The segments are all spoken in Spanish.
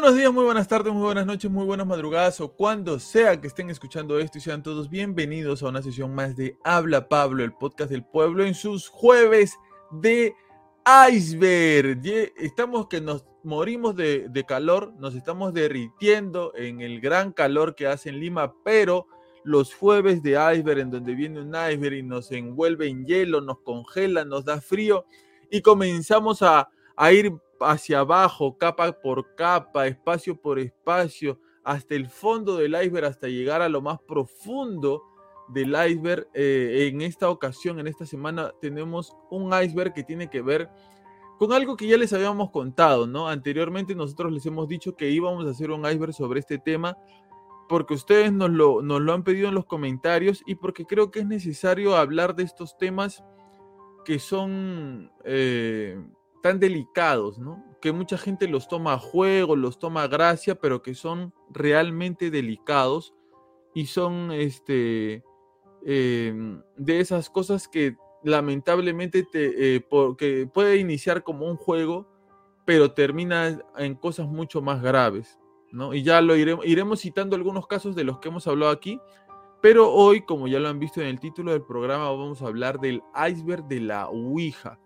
Buenos días, muy buenas tardes, muy buenas noches, muy buenas madrugadas o cuando sea que estén escuchando esto y sean todos bienvenidos a una sesión más de Habla Pablo, el podcast del pueblo en sus jueves de iceberg. Estamos que nos morimos de, calor, nos estamos derritiendo en el gran calor que hace en Lima, pero los jueves de iceberg en donde viene un iceberg y nos envuelve en hielo, nos congela, nos da frío y comenzamos a ir hacia abajo, capa por capa, espacio por espacio, hasta el fondo del iceberg, hasta llegar a lo más profundo del iceberg. Eh, en esta ocasión, en esta semana, tenemos un iceberg que tiene que ver con algo que ya les habíamos contado, ¿no? Anteriormente nosotros les hemos dicho que íbamos a hacer un iceberg sobre este tema porque ustedes nos lo, nos lo han pedido en los comentarios y porque creo que es necesario hablar de estos temas que son eh, tan delicados, ¿no? Que mucha gente los toma a juego, los toma a gracia, pero que son realmente delicados y son este, em, de esas cosas que lamentablemente te, eh, porque puede iniciar como un juego, pero termina en cosas mucho más graves, ¿no? Y ya lo iremos, iremos citando algunos casos de los que hemos hablado aquí, pero hoy, como ya lo han visto en el título del programa, vamos a hablar del iceberg de la Ouija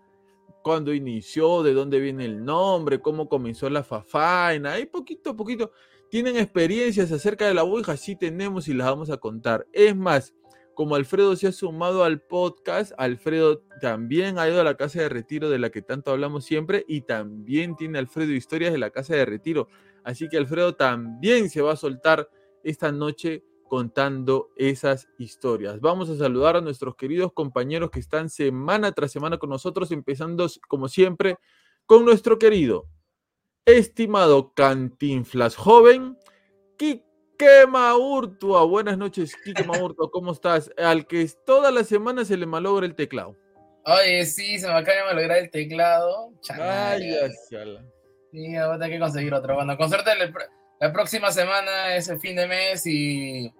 cuándo inició, de dónde viene el nombre, cómo comenzó la fafaina, ahí poquito a poquito. ¿Tienen experiencias acerca de la Ouija? Sí tenemos y las vamos a contar. Es más, como Alfredo se ha sumado al podcast, Alfredo también ha ido a la casa de retiro de la que tanto hablamos siempre y también tiene Alfredo historias de la casa de retiro. Así que Alfredo también se va a soltar esta noche contando esas historias. Vamos a saludar a nuestros queridos compañeros que están semana tras semana con nosotros, empezando como siempre con nuestro querido, estimado Cantinflas joven, Quique Maurtua. Buenas noches, Quique Maurtua, ¿cómo estás? Al que toda la semana se le malogra el teclado. Oye, sí, se me acaba de malograr el teclado. Ay, Sí, ahora hay que conseguir otro. Bueno, con suerte la próxima semana es el fin de mes y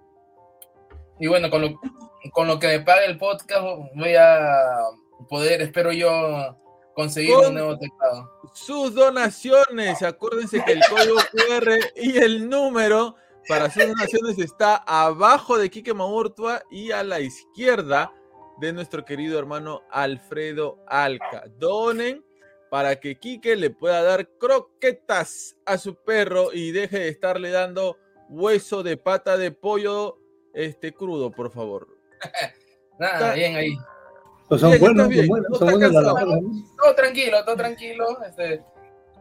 y bueno, con lo, con lo que me pague el podcast, voy a poder, espero yo, conseguir un nuevo teclado. Sus donaciones, acuérdense que el código QR y el número para sus donaciones está abajo de Quique Maurtua y a la izquierda de nuestro querido hermano Alfredo Alca. Donen para que Quique le pueda dar croquetas a su perro y deje de estarle dando hueso de pata de pollo este crudo, por favor. Nada, bien ahí. Pues son buenos, son buenos, Todo tranquilo, todo tranquilo. Este,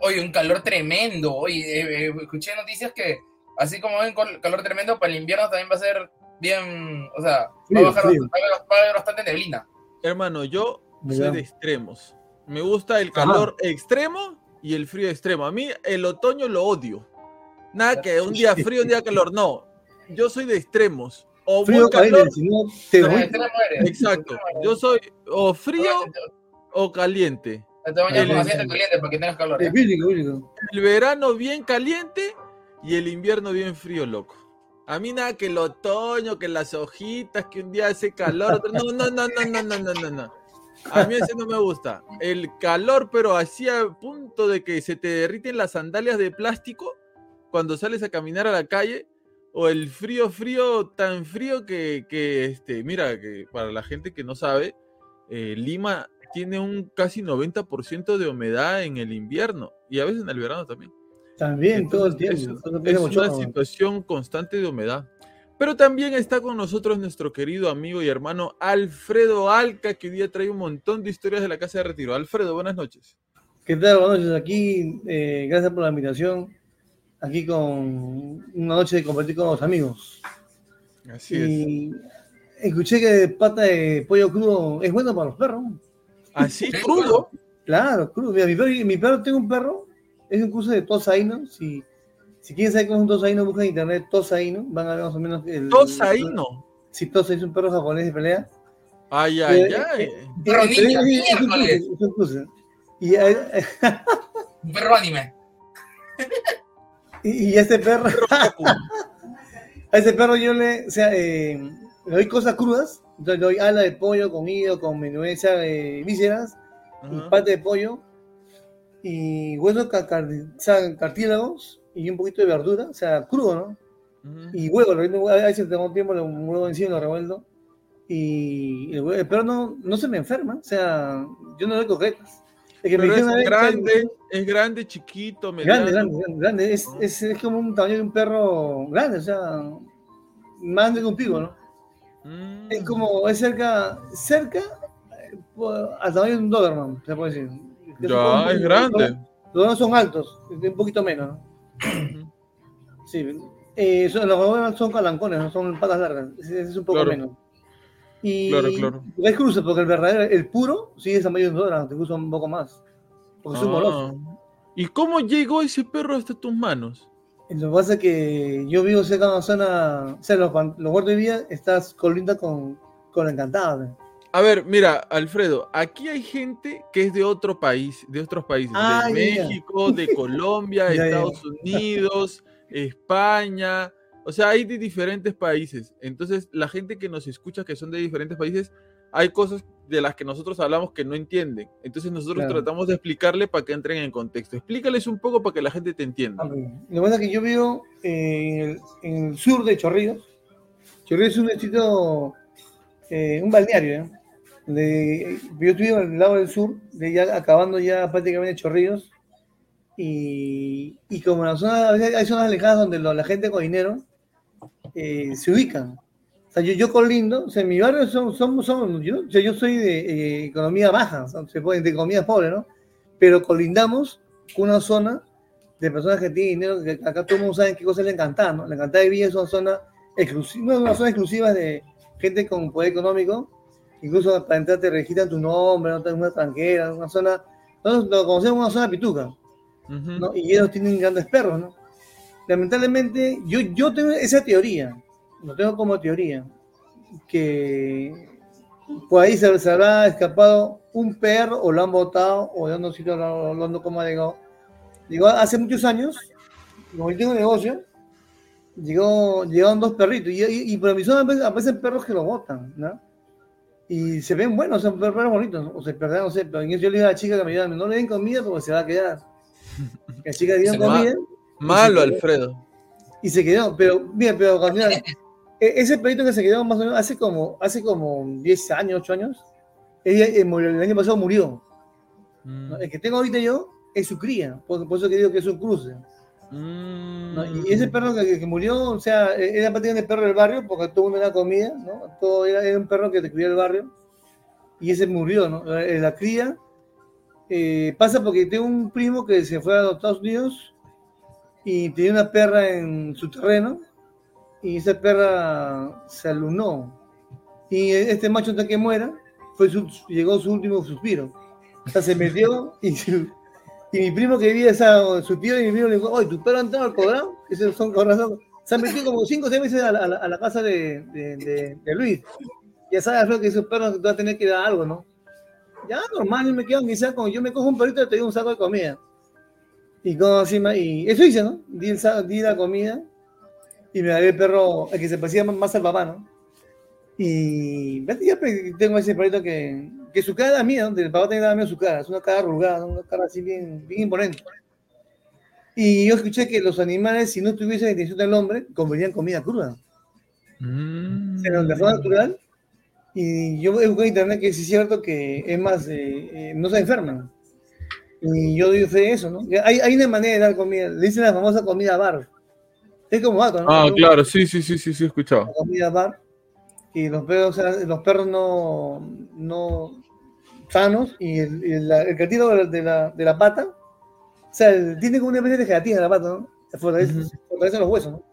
oye, un calor tremendo. Oye, eh, eh, escuché noticias que así como ven calor tremendo, para el invierno también va a ser bien, o sea, va, a bajar, va, a haber bastante neblina. Hermano, yo soy de extremos. Me gusta el calor extremo y el frío extremo. A mí el otoño lo odio. Nada que un día frío, un día calor. No, yo soy de extremos. O frío calor, te Exacto. Yo soy o frío o caliente. caliente porque calor. El verano bien caliente y el invierno bien frío, loco. A mí nada que el otoño, que las hojitas, que un día hace calor. No, no, no, no, no, no, no, no, no. A mí ese no me gusta. El calor, pero así a punto de que se te derriten las sandalias de plástico cuando sales a caminar a la calle o el frío, frío, tan frío que, que, este, mira, que para la gente que no sabe, eh, Lima tiene un casi 90% de humedad en el invierno y a veces en el verano también. También, todo el tiempo. Es, una situación constante de humedad. Pero también está con nosotros nuestro querido amigo y hermano Alfredo Alca, que hoy día trae un montón de historias de la Casa de Retiro. Alfredo, buenas noches. ¿Qué tal? Buenas noches. Aquí, eh, gracias por la invitación aquí con una noche de compartir con los amigos. Así y Escuché que pata de pollo crudo es bueno para los perros. ¿Así? ¿Crudo? Claro, crudo. Mira, mi perro, mi perro tengo un perro, es un curso de tosaino. Si, si quieren saber cómo es un tosaino, buscan en internet tosaino, van a ver más o menos. El, ¿Tosaino? Si tosa es un perro japonés de pelea. Ay, ay, ay. Perro niño, Un perro anime. Y, ese perro, a ese perro yo le, o sea, eh, le doy cosas crudas, le doy ala de pollo con hígado, con menueza, de vísceras, y parte de pollo, y huesos cartílagos y un poquito de verdura, o sea, crudo, ¿no? Ujú. Y huevo, a veces tengo tiempo, lo huevo encima, lo revuelvo. Y el, hue- el perro no, no se me enferma, o sea, yo no doy coquetas. Es que me Pero es que- grande, es grande, chiquito, mediano. Grande, grande, grande, grande. Es, es, es como un tamaño de un perro grande, o sea, más grande que un pigo, ¿no? Mm. Es como, es cerca, cerca por- al tamaño de un Doberman, se puede decir. Que Ya, es grande. Los Doberman son altos, un poquito menos, ¿no? Sí, eh, son, los Doberman son calancones, no son patas largas, es un poco Claro. menos. Y Claro, claro. hay cruces, porque el verdadero, el puro, sí es de un Doberman, te usa un poco más, porque es un moloso. Ah. ¿Y cómo llegó ese perro hasta tus manos? Lo que pasa es que yo vivo cerca de una zona, o sea, los, los huertos de vida estás colinda con, con Encantada. A ver, mira, Alfredo, aquí hay gente que es de otro país, de otros países, Ah, de ya. México, de Colombia, ya. Estados Unidos, España, o sea, hay de diferentes países. Entonces, la gente que nos escucha que son de diferentes países, hay cosas de las que nosotros hablamos que no entienden. Entonces, nosotros Claro. tratamos de explicarle para que entren en contexto. Explícales un poco para que la gente te entienda. Lo que pasa es que yo vivo en el, en el sur de Chorrillos. Chorrillos es un distrito, eh, un balneario, ¿eh? De- yo vivo al lado del sur, de ya acabando ya prácticamente Chorrillos. Y, y como en la zona, hay zonas alejadas donde la gente con dinero eh, se ubican. O sea, yo, yo colindo, o sea, en mi barrio son, son, son- yo, yo soy de eh, economía baja, se puede, de economía pobre, ¿no? Pero colindamos con una zona de personas que tienen dinero, que acá todo el mundo sabe qué cosa es la encantada, ¿no? La encantada de Villa es una zona exclusiva, una zona exclusiva de gente con poder económico, incluso para entrar te registran tu nombre, no una extranjera, una zona, nosotros lo conocemos una zona pituca. ¿no? Y ellos tienen grandes perros, ¿no? Lamentablemente, yo, yo tengo esa teoría, lo tengo como teoría, que por ahí se, se habrá escapado un perro o lo han botado o yo no sé lo, lo- cómo ha llegado. Llegó hace muchos años, como yo tengo un negocio, llegó, llegaron dos perritos y, y, y por mi zona aparecen- perros que lo botan, ¿no? Y se ven buenos, son perros bonitos, o se perderán, no sé, pero yo le digo a la chica que me ayuda, no le den comida porque se va a quedar. La chica dio comida Malo, sí. Alfredo. y se quedó, pero bien, pero e- ese perrito que se quedó más o menos hace como, hace como 10 años, 8 años, eh, el año pasado murió. Mm. El que tengo ahorita yo es su cría, por, por eso que digo que es un cruce. Mm. ¿no? Y ese perro que, que murió, o sea, e- era prácticamente el perro del barrio, porque todo el mundo era comida, ¿no? Todo era, era un perro que te cuidaba el barrio, y ese murió, ¿no? Eh, La cría eh, pasa porque tengo un primo que se fue a Estados Unidos y tenía una perra en su terreno, y esa perra se alunó. Y este macho hasta que muera, fue su- llegó su último suspiro. O sea, se metió y, y mi primo que vivía, esa, su tío y mi primo le dijo, oye, ¿tu perro ha entrado al cobrado? Esos son corazones. Se han metido como 5 o 6 veces a la, a la- a la casa de, de, de- de Luis. Ya sabes, Alfredo, que esos perros van a tener que dar algo, ¿no? Ya, normal, me quedo en mi saco. Yo me cojo un perrito y te doy un saco de comida. Y como encima, y eso hice, ¿no? Di, el di la comida y me agarré el perro, el que se parecía más al papá, ¿no? Y ya pe- tengo ese perrito que, que su cara da miedo, del papá tiene da miedo su cara, es una cara arrugada, ¿no? una cara así bien, bien imponente. Y yo escuché que los animales, si no tuviesen intención del hombre, comerían comida cruda, Mm. pero de forma natural. Y yo buscado en internet que sí es cierto que es más, eh, eh, no se enferman. Y yo doy fe eso, ¿no? Hay, hay una manera de dar comida, le dicen la famosa comida bar. Es como gato, ¿no? Ah, claro, sí, sí, sí, sí, sí, he escuchado. la comida bar y los perros, o sea, los perros no, no sanos y el, la- el cartílago de la, de la, pata, o sea, el- tiene como una especie de gelatina la pata, ¿no? Fortalece, fortalecen los huesos, ¿no?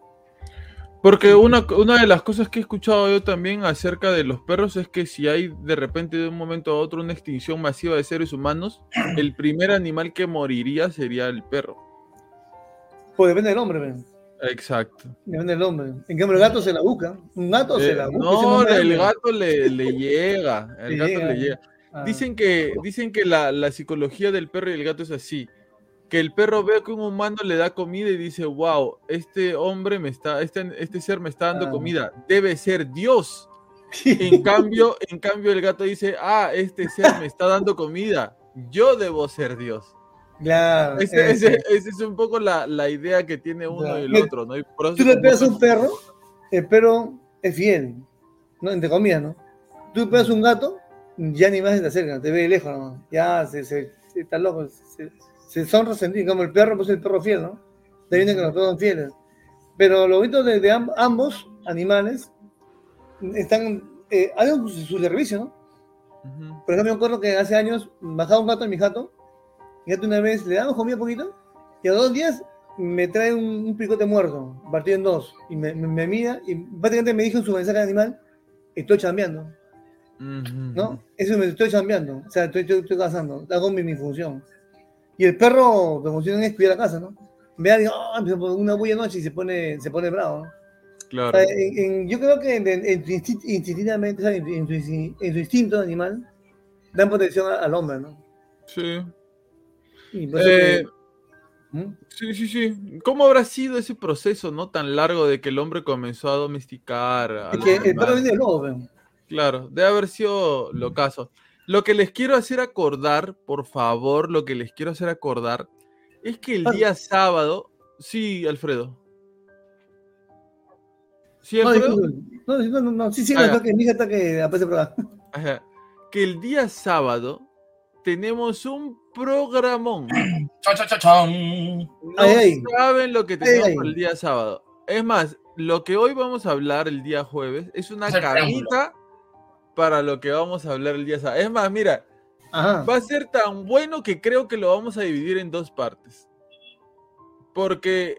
Porque una, una de las cosas que he escuchado yo también acerca de los perros es que si hay de repente de un momento a otro una extinción masiva de seres humanos, el primer animal que moriría sería el perro. Pues depende del hombre, ¿ven? Exacto. depende del hombre. En cambio, el gato se la busca, un gato se Eh, la busca. no, el gato le, le llega, el Le gato llega. le llega. Ah, Dicen que, dicen que la, la psicología del perro y el gato es así. Que el perro ve que un humano le da comida y dice, wow, este hombre me está, este, este ser me está dando Ah. comida, debe ser Dios. En cambio, en cambio el gato dice, ah, este ser me está dando comida, yo debo ser Dios. Claro. Ese- ese. ese- Esa es un poco la, la idea que tiene uno y el otro, ¿no? Y por Tú le pegas un perro, el perro es fiel, ¿no? Entre comillas, ¿no? Tú le pegas a un gato, ya ni más se te acerca, te ve de lejos nomás. Ya se, se, se- está loco, se, se son resentidos, como el perro, pues el perro fiel, ¿no? De viene que los perros son fieles. Pero lo bonito de, de amb- ambos animales están, eh, hacen su, su servicio, ¿no? Ujú. Por ejemplo, me acuerdo que hace años bajaba un gato en mi jato, y gato una vez le damos comida poquito, y a dos días me trae un, un picote muerto, partido en dos, y me, me, me mira, y prácticamente me dijo en su mensaje de animal, estoy chambeando, Ujú. ¿no? Eso me estoy chambeando, o sea, estoy, estoy, estoy cazando, hago mi, mi función. Y el perro, su función es cuidar la casa, ¿no? Ve a digo, "Ah", empieza a poner una bulla noche y se pone, se pone bravo, ¿no? O Claro. sea, en- en- yo creo que en, en- tu instintivamente, o sea, en, tu- tu, instinto animal, dan protección a- al hombre, ¿no? Sí. Y Eh, ¿Mm? sí, sí, sí. ¿Cómo habrá sido ese proceso, no tan largo de que el hombre comenzó a domesticar a Es que el perro viene de lobo. Claro, debe haber sido lo caso. Lo que les quiero hacer acordar, por favor, lo que les quiero hacer acordar es que el día sábado, sí, Alfredo. Sí, No, Alfredo. no, no, no, no, sí, sí, no, ya. que mi hija está que aparece por acá. Ajá. Que el día sábado tenemos un programón. Chon, chon, chon, chon. No Ay, ay. saben lo que tenemos ay. el día sábado. Es más, lo que hoy vamos a hablar el día jueves es una Es para lo que vamos a hablar el día sábado. Es más, mira, Ajá. va a ser tan bueno que creo que lo vamos a dividir en dos partes. Porque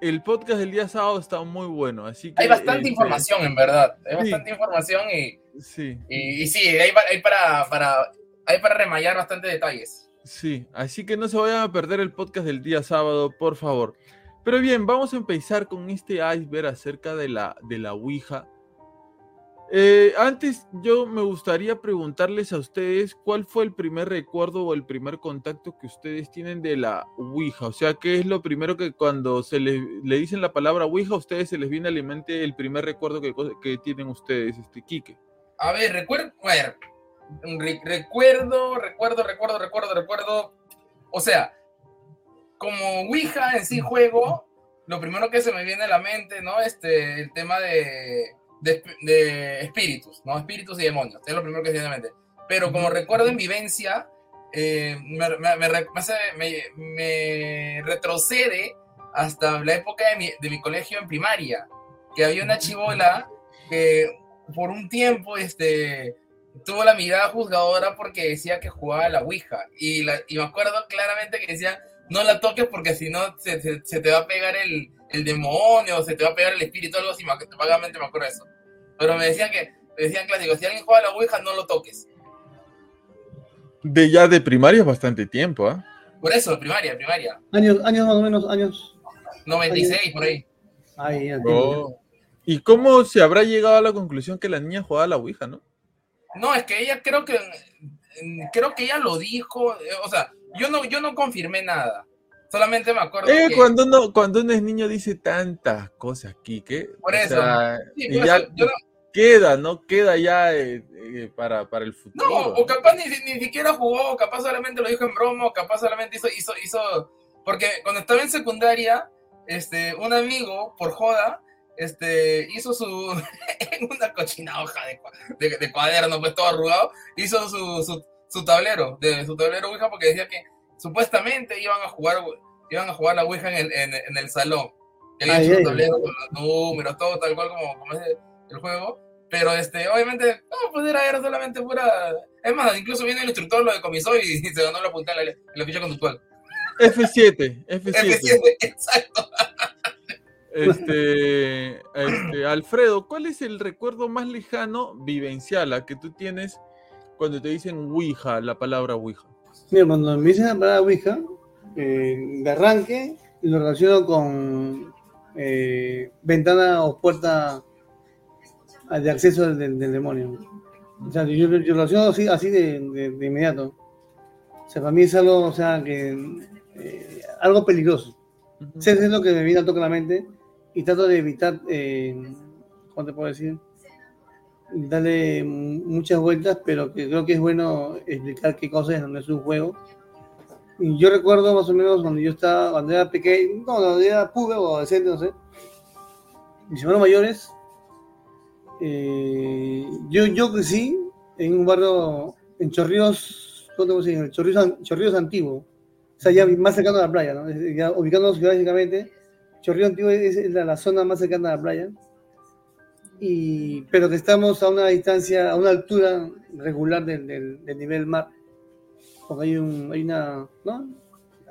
el podcast del día sábado está muy bueno, así que... Hay bastante este, información, en verdad. Hay Sí. bastante información y, Sí, y, y sí, hay, pa- hay para, para, hay para remallar bastante detalles. sí, así que no se vayan a perder el podcast del día sábado, por favor. Pero bien, vamos a empezar con este iceberg acerca de la, de la Ouija. Eh, antes, yo me gustaría preguntarles a ustedes cuál fue el primer recuerdo o el primer contacto que ustedes tienen de la Ouija. O sea, ¿qué es lo primero que cuando se le, le dicen la palabra Ouija, a ustedes se les viene a la mente el primer recuerdo que, tienen ustedes, este Quique? A ver, recuerdo, recuerdo, recuerdo, recuerdo, recuerdo, recuerdo. O sea, como Ouija en sí juego, lo primero que se me viene a la mente, ¿no? Este, el tema de, de, de espíritus, ¿no? Espíritus y demonios, es lo primero que se viene a mente. Pero como recuerdo en vivencia, eh, me, retrocede hasta la época de mi, de mi colegio en primaria, que había una chivola que por un tiempo este, tuvo la mirada juzgadora porque decía que jugaba a la Ouija. Y, la- y me acuerdo claramente que decía, no la toques porque si no se, se- se te va a pegar el, el demonio, se te va a pegar el espíritu, algo así, vagamente me acuerdo de eso. Pero me decían que, me decían clásico, si alguien juega a la Ouija, no lo toques. De ya de primaria es bastante tiempo, ¿ah? Por eso, primaria, primaria. Años, años más o menos, años. 96, por ahí. Ay, ya, Oh. ¿Y cómo se habrá llegado a la conclusión que la niña jugaba a la Ouija, no? No, es que ella creo que creo que ella lo dijo, eh, o sea, yo no yo no confirmé nada. Solamente me acuerdo Eh, que cuando uno, cuando uno es niño dice tantas cosas, Quique. Por eso. sea, Sí, por ya eso, yo no- queda, ¿no? Queda ya eh, eh, para, para el futuro. No, o capaz ni, ni siquiera jugó, capaz solamente lo dijo en broma, o capaz solamente hizo, hizo, hizo, porque cuando estaba en secundaria, este, un amigo, por joda, este, hizo su, en una cochina hoja de, de, de cuaderno, pues todo arrugado, hizo su, su, su tablero, de su tablero Ouija, porque decía que supuestamente iban a jugar, iban a jugar la Ouija en el, en, en el salón. Que Ay, hecho ay. un tablero con los números, todo tal cual como, como es el- juego. Pero este, obviamente, no, pues era, era solamente pura. Es más, incluso viene el instructor, lo decomisó y, y se ganó la punta en la, en la ficha conductual. F7, F7. F7, exacto. Este, este, Alfredo, ¿cuál es el recuerdo más lejano vivencial a que tú tienes cuando te dicen Ouija, la palabra Ouija? Mira, cuando me dicen la palabra Ouija, eh, de arranque lo relaciono con eh, ventana o puerta de acceso del, demonio. O sea, yo, lo relaciono así, así de, de- de inmediato. O sea, para mí es algo, o sea, que eh, algo peligroso. Sé es lo que me viene a la mente y trato de evitar, eh, ¿cómo te puedo decir? Darle muchas vueltas, pero que creo que es bueno explicar qué cosa es, no es un juego. Y yo recuerdo más o menos cuando yo estaba, cuando era pequeño, no, cuando era puber o adolescente, no sé, mis hermanos mayores, eh, yo, yo crecí en un barrio en Chorrillos, ¿cómo? En el Chorrillos, Chorrillos Antiguo, o sea, ya más cercano a la playa, ¿no? Ya ubicándonos geográficamente, Chorrillos Antiguo es es la, la zona más cercana a la playa, y, pero que estamos a una distancia, a una altura regular del, del, del nivel mar, porque hay, un, hay una, ¿no?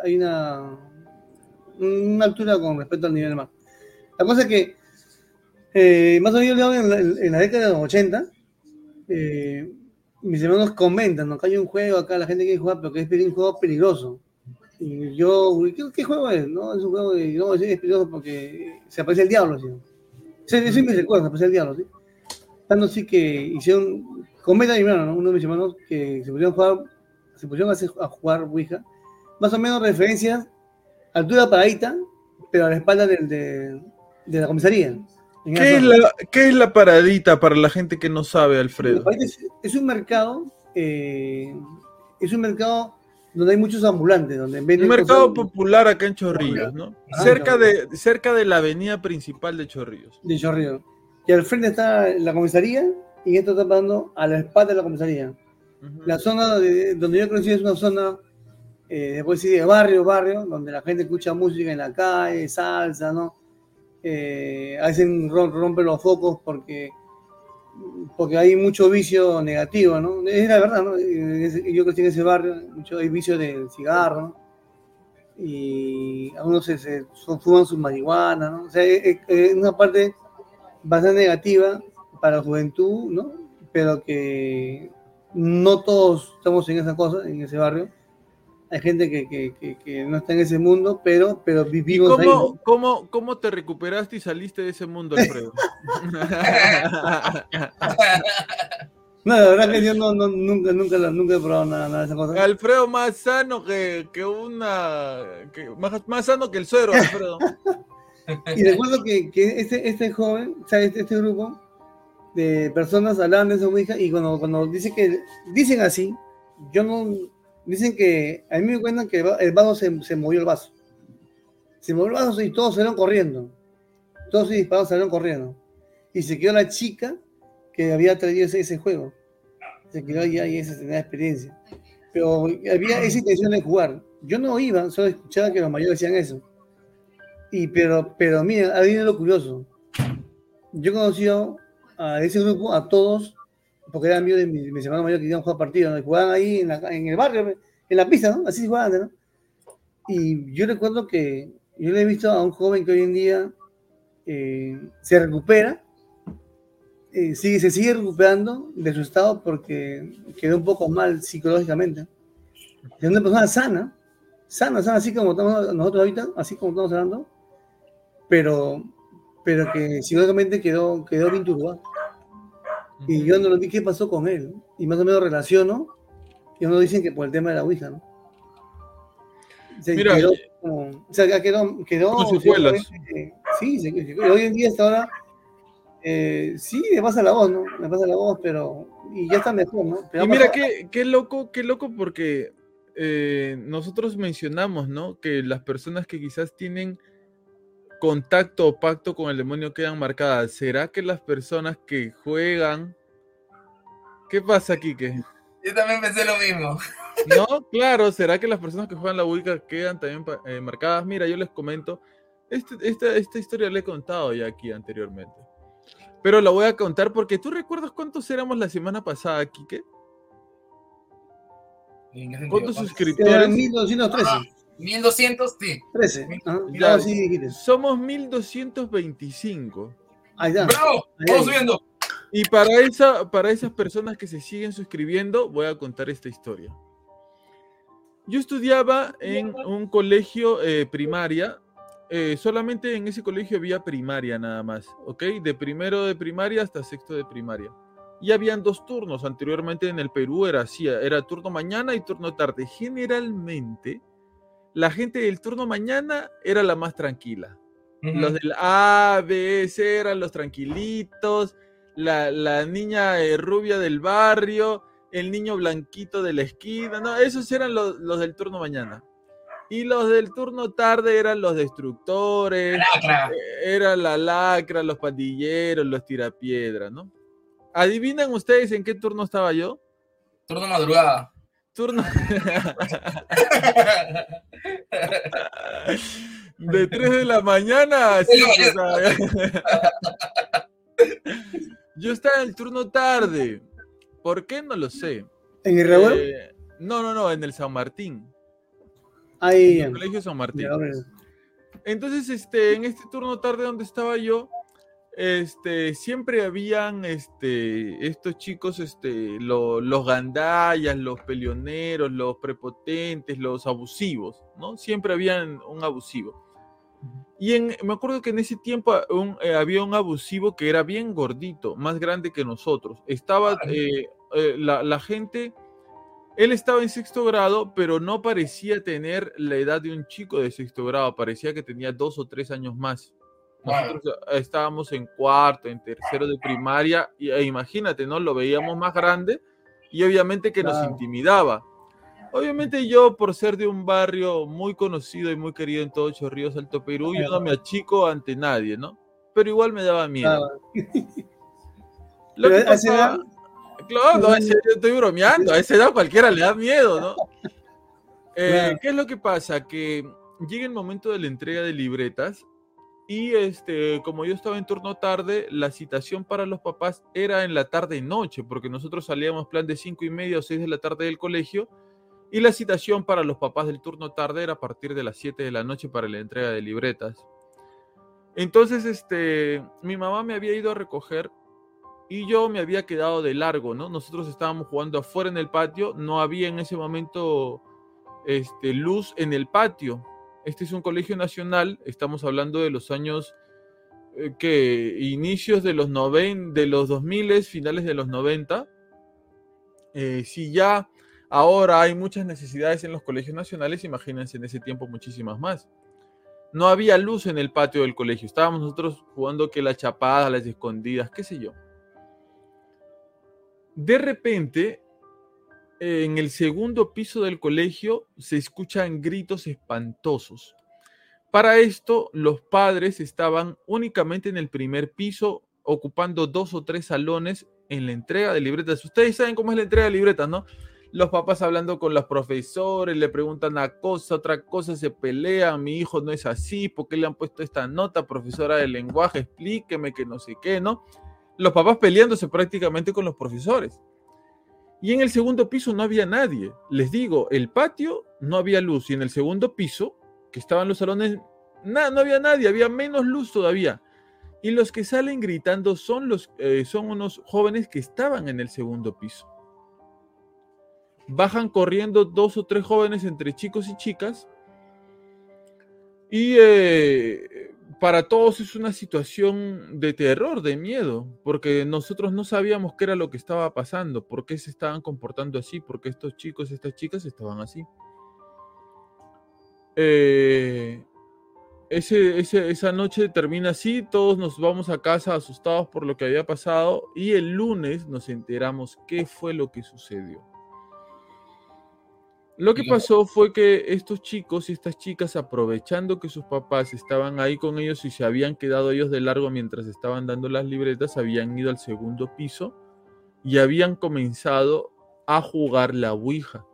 Hay una, una altura con respecto al nivel mar. La cosa es que, eh, más o menos en la, en la década de los 80, eh, mis hermanos comentan, ¿no? Que hay un juego acá, la gente quiere jugar, pero que es un juego peligroso. Y yo, ¿qué, qué juego es? No, es un juego de, no, es peligroso porque se aparece el diablo, ¿sí? Ese, ese es mi recuerdo, se aparece el diablo, ¿sí? Tanto así que hicieron, comentan mi hermano, ¿no? Uno de mis hermanos, que se pusieron a jugar, se pusieron a, hacer- a jugar Ouija, más o menos referencias, altura paradita, pero a la espalda del, de, de la comisaría. ¿Qué es, la, ¿Qué es la paradita para la gente que no sabe, Alfredo? Es, es un mercado, eh, es un mercado donde hay muchos ambulantes, donde Un venden mercado cosas popular acá en Chorrillos, ¿no? Ah, Cerca de, cerca de la avenida principal de Chorrillos. de chorrillo. Y al frente está la comisaría y esto está pasando a la espalda de la comisaría. La zona de, donde yo crecí es una zona, eh, después sí, de barrio, barrio, donde la gente escucha música en la calle, salsa, ¿no? Eh, a veces rom- rompe los focos porque, porque hay mucho vicio negativo, ¿no? Es la verdad, ¿no? Yo crecí en ese barrio, mucho hay vicio del cigarro. Y algunos se, se fuman sus marihuana, ¿no? O sea, es- es una parte bastante negativa para la juventud, ¿no? Pero que no todos estamos en esa cosa, en ese barrio. Hay gente que, que, que, que no está en ese mundo, pero, pero ¿Y vivimos ahí. cómo, ¿no? cómo, cómo te recuperaste y saliste de ese mundo, Alfredo? No, la verdad que yo no, no- nunca, nunca, nunca he probado nada, nada de esas cosas. Alfredo más sano que, que una... más, más sano que el suero, Alfredo. Y recuerdo que, que este, este joven, o sea, este, este grupo de personas hablaban de esa Ouija y cuando, cuando dice que, dicen así, yo no, dicen que, a mí me cuentan que el va- el vaso se, se movió el vaso. Se movió el vaso y todos salieron corriendo. Todos se dispararon, salieron corriendo. Y se quedó la chica que había traído ese, ese juego. Se quedó ahí y esa tenía experiencia. Pero había esa intención de jugar. Yo no iba, solo escuchaba que los mayores decían eso. Y pero, pero mira, ahí viene lo curioso. Yo conocí a ese grupo, a todos, porque eran amigos de mis, mis hermanos mayores que iban a jugar partidos, ¿no? Jugaban ahí en, la- en el barrio, en la pista, ¿no? Así jugaban, ¿no? Y yo recuerdo que yo le he visto a un joven que hoy en día eh, se recupera, eh, sigue, se sigue recuperando de su estado porque quedó un poco mal psicológicamente. Es una persona sana, sana, sana, así como estamos nosotros ahorita, así como estamos hablando, pero, pero que psicológicamente quedó, quedó bien turbado. Y yo no lo vi qué pasó con él. Y más o menos relaciono, y uno dicen que por el tema de la Ouija, ¿no? Se Mira, quedó, como- o sea, quedó, quedó Con secuelas. eh, Sí, se- se- hoy en día hasta ahora, eh, sí, me pasa la voz, ¿no? Me pasa la voz, pero, y ya está mejor, ¿no? Pero Y mira, qué, qué loco, qué loco porque eh, nosotros mencionamos, ¿no? Que las personas que quizás tienen contacto o pacto con el demonio quedan marcadas. ¿Será que las personas que juegan... ¿Qué pasa, Kike? Yo también pensé lo mismo. No, claro, ¿será que las personas que juegan la Ouija quedan también eh, marcadas? Mira, yo les comento, este- esta, esta historia la he contado ya aquí anteriormente. Pero la voy a contar porque tú recuerdas cuántos éramos la semana pasada, Kike? ¿Cuántos suscriptores? Era 1213. 1200, sí. 13. Ajá. Ya. No, sí. Somos 1225. Ahí está. ¡Bravo! Ahí, Vamos ahí. subiendo. Y para, esa, para esas personas que se siguen suscribiendo, voy a contar esta historia. Yo estudiaba en un colegio eh, primaria. eh, solamente en ese colegio había primaria nada más, ¿ok? De primero de primaria hasta sexto de primaria. Y habían dos turnos. Anteriormente en el Perú era así, era turno mañana y turno tarde. Generalmente, la gente del turno mañana era la más tranquila. Los del A, B, C eran los tranquilitos, la, la niña eh, rubia del barrio, el niño blanquito de la esquina, no, esos eran los, los del turno mañana. Y los del turno tarde eran los destructores, Lacra. eh, era la lacra, los pandilleros, los tirapiedras, ¿no? ¿Adivinan ustedes en qué turno estaba yo? Turno madrugada. Turno de 3 de la mañana a 5, Yo estaba en el turno tarde. ¿Por qué? No lo sé. ¿En el? Eh, no, no, no, en el San Martín. Ahí. En el colegio San Martín. Entonces, este, en este turno tarde donde estaba yo, este, siempre habían, este, estos chicos, este, lo- los gandallas, los peleoneros, los prepotentes, los abusivos, ¿no? Siempre habían un abusivo. Y en, me acuerdo que en ese tiempo ah, un- eh, había un abusivo que era bien gordito, más grande que nosotros. Estaba eh, eh, la, la gente, él estaba en sexto grado, pero no parecía tener la edad de un chico de sexto grado, parecía que tenía dos o tres años más. Nosotros eh, estábamos en cuarto, en tercero de primaria, y e imagínate, ¿no? Lo veíamos más grande y obviamente que nos intimidaba. Obviamente yo, por ser de un barrio muy conocido y muy querido en todo Chorrillos, Alto Perú, yo no me achico ante nadie, ¿no? Pero igual me daba miedo. Lo que Pero a esa pasaba- edad- Claro, a yo estoy bromeando, a esa edad cualquiera le da miedo, ¿no? Eh. ¿Qué es lo que pasa? Que llega el momento de la entrega de libretas y este, como yo estaba en turno tarde, la citación para los papás era en la tarde y noche, porque nosotros salíamos plan de cinco y media o 6 de la tarde del colegio y la citación para los papás del turno tarde era a partir de las 7 de la noche para la entrega de libretas. Entonces, este, mi mamá me había ido a recoger y yo me había quedado de largo, ¿no? Nosotros estábamos jugando afuera en el patio, no había en ese momento este, luz en el patio. Este es un colegio nacional, estamos hablando de los años eh, que inicios de los noven, de los 2000, finales de los 90. Eh, si ya ahora hay muchas necesidades en los colegios nacionales, imagínense en ese tiempo muchísimas más. No había luz en el patio del colegio, estábamos nosotros jugando que la chapada, las escondidas, qué sé yo. De repente, en el segundo piso del colegio se escuchan gritos espantosos. Para esto, los padres estaban únicamente en el primer piso, ocupando dos o tres salones en la entrega de libretas. Ustedes saben cómo es la entrega de libretas, ¿no? Los papás hablando con los profesores, le preguntan una cosa, otra cosa, se pelean, mi hijo no es así, ¿por qué le han puesto esta nota, profesora de lenguaje? Explíqueme que no sé qué, ¿no? Los papás peleándose prácticamente con los profesores. Y en el segundo piso no había nadie. Les digo, el patio no había luz y en el segundo piso, que estaban los salones, nada, no había nadie, había menos luz todavía. Y los que salen gritando son, los, eh, son unos jóvenes que estaban en el segundo piso. Bajan corriendo dos o tres jóvenes entre chicos y chicas. Y eh, para todos es una situación de terror, de miedo, porque nosotros no sabíamos qué era lo que estaba pasando, por qué se estaban comportando así, por qué estos chicos, estas chicas estaban así. Eh, esa noche termina así, todos nos vamos a casa asustados por lo que había pasado y el lunes nos enteramos qué fue lo que sucedió. Lo que pasó fue que estos chicos y estas chicas, aprovechando que sus papás estaban ahí con ellos y se habían quedado ellos de largo mientras estaban dando las libretas, habían ido al segundo piso y habían comenzado a jugar la Ouija.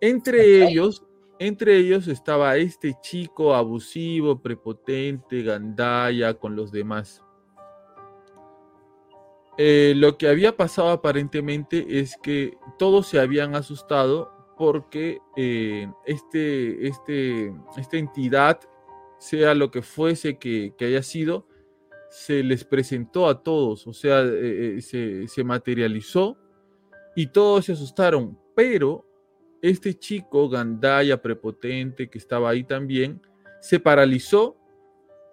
Entre ellos, entre ellos estaba este chico abusivo, prepotente, gandaya con los demás. Eh, lo que había pasado aparentemente es que todos se habían asustado porque eh, este, este, esta entidad, sea lo que fuese que, haya sido, se les presentó a todos, o sea, eh, eh, se, se materializó y todos se asustaron, pero este chico gandaya prepotente que estaba ahí también, se paralizó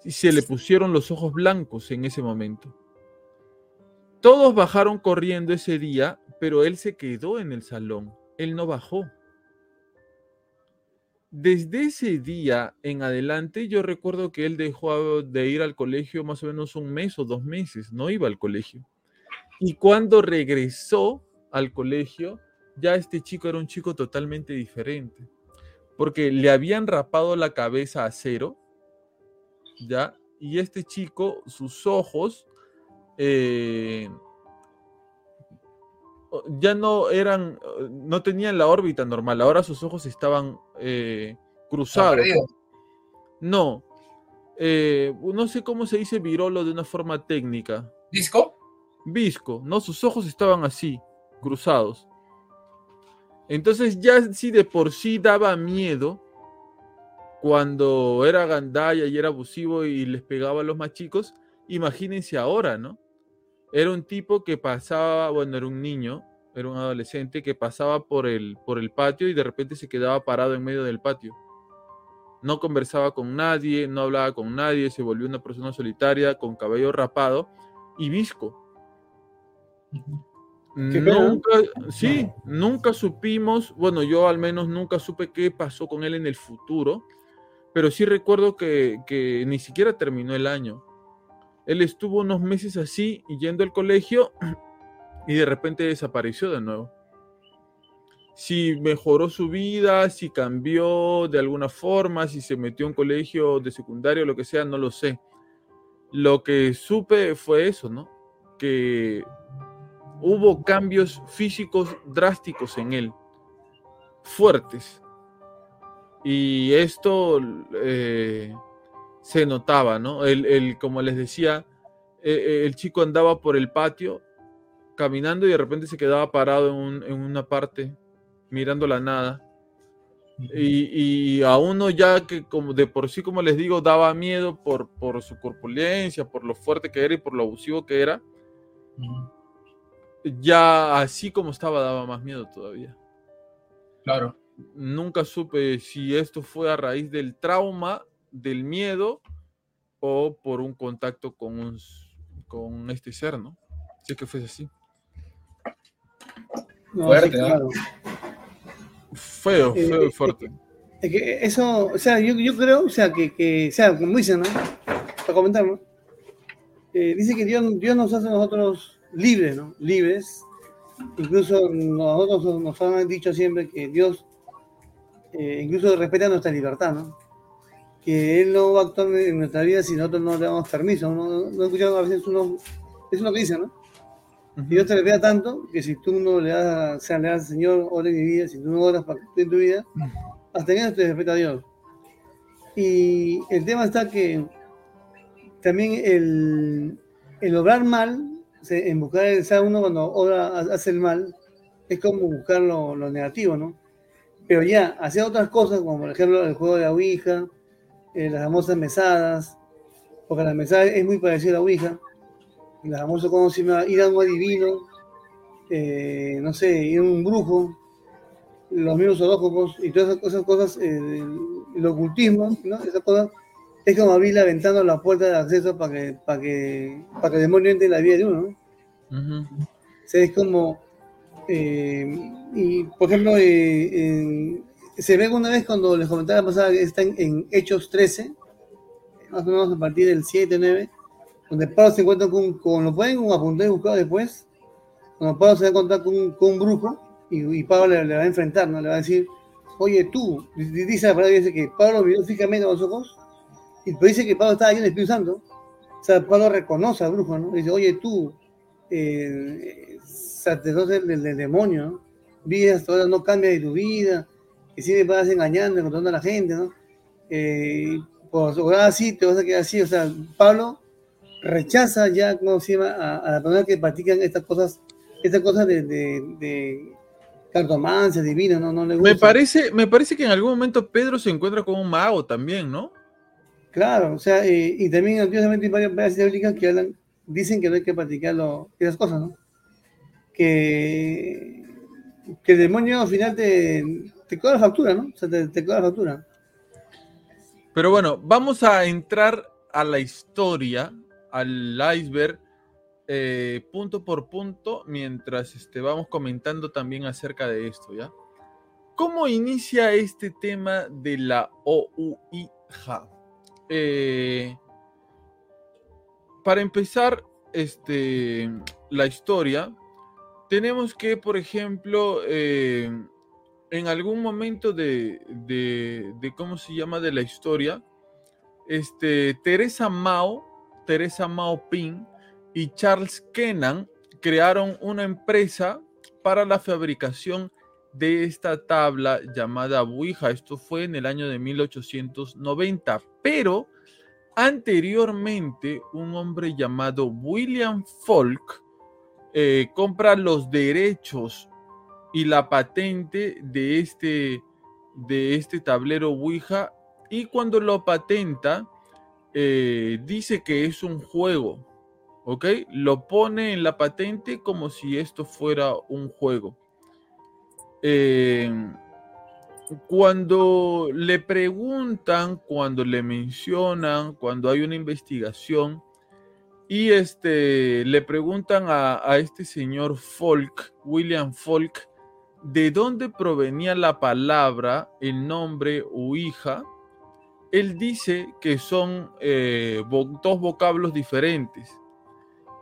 y se le pusieron los ojos blancos en ese momento. Todos bajaron corriendo ese día, pero él se quedó en el salón, él no bajó. Desde ese día en adelante, yo recuerdo que él dejó de ir al colegio más o menos un mes o dos meses, no iba al colegio. Y cuando regresó al colegio, ya este chico era un chico totalmente diferente. porque le habían rapado la cabeza a cero, ¿ya? Y este chico, sus ojos, eh, ya no eran, no tenían la órbita normal, ahora sus ojos estaban eh, cruzados. No, eh, no sé cómo se dice virolo de una forma técnica. ¿Disco? Visco, no, sus ojos estaban así, cruzados. Entonces ya sí de por sí daba miedo cuando era gandaya y era abusivo y les pegaba a los más chicos, imagínense ahora, ¿no? Era un tipo que pasaba, bueno, era un niño, era un adolescente que pasaba por el, por el patio y de repente se quedaba parado en medio del patio no conversaba con nadie, no hablaba con nadie, se volvió una persona solitaria, con cabello rapado y visco. Nunca, sí, nunca supimos, bueno, yo al menos nunca supe qué pasó con él en el futuro, pero sí recuerdo que, que ni siquiera terminó el año. Él estuvo unos meses así, yendo al colegio, y de repente desapareció de nuevo si mejoró su vida, si cambió de alguna forma, si se metió en colegio de secundario, lo que sea, no lo sé. Lo que supe fue eso, ¿no? Que hubo cambios físicos drásticos en él, fuertes. Y esto eh, se notaba, ¿no? El, como les decía, e, e, el chico andaba por el patio caminando y de repente se quedaba parado en, en una parte mirando la nada. Y, a uno ya que como de por sí, como les digo, daba miedo por, por su corpulencia, por lo fuerte que era y por lo abusivo que era. Ya así como estaba, daba más miedo todavía. Claro. Nunca supe si esto fue a raíz del trauma, del miedo o por un contacto con, un, con este ser, ¿no? Si es que fuese así. Fuerte, Feo, eh, feo y fuerte. Es que eso, o sea, yo, yo creo, o sea, que, que, o sea, como dicen, ¿no? Para comentarlo, eh, dice que Dios, Dios nos hace a nosotros libres, ¿no? Libres. Incluso nosotros nos han dicho siempre que Dios eh, incluso respeta nuestra libertad, ¿no? Que Él no va a actuar en nuestra vida si nosotros no le damos permiso. No, no escuchado a veces uno, es lo que dice, ¿no? Dios te respeta tanto que si tú no le das, o sea, le das, Señor, ora en mi vida, si tú no oras para en tu vida, hasta que no te respeta a Dios. Y el tema está que también el, el obrar mal, en buscar, o sea, uno cuando ora, hace el mal, es como buscar lo, negativo, ¿no? Pero ya, hacer otras cosas, como por ejemplo el juego de la Ouija, eh, las famosas mesadas, porque la mesada es muy parecida a la Ouija, la famosa como se llama, ir a un adivino, eh, no sé, ir a un brujo, los mismos horóscopos y todas esas, cosas, eh, el ocultismo, ¿no? Esas cosas, es como abrir la ventana o la puerta de acceso para que, para que, para que el demonio entre en la vida de uno, ¿no? o sea, es como, eh, y por ejemplo, se ve una vez cuando les comentaba pasada que están en Hechos 13, más o menos a partir del 7, 9, donde Pablo se encuentra con, con lo pueden apuntar y buscar después, cuando Pablo se va a encontrar con, con un brujo y, Pablo le, va a enfrentar, ¿no? Le va a decir, oye tú, dice la palabra, dice que Pablo miró fijamente a los ojos y dice que Pablo estaba ahí en el Espíritu Santo. O sea, Pablo reconoce al brujo, ¿no? Dice, oye tú, eh, sacerdote del, del, demonio, ¿no? Vida hasta ahora no cambia de tu vida, que siempre vas engañando, encontrando a la gente, ¿no? Eh, pues ahora así te vas a quedar así, o sea, Pablo rechaza ya, ¿cómo se llama?, a, las personas que practican estas cosas, estas cosas de, de, de cartomancia divina, ¿no? no le Me parece, me parece que en algún momento Pedro se encuentra con un mago también, ¿no? Claro, o sea, eh, y también antiguamente hay varias varias bíblicas que hablan, dicen que no hay que practicar esas cosas, ¿no? Que, que el demonio al final te, te cobra la factura, ¿no? O te, te la factura. Pero bueno, vamos a entrar a la historia al iceberg eh, punto por punto mientras este, vamos comentando también acerca de esto, ¿ya? ¿Cómo inicia este tema de la OUIJA? Eh, para empezar este, la historia, tenemos que, por ejemplo, eh, en algún momento de, de, ¿cómo se llama? De la historia, este, Teresa Mao, Teresa Mao Ping y Charles Kennan crearon una empresa para la fabricación de esta tabla llamada Ouija. Esto fue en el año de 1890, pero anteriormente un hombre llamado William Folk eh, compra los derechos y la patente de este, de este tablero Ouija y cuando lo patenta eh, dice que es un juego, ¿ok? Lo pone en la patente como si esto fuera un juego. Eh, cuando le preguntan, cuando le mencionan, cuando hay una investigación y este, le preguntan a, a este señor Folk, William Folk, de dónde provenía la palabra, el nombre o hija, él dice que son eh, dos vocablos diferentes,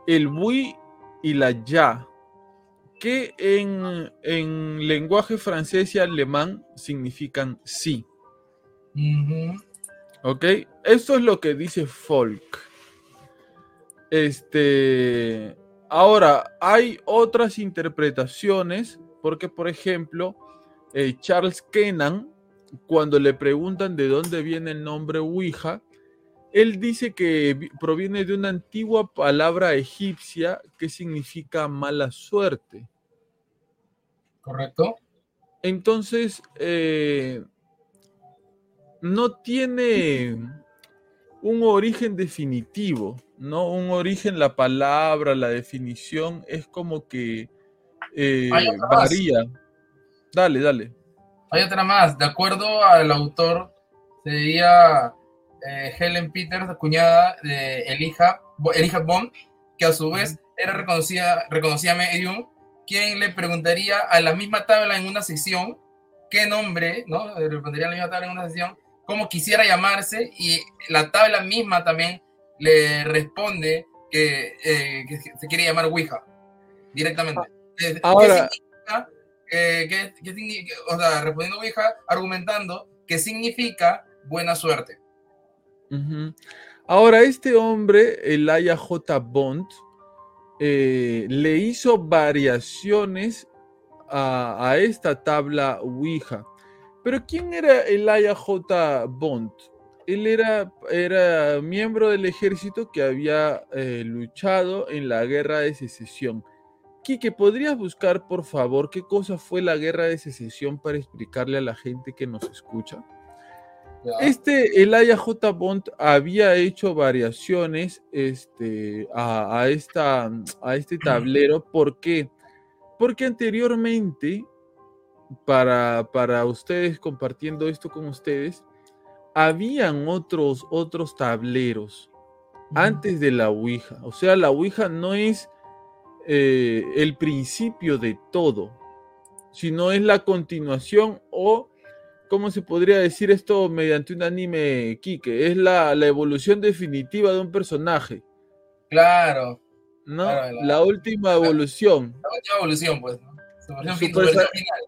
el bui y la ya, que en, en, lenguaje francés y alemán significan sí. ¿Ok? Esto es lo que dice Folk. Este, ahora, hay otras interpretaciones porque, por ejemplo, eh, Charles Kennan, cuando le preguntan de dónde viene el nombre Ouija, él dice que proviene de una antigua palabra egipcia que significa mala suerte. ¿Correcto? Entonces, eh, no tiene un origen definitivo, ¿no? Un origen, la palabra, la definición, es como que eh, varía. Dale, dale. Hay otra más. De acuerdo al autor, sería eh, Helen Peters, cuñada de Elijah, Elijah Bond, que a su vez era reconocida, reconocida medium, quien le preguntaría a la misma tabla en una sesión qué nombre, ¿no? Le preguntaría a la misma tabla en una sesión cómo quisiera llamarse y la tabla misma también le responde que, eh, que se quiere llamar Ouija directamente. Ahora, ¿qué significa? o sea, respondiendo Ouija, argumentando que significa buena suerte. Ahora, este hombre, Elijah J. Bond, eh, le hizo variaciones a, a, esta tabla Ouija. Pero ¿quién era Elijah J. Bond? Él era, era miembro del ejército que había eh, luchado en la guerra de secesión. Quique, ¿podrías buscar, por favor, qué cosa fue la guerra de secesión para explicarle a la gente que nos escucha? Este Elijah J. Bond había hecho variaciones este, a, a, esta, a este tablero. ¿Por qué? Porque anteriormente, para, para ustedes, compartiendo esto con ustedes, habían otros, otros tableros antes de la Ouija. O sea, la Ouija no es eh, el principio de todo, sino es la continuación o, ¿cómo se podría decir esto mediante un anime, Kike? Es la, la evolución definitiva de un personaje. Claro. ¿No? Claro, la, la, última evolución. La última evolución, pues. ¿no? Su versión, Super, su versión final.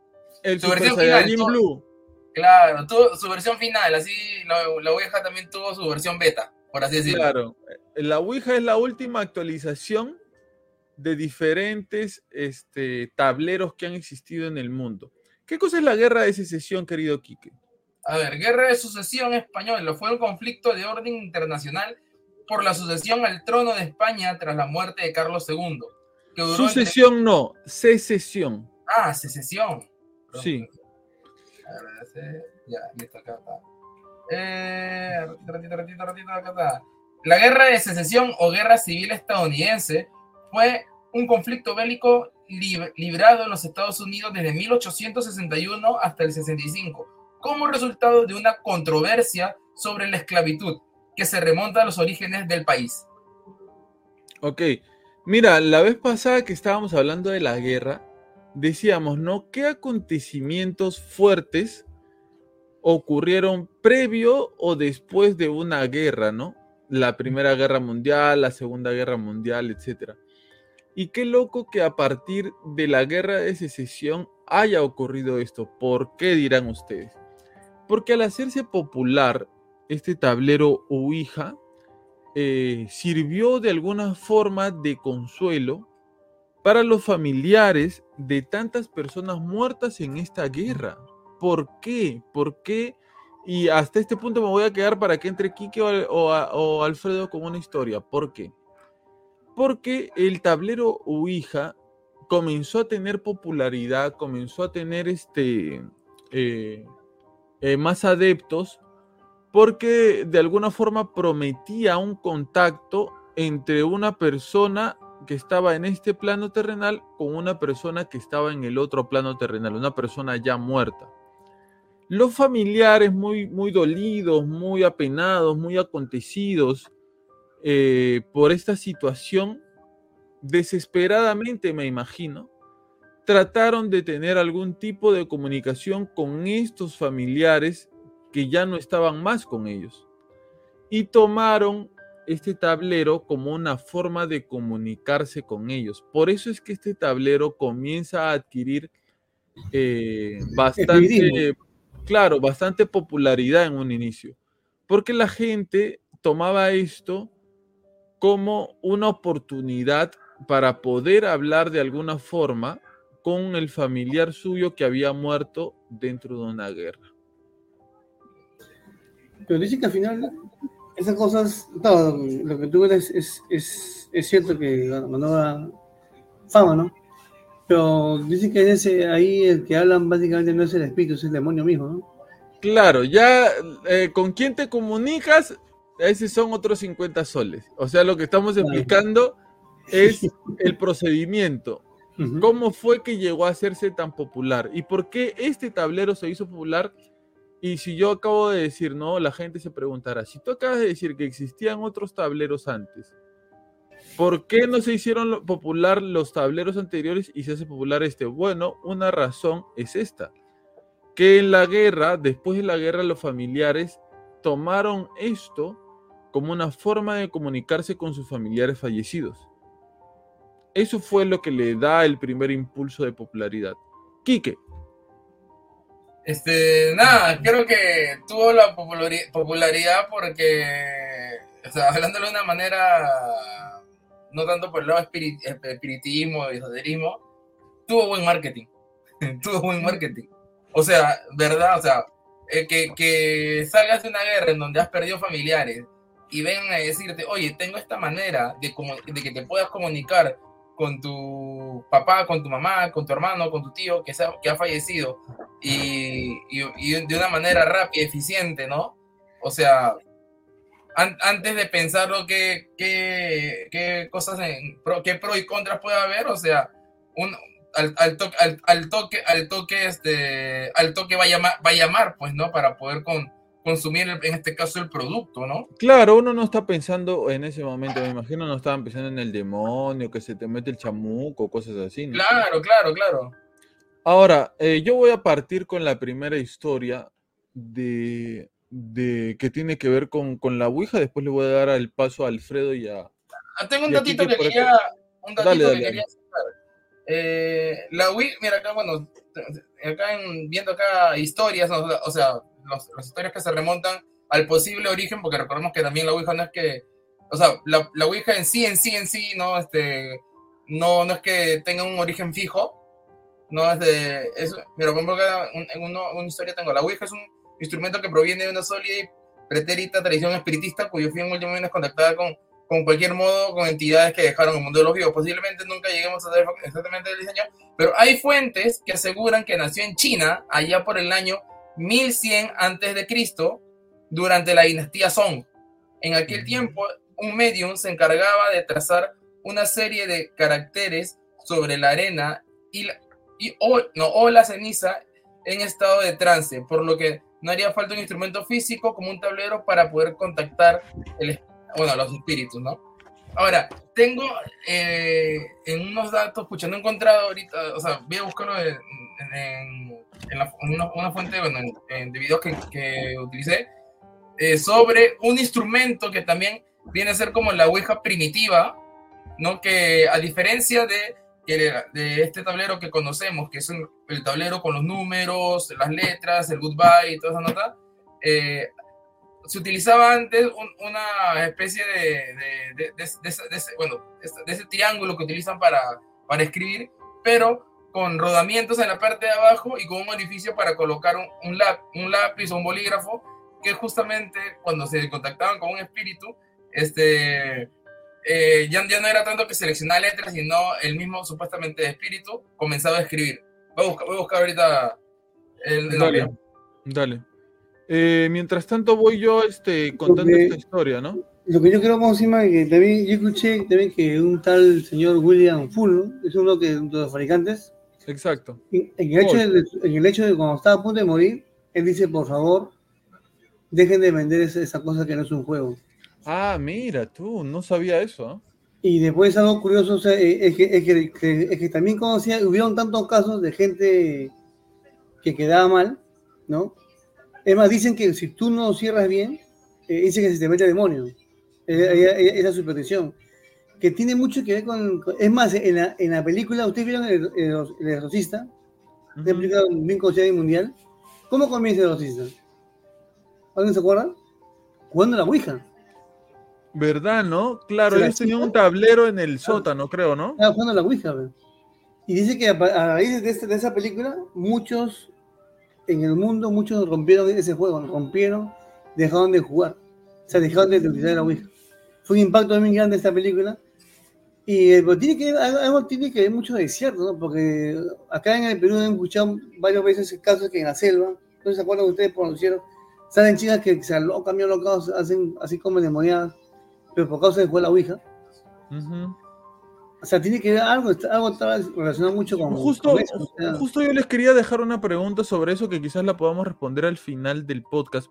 El su Super versión final, Blue. Claro, su versión final, así la, la Ouija también tuvo su versión beta, por así decirlo. Claro, la Ouija es la última actualización de diferentes este, tableros que han existido en el mundo. ¿Qué cosa es la guerra de secesión, querido Quique? A ver, guerra de sucesión española fue un conflicto de orden internacional por la sucesión al trono de España tras la muerte de Carlos II. Que sucesión entre... no, secesión. Ah, secesión. Perdón. Sí. Ya, listo, acá está. Eh, ratito, ratito, ratito, acá está. La guerra de secesión o guerra civil estadounidense fue un conflicto bélico lib librado en los Estados Unidos desde 1861 hasta el 65, como resultado de una controversia sobre la esclavitud que se remonta a los orígenes del país. Ok, mira, la vez pasada que estábamos hablando de la guerra, decíamos, ¿no? ¿Qué acontecimientos fuertes ocurrieron previo o después de una guerra, ¿no? La Primera Guerra Mundial, la Segunda Guerra Mundial, etcétera. Y qué loco que a partir de la guerra de secesión haya ocurrido esto. ¿Por qué dirán ustedes? Porque al hacerse popular este tablero Ouija, eh, sirvió de alguna forma de consuelo para los familiares de tantas personas muertas en esta guerra. ¿Por qué? ¿Por qué? Y hasta este punto me voy a quedar para que entre Quique o, Alfredo con una historia. ¿Por qué? Porque el tablero Ouija comenzó a tener popularidad, comenzó a tener este, eh, eh, más adeptos, porque de alguna forma prometía un contacto entre una persona que estaba en este plano terrenal con una persona que estaba en el otro plano terrenal, una persona ya muerta. Los familiares muy, muy dolidos, muy apenados, muy acontecidos eh, por esta situación, desesperadamente me imagino, trataron de tener algún tipo de comunicación con estos familiares que ya no estaban más con ellos. Y tomaron este tablero como una forma de comunicarse con ellos. Por eso es que este tablero comienza a adquirir eh, bastante, claro, bastante popularidad en un inicio, porque la gente tomaba esto como una oportunidad para poder hablar de alguna forma con el familiar suyo que había muerto dentro de una guerra. Pero dice que al final esas cosas, todo lo que tú ves es, es, es cierto que no da fama, ¿no? Pero dice que ese ahí el que hablan básicamente no es el espíritu, es el demonio mismo, ¿no? Claro, ya eh, con quién te comunicas, ese son otros 50 soles. O sea, lo que estamos explicando es el procedimiento. ¿Cómo fue que llegó a hacerse tan popular? ¿Y por qué este tablero se hizo popular? Y si yo acabo de decir, no, la gente se preguntará, si tú acabas de decir que existían otros tableros antes, ¿por qué no se hicieron popular los tableros anteriores y se hace popular este? Bueno, una razón es esta, que en la guerra, después de la guerra, los familiares tomaron esto como una forma de comunicarse con sus familiares fallecidos. Eso fue lo que le da el primer impulso de popularidad. Quique. Este, nada, creo que tuvo la popularidad porque, o sea, hablándolo de una manera, no tanto por el lado espiritismo y esoterismo, tuvo buen marketing. tuvo buen marketing. O sea, ¿verdad? O sea, eh, que, que salgas de una guerra en donde has perdido familiares y vengan a decirte, oye, tengo esta manera de, de que te puedas comunicar con tu papá, con tu mamá, con tu hermano, con tu tío que, que ha fallecido y, y, de una manera rápida, eficiente, ¿no? O sea, antes de pensar lo que, qué cosas, en, pro, qué pro y contras puede haber, o sea, un, al, al, toque, al, toque, al toque, este, al toque va a llamar, va a llamar, pues, ¿no? Para poder con, consumir, en este caso, el producto, ¿no? Claro, uno no está pensando en ese momento, me imagino, no estaban pensando en el demonio, que se te mete el chamuco, cosas así. ¿no? Claro, claro, claro. Ahora, eh, yo voy a partir con la primera historia de, que tiene que ver con, la Ouija, después le voy a dar el paso a Alfredo y a... Ah, tengo un datito que quería... Un datito que quería eh, la Ouija, mira acá, bueno, acá viendo acá historias, o sea, las historias que se remontan al posible origen, porque recordemos que también la Ouija no es que, o sea, la, la Ouija en sí, en sí, en sí, no, este, no, no es que tenga un origen fijo, no es de, eso, pero por ejemplo, en una historia tengo, la Ouija es un instrumento que proviene de una sólida y pretérita tradición espiritista cuyo fin último es contactada con, con cualquier modo con entidades que dejaron el mundo de los vivos. Posiblemente nunca lleguemos a saber exactamente el diseño, pero hay fuentes que aseguran que nació en China allá por el año 1100 antes de Cristo durante la dinastía Song. En aquel tiempo, un medium se encargaba de trazar una serie de caracteres sobre la arena y la, y, o, no, o la ceniza en estado de trance, por lo que no haría falta un instrumento físico como un tablero para poder contactar el, bueno, los espíritus, ¿no? Ahora, tengo eh, en unos datos, pucha, no he encontrado ahorita, o sea, voy a buscarlo en, una, fuente bueno, de videos que, que utilicé, eh, sobre un instrumento que también viene a ser como la Ouija primitiva, ¿no? Que a diferencia de de este tablero que conocemos, que es el tablero con los números, las letras, el goodbye y toda esa nota, eh, se utilizaba antes una especie de, de, bueno, de ese triángulo que utilizan para, para escribir, pero con rodamientos en la parte de abajo y con un orificio para colocar un, un, un lápiz o un bolígrafo, que justamente cuando se contactaban con un espíritu, este, eh, ya, ya, no era tanto que seleccionar letras, sino el mismo supuestamente espíritu comenzaba a escribir. Voy a buscar, voy a buscar ahorita el, Dale. dale. Eh, mientras tanto voy yo este, contando esta historia, ¿no? Lo que yo más encima, que también yo escuché también que un tal señor William Full, es uno que, de los fabricantes, Exacto. En, el hecho de, en, el hecho de, cuando estaba a punto de morir, él dice, por favor, dejen de vender esa, esa cosa que no es un juego. Ah, mira, tú, no sabía eso. ¿eh? Y después algo curioso o sea, es, que, es, que, que, es, que, también conocía, hubieron tantos casos de gente que quedaba mal, ¿no? Es más, dicen que si tú no cierras bien, eh, dicen que se te mete el demonio. Esa superstición. Que tiene mucho que ver con. es más, en la, en la película, ¿ustedes vieron El, el, el Exorcista? Uh -huh. película bien conocida y mundial. ¿Cómo comienza el Exorcista? ¿Alguien se acuerda? Jugando la Ouija. ¿Verdad, no? Claro, ellos tenían un tablero en el sótano, creo, ¿no? Estaba jugando la Ouija. Y dice que a, a raíz de, este, de, esa película, muchos en el mundo, muchos rompieron ese juego, rompieron, dejaron de jugar. O sea, dejaron de utilizar la Ouija. Fue un impacto muy grande esta película. Y pues, tiene que algo tiene que ver mucho de cierto, ¿no? Porque acá en el Perú hemos escuchado varias veces casos que en la selva, no se acuerdan ustedes cielos, salen chicas que se alocan, bien alocados, hacen así como demoniadas pero por causa de fue la Ouija. Uh -huh. O sea, tiene que ver algo, algo relacionado mucho con. Justo, con eso, o sea. justo yo les quería dejar una pregunta sobre eso que quizás la podamos responder al final del podcast.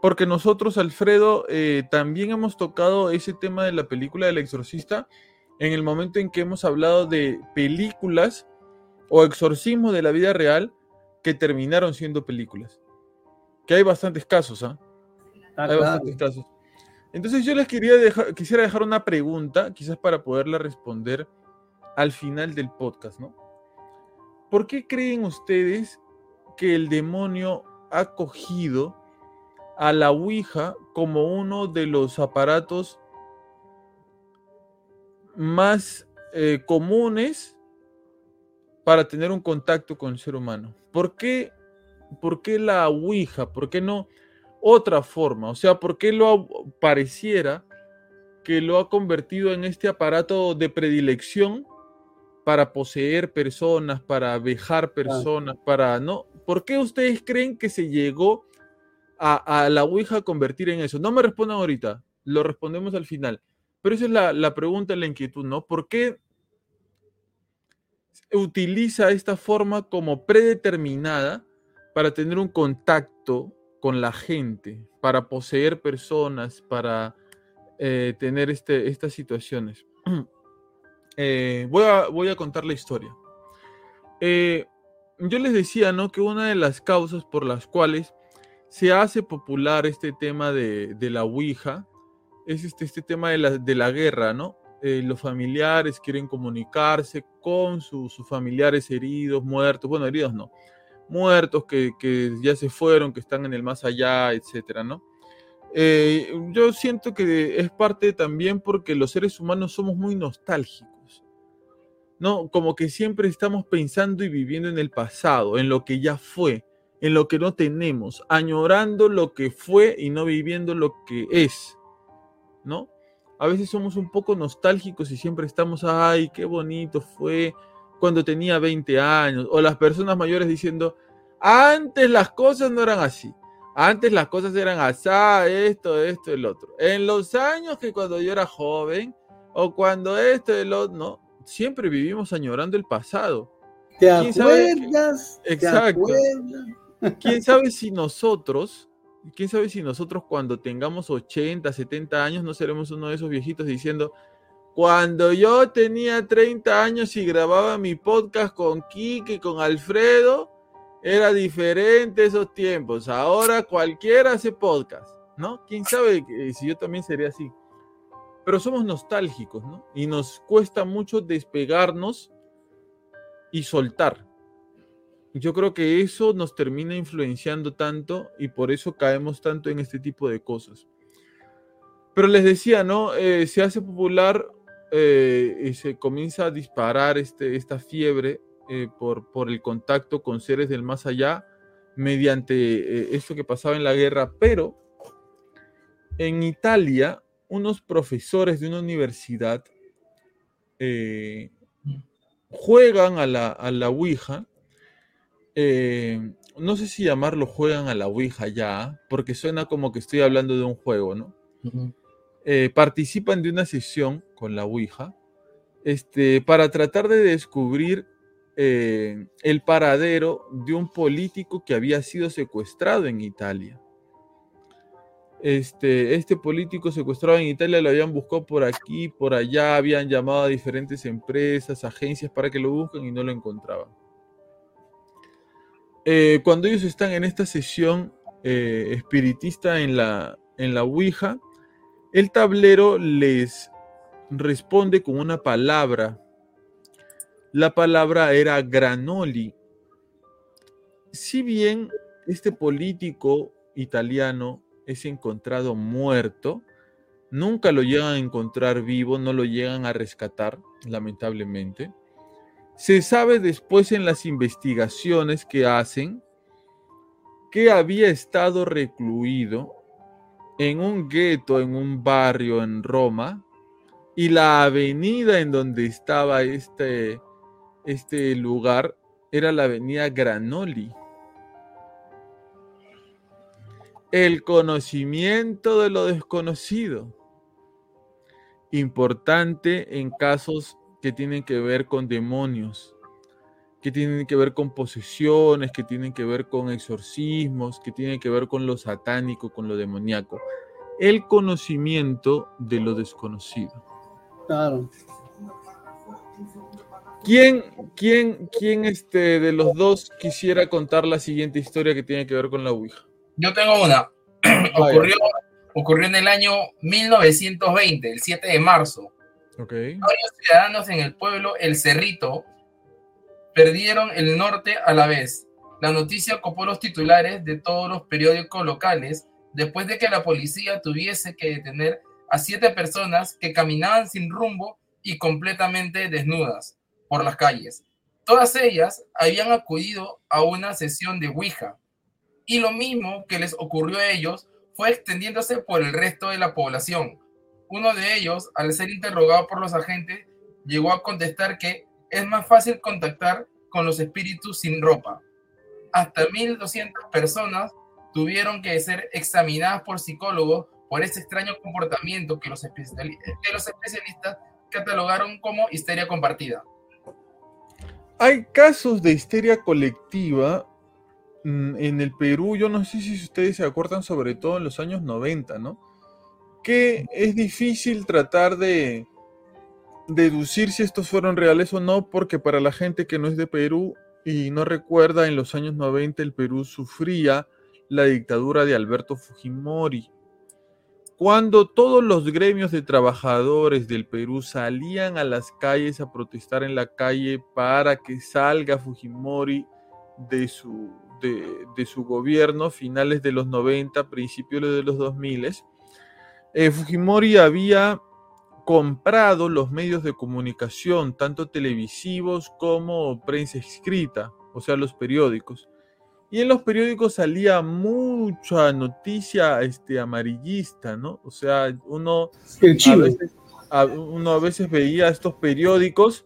Porque nosotros, Alfredo, eh, también hemos tocado ese tema de la película del exorcista en el momento en que hemos hablado de películas o exorcismos de la vida real que terminaron siendo películas. Que hay bastantes casos, ¿ah? ¿eh? Ah, hay claro. bastantes casos. Entonces yo les quería dejar, quisiera dejar una pregunta, quizás para poderla responder al final del podcast, ¿no? ¿Por qué creen ustedes que el demonio ha cogido a la Ouija como uno de los aparatos más eh, comunes para tener un contacto con el ser humano? ¿Por qué, ¿Por qué la Ouija? ¿Por qué no? otra forma. O sea, ¿por qué lo pareciera que lo ha convertido en este aparato de predilección para poseer personas, para vejar personas, para no? ¿Por qué ustedes creen que se llegó a, a la Ouija a convertir en eso? No me respondan ahorita, lo respondemos al final. Pero esa es la, la pregunta, la inquietud, ¿no? ¿Por qué utiliza esta forma como predeterminada para tener un contacto con la gente, para poseer personas, para eh, tener este, estas situaciones. eh, voy, a, voy, a, contar la historia. Eh, yo les decía, ¿no? Que una de las causas por las cuales se hace popular este tema de, de la Ouija es este, este tema de la, de la guerra, ¿no? Eh, los familiares quieren comunicarse con su, sus familiares heridos, muertos, bueno, heridos no, muertos que, que, ya se fueron, que están en el más allá, etcétera, ¿no? Eh, yo siento que es parte también porque los seres humanos somos muy nostálgicos, ¿no? Como que siempre estamos pensando y viviendo en el pasado, en lo que ya fue, en lo que no tenemos, añorando lo que fue y no viviendo lo que es, ¿no? A veces somos un poco nostálgicos y siempre estamos, ay, qué bonito fue, cuando tenía 20 años, o las personas mayores diciendo, antes las cosas no eran así, antes las cosas eran así, esto, esto, el otro. En los años que cuando yo era joven, o cuando esto, el otro, no, siempre vivimos añorando el pasado. ¿Te acuerdas? Que... Exacto. ¿Te acuerdas? ¿Quién sabe si nosotros, quién sabe si nosotros cuando tengamos 80, 70 años no seremos uno de esos viejitos diciendo, cuando yo tenía 30 años y grababa mi podcast con Kike, con Alfredo, era diferente esos tiempos. Ahora cualquiera hace podcast, ¿no? ¿Quién sabe si yo también sería así? Pero somos nostálgicos, ¿no? Y nos cuesta mucho despegarnos y soltar. Yo creo que eso nos termina influenciando tanto y por eso caemos tanto en este tipo de cosas. Pero les decía, ¿no? Eh, se hace popular eh, y se comienza a disparar este, esta fiebre eh, por, por el contacto con seres del más allá mediante esto que pasaba en la guerra, pero en Italia, unos profesores de una universidad juegan a la, a la Ouija. No sé si llamarlo juegan a la Ouija ya, porque suena como que estoy hablando de un juego, ¿no? Eh, participan de una sesión con la Ouija este, para tratar de descubrir eh, el paradero de un político que había sido secuestrado en Italia. Este, este político secuestrado en Italia lo habían buscado por aquí, por allá, habían llamado a diferentes empresas, agencias para que lo busquen y no lo encontraban. Eh, cuando ellos están en esta sesión espiritista en la, en la Ouija, el tablero les responde con una palabra. La palabra era granoli. Si bien este político italiano es encontrado muerto, nunca lo llegan a encontrar vivo, no lo llegan a rescatar, lamentablemente. Se sabe después en las investigaciones que hacen que había estado recluido en un gueto, en un barrio en Roma, y la avenida en donde estaba este, este lugar era la avenida Granoli. El conocimiento de lo desconocido. Importante en casos que tienen que ver con demonios que tienen que ver con posesiones, que tienen que ver con exorcismos, que tienen que ver con lo satánico, con lo demoníaco. El conocimiento de lo desconocido. Claro. ¿Quién, quién, quién este, de los dos quisiera contar la siguiente historia que tiene que ver con la Ouija? Yo tengo una. ocurrió, ocurrió en el año 1920, el 7 de marzo. Varios ciudadanos en el pueblo El Cerrito perdieron el norte a la vez. La noticia ocupó los titulares de todos los periódicos locales después de que la policía tuviese que detener a siete personas que caminaban sin rumbo y completamente desnudas por las calles. Todas ellas habían acudido a una sesión de Ouija. Y lo mismo que les ocurrió a ellos fue extendiéndose por el resto de la población. Uno de ellos, al ser interrogado por los agentes, llegó a contestar que es más fácil contactar con los espíritus sin ropa. Hasta 1.200 personas tuvieron que ser examinadas por psicólogos por ese extraño comportamiento que los, especialistas catalogaron como histeria compartida. Hay casos de histeria colectiva mm, en el Perú, yo no sé si ustedes se acuerdan, sobre todo en los años 90, ¿no? Que es difícil tratar de, deducir si estos fueron reales o no, porque para la gente que no es de Perú y no recuerda, en los años 90 el Perú sufría la dictadura de Alberto Fujimori. Cuando todos los gremios de trabajadores del Perú salían a las calles a protestar en la calle para que salga Fujimori de su, de, su gobierno, finales de los 90, principios de los 2000, eh, Fujimori había comprado los medios de comunicación, tanto televisivos como prensa escrita, o sea, los periódicos. Y en los periódicos salía mucha noticia este, amarillista, ¿no? O sea, uno a, veces, uno a veces veía estos periódicos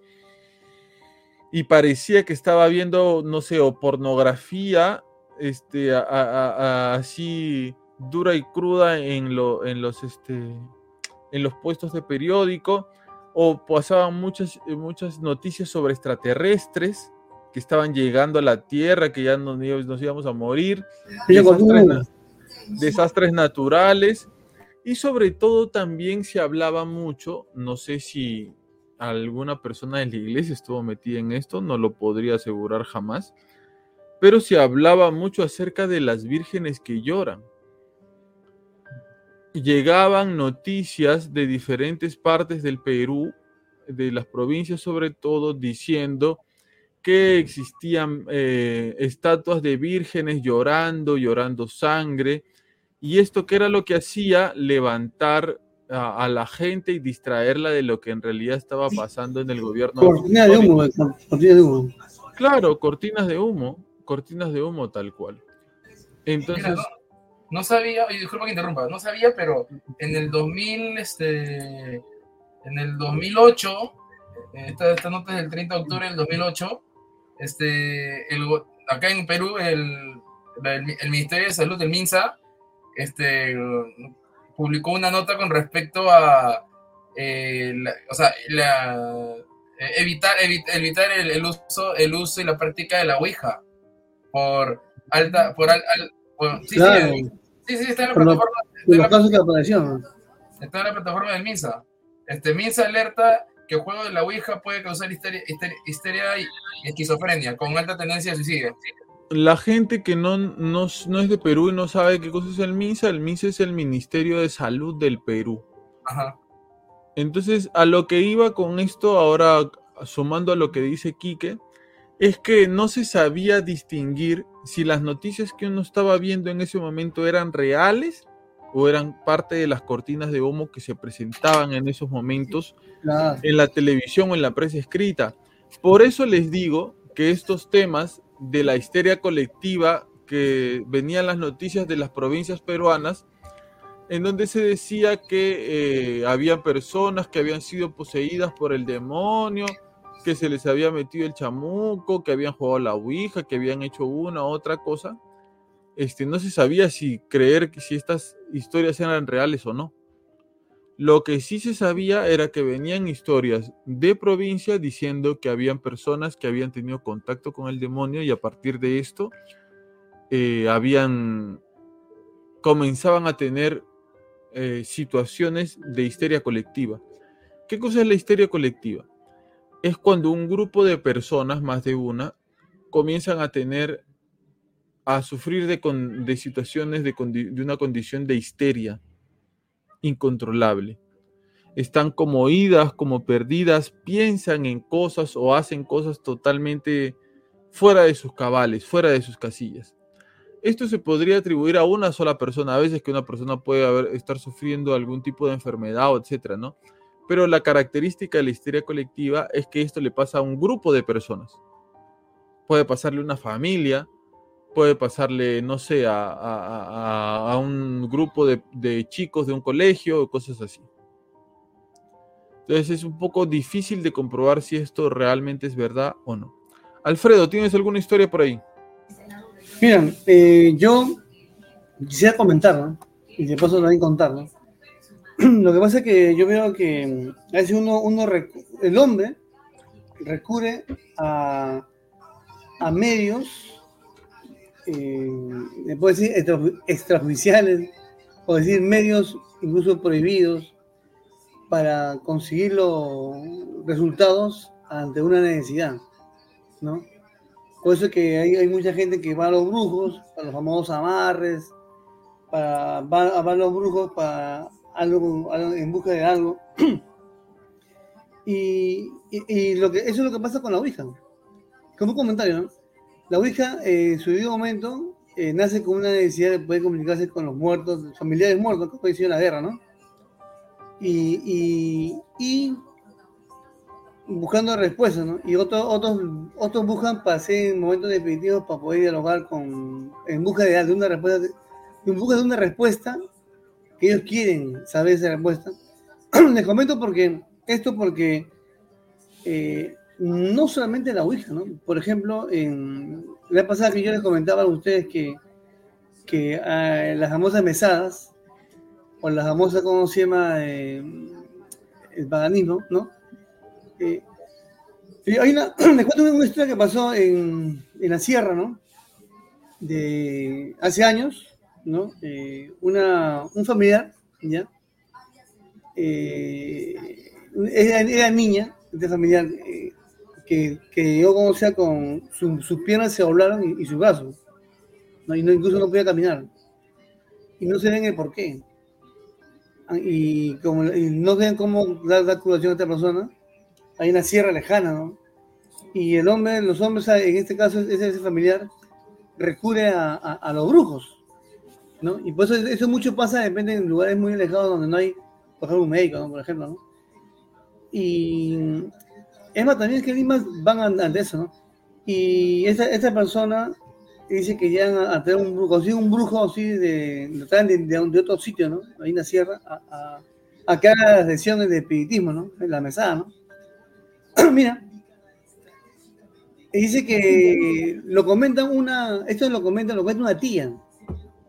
y parecía que estaba viendo, no sé, o pornografía, este, así dura y cruda en, lo, en los, este, en los puestos de periódico o pasaban muchas, muchas noticias sobre extraterrestres que estaban llegando a la Tierra, que ya nos, nos íbamos a morir, desastres, desastres, naturales y sobre todo también se hablaba mucho, no sé si alguna persona de la iglesia estuvo metida en esto, no lo podría asegurar jamás, pero se hablaba mucho acerca de las vírgenes que lloran llegaban noticias de diferentes partes del Perú, de las provincias sobre todo, diciendo que existían eh, estatuas de vírgenes llorando, llorando sangre, y esto que era lo que hacía levantar a, a la gente y distraerla de lo que en realidad estaba pasando en el gobierno. Cortina de humo, cortina de humo. Claro, cortinas de humo, cortinas de humo tal cual. Entonces, no, sabía, oye, disculpa que interrumpa, no sabía, pero en el 2000, este, en el 2008, eh, esta, esta nota es del 30 de octubre del 2008, este, acá en Perú, el, el, Ministerio de Salud, el MINSA, este, publicó una nota con respecto a, eh, o sea, la, eh, evitar, evi- evitar el, uso, el uso y la práctica de la Ouija por alta, por por- sí, Claro, sí, sí, sí, está en la Por plataforma, está de en los la, casos que aparecieron. está en la plataforma del MINSA. Este MINSA alerta que el juego de la Ouija puede causar histeria, histeria- y esquizofrenia con alta tendencia a suicidio. la gente que no, no, no es de Perú y no sabe qué cosa es el MINSA, el MINSA es el Ministerio de Salud del Perú. Ajá. Entonces, a lo que iba con esto, ahora sumando a lo que dice Quique, es que no se sabía distinguir si las noticias que uno estaba viendo en ese momento eran reales o eran parte de las cortinas de humo que se presentaban en esos momentos Claro. en la televisión o en la prensa escrita. Por eso les digo que estos temas de la histeria colectiva que venían las noticias de las provincias peruanas, en donde se decía que eh, había personas que habían sido poseídas por el demonio, que se les había metido el chamuco, que habían jugado la ouija, que habían hecho una u otra cosa. Este, no se sabía si creer que si estas historias eran reales o no. Lo que sí se sabía era que venían historias de provincia diciendo que habían personas que habían tenido contacto con el demonio y a partir de esto eh, habían comenzaban a tener eh, situaciones de histeria colectiva. ¿Qué cosa es la histeria colectiva? Es cuando un grupo de personas, más de una, comienzan a tener, a sufrir de, con- de situaciones de, de una condición de histeria incontrolable. Están como oídas, como perdidas, piensan en cosas o hacen cosas totalmente fuera de sus cabales, fuera de sus casillas. Esto se podría atribuir a una sola persona, a veces que una persona puede haber, estar sufriendo algún tipo de enfermedad, etcétera, ¿no? Pero la característica de la histeria colectiva es que esto le pasa a un grupo de personas. Puede pasarle a una familia, puede pasarle, no sé, a, a- a- un grupo de, de chicos de un colegio o cosas así. Entonces es un poco difícil de comprobar si esto realmente es verdad o no. Alfredo, ¿tienes alguna historia por ahí? Miren, eh, yo quisiera comentar, ¿no? Y de paso también contar, ¿no? Lo que pasa es que yo veo que mm, a veces uno, uno el hombre recurre a, a medios, eh, puedo decir extra- extrajudiciales, o decir medios incluso prohibidos, para conseguir los resultados ante una necesidad, ¿no? Por eso es que hay, mucha gente que va a los brujos, a los famosos amarres, para, va a los brujos para algo, algo- en busca de algo. Y, y- y lo que, eso es lo que pasa con la Ouija. Como un comentario, ¿no? La Ouija, eh, en su debido momento, eh, nace con una necesidad de poder comunicarse con los muertos, familiares muertos, decía en la guerra, ¿no? Y, y, buscando respuestas, ¿no? Y otros, otros, otros buscan para ser en momentos definitivos para poder dialogar con, en busca de, de una respuesta, en busca de una respuesta que ellos quieren saber esa respuesta. Les comento porque, esto porque eh, no solamente la Ouija, ¿no? Por ejemplo, la pasada que yo les comentaba a ustedes que, que ah, las famosas mesadas, o las famosas, ¿cómo se llama? Eh, el paganismo, ¿no? Eh, hay una, les cuento una historia que pasó en, en la sierra, ¿no? De hace años, ¿no? Eh, una, un familiar, ¿ya? Eh, era, era niña, este familiar, eh, que, que yo conocía con su- sus piernas se doblaron y, sus brazos, ¿no? Y no, incluso no podía caminar. Y no se ven el por qué. Ah, Y, como, y no saben cómo dar, dar curación a esta persona, hay una sierra lejana, ¿no? y el hombre, los hombres, en este caso ese, familiar, recurre a, a, los brujos, ¿no? Y por eso eso mucho pasa, depende en lugares muy alejados donde no hay, por ejemplo, un médico, ¿no? por ejemplo, ¿no? Y es más, también es que más van ante eso, ¿no? Y esta, esta persona dice que llegan a, tener un brujo, un brujo así de, de, de, otro sitio, ¿no? Ahí en la sierra, a, a, a que haga las lecciones de espiritismo, ¿no? En la mesada, ¿no? Mira, dice que lo comentan una, esto lo comenta, lo comenta una tía,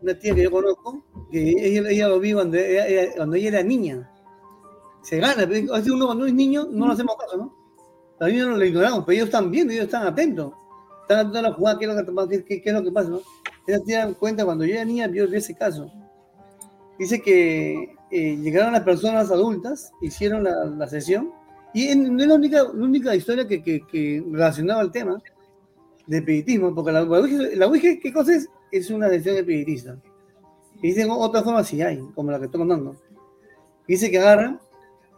una tía que yo conozco, que ella, ella lo vio cuando ella, cuando ella era niña. Se gana, así uno cuando es niño no lo hacemos caso, ¿no? Los niños no lo ignoramos, pero ellos están viendo, ellos están atentos. Están atentos a la jugada, qué es lo que, qué, qué es lo que pasa, ¿no? Ella dan cuenta cuando yo era niña, vio, ese caso. Dice que eh, llegaron las personas adultas, hicieron la, la sesión, y no es la única, la única historia que, que, que, relacionaba al tema de espiritismo, porque la, la Ouija, ¿qué cosa es? Es una lección espiritista. Y dicen otra forma si hay, como la que estoy contando. Dice que agarra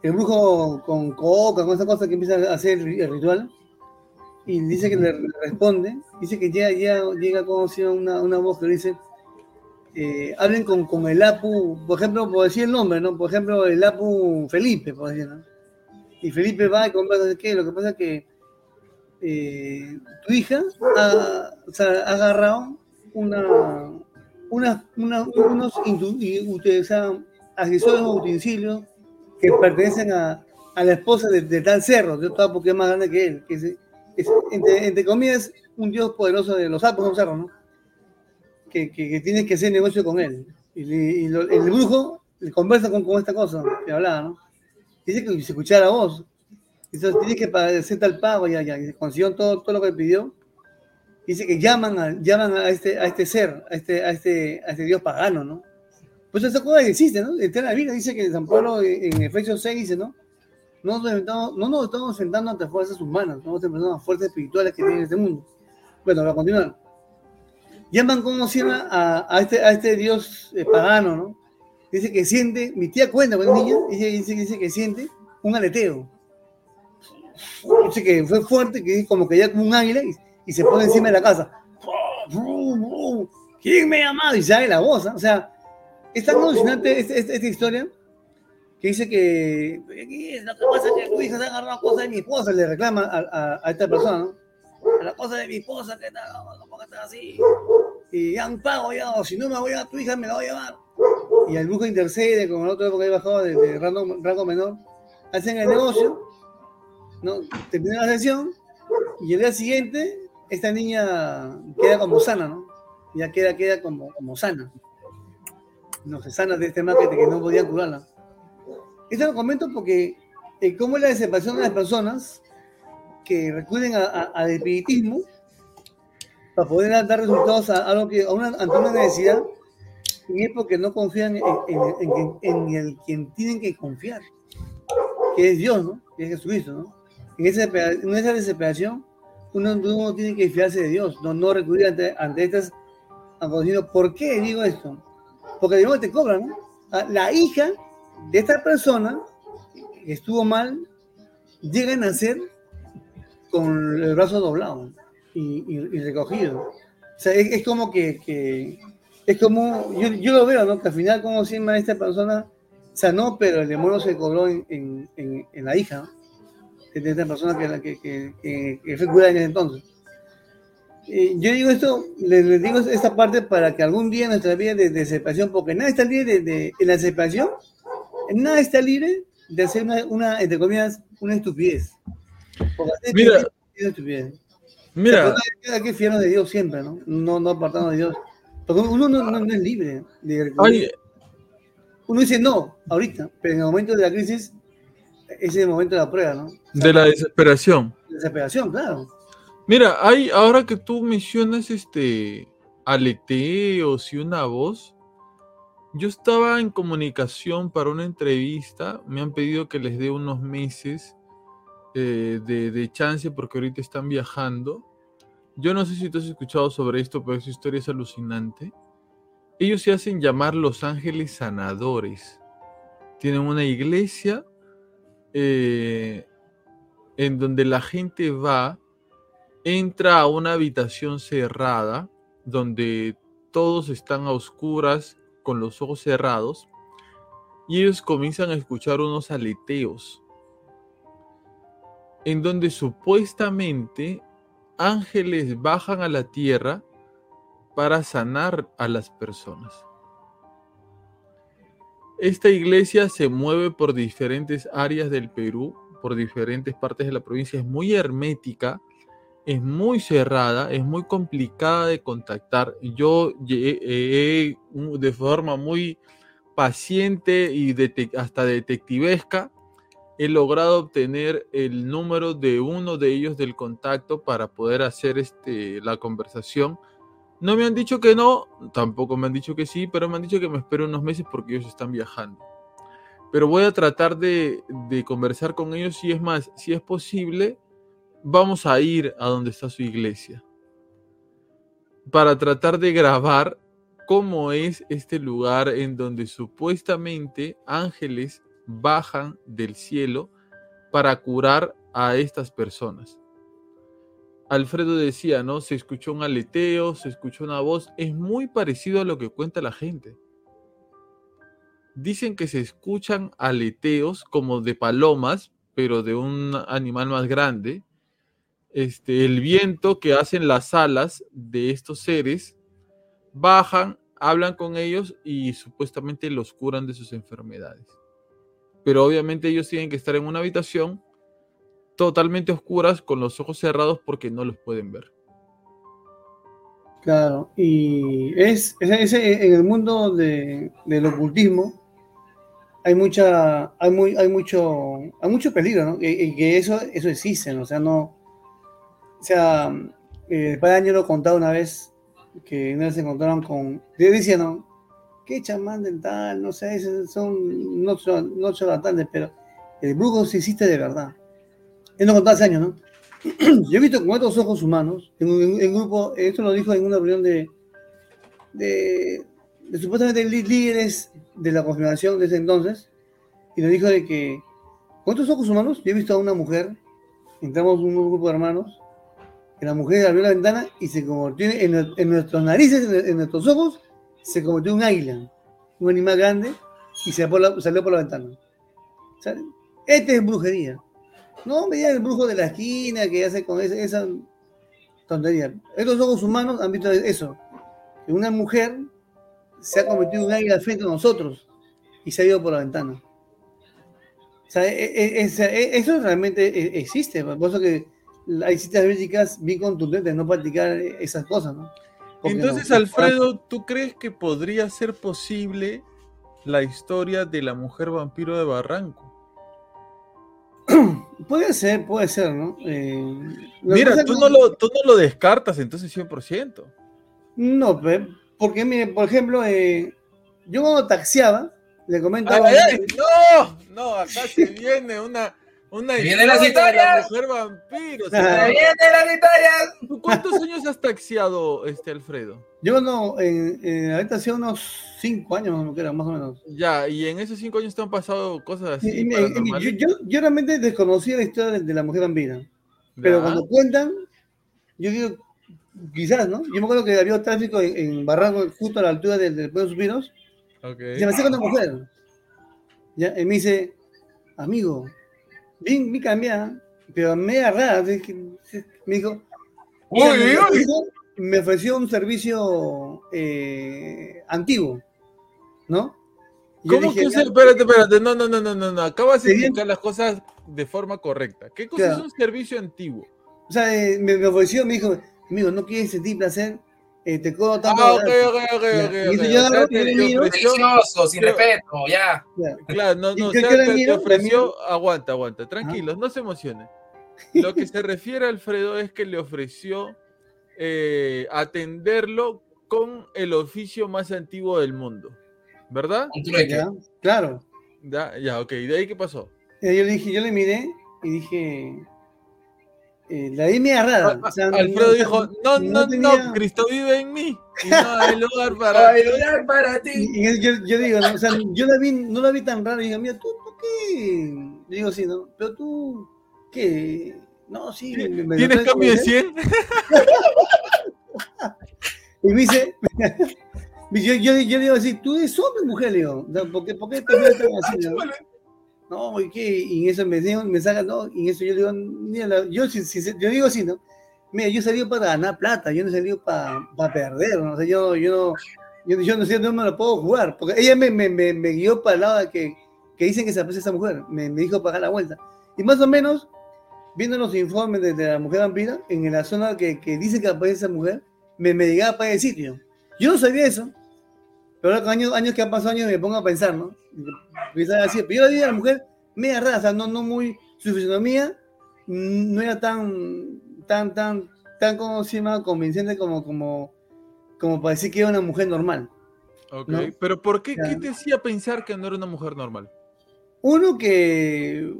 el brujo con coca, con esa cosa que empieza a hacer el ritual, y dice que le responde, dice que ya, ya llega como si una, una voz que dice, eh, hablen con, con, el Apu, por ejemplo, por decir el nombre, ¿no? Por ejemplo, el Apu Felipe, por decir, ¿no? Y Felipe va y conversa, ¿qué? Lo que pasa es que eh, tu hija ha, o sea, ha agarrado una, una, una unos accesorios o utensilios que pertenecen a, a la esposa de, de, tal cerro, de todo porque es más grande que él, que es, es entre, entre, comillas, un dios poderoso de los sapos, un cerro, ¿no? Que, que, que tiene que hacer negocio con él. Y, y lo, el brujo le conversa con, con, esta cosa que hablaba, ¿no? Dice que se escuchara voz. Entonces tiene que hacer tal pago, ya, ya, consiguió todo, todo lo que pidió. Dice que llaman a, llaman a este, a este ser, a este, a este, a este dios pagano, ¿no? Pues esa cosa existe, ¿no? En la Biblia dice que San Pablo en Efesios 6 dice, ¿no? No nos, estamos, no nos estamos enfrentando ante fuerzas humanas, no nos enfrentando a fuerzas espirituales que tiene este mundo. Bueno, para continuar. Llaman como se llama a, a, este, a este dios eh, pagano, ¿no? Dice que siente, mi tía cuenta con niña, dice, dice, dice que siente un aleteo. Dice que fue fuerte, que como que ya como un águila y, y se pone encima de la casa. ¿Quién me ha llamado? Y sale la voz, ¿eh? o sea, es tan alucinante esta, esta, esta, historia que dice que lo que pasa que tu hija se ha agarrado cosas de mi esposa, le reclama a, a, a esta persona, ¿no? A la cosa de mi esposa, que está, como que está así. Y ya un pago, ya, o si no me voy a tu hija, me la voy a llevar. Y el brujo intercede con el otro porque había bajado de, de rango, rango, menor. Hacen el negocio, ¿no? termina la sesión, y el día siguiente, esta niña queda como sana, ¿no? Ya queda, queda como, como sana no se sana de este marketing que no podían curarla. Esto lo comento porque eh, cómo es la desesperación de las personas que recurren al espiritismo para poder dar resultados a, algo que, a una, ante una necesidad y es porque no confían en, en, en, en, el quien tienen que confiar, que es Dios, ¿no? Que es Jesucristo, ¿no? En esa, en esa desesperación uno, uno, tiene que fiarse de Dios, no, no recurrir ante, ante estas acontecimientos. ¿Por qué digo esto? porque de nuevo te cobran, ¿no? Ah, la hija de esta persona que estuvo mal llega a nacer con el brazo doblado y, y, y recogido. O sea, es, es como que, que, es como, yo, yo, lo veo, ¿no? Que al final, como si esta persona sanó, pero el demonio se cobró en, en, en, en la hija, ¿no? De esta persona que, que, que, que en ese entonces. Eh, yo digo esto, les, les, digo esta parte para que algún día nuestra vida de, de separación, porque nada está libre de, de, en la separación, nada está libre de hacer una, una entre comillas, una estupidez. Mira, estupidez. mira. hay que fiarnos de Dios siempre, ¿no? No, no apartarnos de Dios. Porque uno no, no, no es libre. De, Ay. Uno dice no, ahorita, pero en el momento de la crisis, ese es el momento de la prueba, ¿no? O sea, de la desesperación. Desesperación, claro. Mira, hay, ahora que tú mencionas este aleteos y una voz, yo estaba en comunicación para una entrevista, me han pedido que les dé unos meses eh, de, de, chance porque ahorita están viajando. Yo no sé si tú has escuchado sobre esto, pero esa historia es alucinante. Ellos se hacen llamar los ángeles sanadores. Tienen una iglesia eh, en donde la gente va entra a una habitación cerrada donde todos están a oscuras con los ojos cerrados y ellos comienzan a escuchar unos aleteos en donde supuestamente ángeles bajan a la tierra para sanar a las personas. Esta iglesia se mueve por diferentes áreas del Perú, por diferentes partes de la provincia, es muy hermética, es muy cerrada, es muy complicada de contactar. Yo de forma muy paciente y hasta detectivesca he logrado obtener el número de uno de ellos del contacto para poder hacer este, la conversación. No me han dicho que no, tampoco me han dicho que sí, pero me han dicho que me espero unos meses porque ellos están viajando. Pero voy a tratar de, de conversar con ellos y es más, si es posible, vamos a ir a donde está su iglesia para tratar de grabar cómo es este lugar en donde supuestamente ángeles bajan del cielo para curar a estas personas. Alfredo decía, ¿no? Se escuchó un aleteo, se escuchó una voz, es muy parecido a lo que cuenta la gente. Dicen que se escuchan aleteos como de palomas, pero de un animal más grande. Este, el viento que hacen las alas de estos seres bajan, hablan con ellos y supuestamente los curan de sus enfermedades pero obviamente ellos tienen que estar en una habitación totalmente oscuras con los ojos cerrados porque no los pueden ver. Claro, y es, en el mundo de, del ocultismo hay mucha, hay muy, hay mucho, hay mucho peligro, ¿no? Y, que eso, eso existe, ¿no? o sea, no, o sea, eh, el padre Año lo contaba una vez que vez se encontraron con, decía, ¿no? qué chamán dental, no sé, son, no no charlatanes, pero el brujo sí existe de verdad. Él nos contaba hace años, ¿no? Yo he visto con otros ojos humanos, en un grupo, esto lo dijo en una reunión de, de, supuestamente líderes de la confirmación de ese entonces, y nos dijo de que con otros ojos humanos, yo he visto a una mujer, entramos en un grupo de hermanos, que la mujer abrió la ventana y se convirtió en, en nuestras narices, en nuestros ojos, se convirtió en un águila, un animal grande, y se salió por la ventana. este es brujería. No me digan el brujo de la esquina que hace con esa, tontería. Estos ojos humanos han visto eso. Que una mujer se ha convertido en un águila frente a nosotros y se ha ido por la ventana. O sea, e, e, e, eso realmente existe. Por eso que hay citas bíblicas bien contundentes, no practicar esas cosas, ¿no? Entonces, Alfredo, ¿tú crees que podría ser posible la historia de la mujer vampiro de Barranco? Puede ser, puede ser, ¿no? Eh, Mira, tú no, lo, tú no lo descartas entonces 100%. No, porque mire, por ejemplo, eh, yo cuando taxiaba, le comentaba... no, no, acá se viene una una viene las historias. La mujer vampiro. viene las historias. ¿Cuántos años has taxiado, este Alfredo? Yo no, en, ahorita hacía unos cinco años, más o menos. Ya, y en esos cinco años te han pasado cosas así. yo, yo, realmente desconocía la historia de, la mujer vampira. Pero cuando cuentan, yo digo, quizás, ¿no? Yo me acuerdo que había tráfico en, Barranco, justo a la altura del, del Pueblo Suspiros. Okay. Se me acerca una mujer. ¿ya? Y me dice, amigo, bien, me cambia, pero me rara. Me dijo, me, ofreció un servicio eh, antiguo, ¿no? ¿Cómo que se, espérate, espérate, no, no, no, no, no, no, acabas de explicar las cosas de forma correcta. ¿Qué cosa es un servicio antiguo? O sea, eh, me, me, ofreció, me dijo, amigo, ¿no quieres sentir placer? Eh, te codo tanto. Ah, ok, ok, ok, okay. Delicioso, sin respeto, ya. Claro, no, no, te, te, ofreció, aguanta, aguanta, tranquilos, no se emocionen. Lo que se refiere a Alfredo es que le ofreció eh, atenderlo con el oficio más antiguo del mundo, ¿verdad? Ya, claro. Ya, ya, ok, ¿y de ahí qué pasó? Yo le dije, yo le miré y dije, eh, la di media rara. O sea, Alfredo dijo, no, no, no, Cristo vive en mí. Y no hay lugar para, hay lugar para ti. Y, yo, yo, digo, ¿no? o sea, yo la vi, no la vi tan rara. Y digo, mira, ¿tú, tú qué? digo, sí, ¿no? Pero tú, ¿qué? No, sí. me- me- ¿Tienes cambio de 100? Y me dice, yo, yo, yo digo así, tú eres hombre, mujer, le digo, ¿por qué, por qué te ves tan así? No? ¿y qué? Y en eso me, me saca, no, y en eso yo digo, mira, yo, si- si- yo digo así, ¿no? Mira, yo he salido para ganar plata, yo no he salido para, para perder, ¿no? O sea, yo, yo yo, yo no sé, no me lo puedo jugar, porque ella me, me, me, me guió para el lado de que, que dicen que se aprecia esa mujer, me, me dijo para dar la vuelta. Y más o menos, viendo los informes de, de la mujer vampira, en la zona que, que dice que aparece esa mujer, me, me llegaba para el sitio. Yo no sabía eso, pero ahora con años, años que han pasado años me pongo a pensar, ¿no? Así, pero yo la vi a la mujer media rara, o sea, no, no muy, su fisonomía no era tan, tan, tan, tan, como se llama, convincente como, como, como para decir que era una mujer normal. Ok, ¿no? pero ¿por qué? Ya. ¿Qué te hacía pensar que no era una mujer normal? Uno que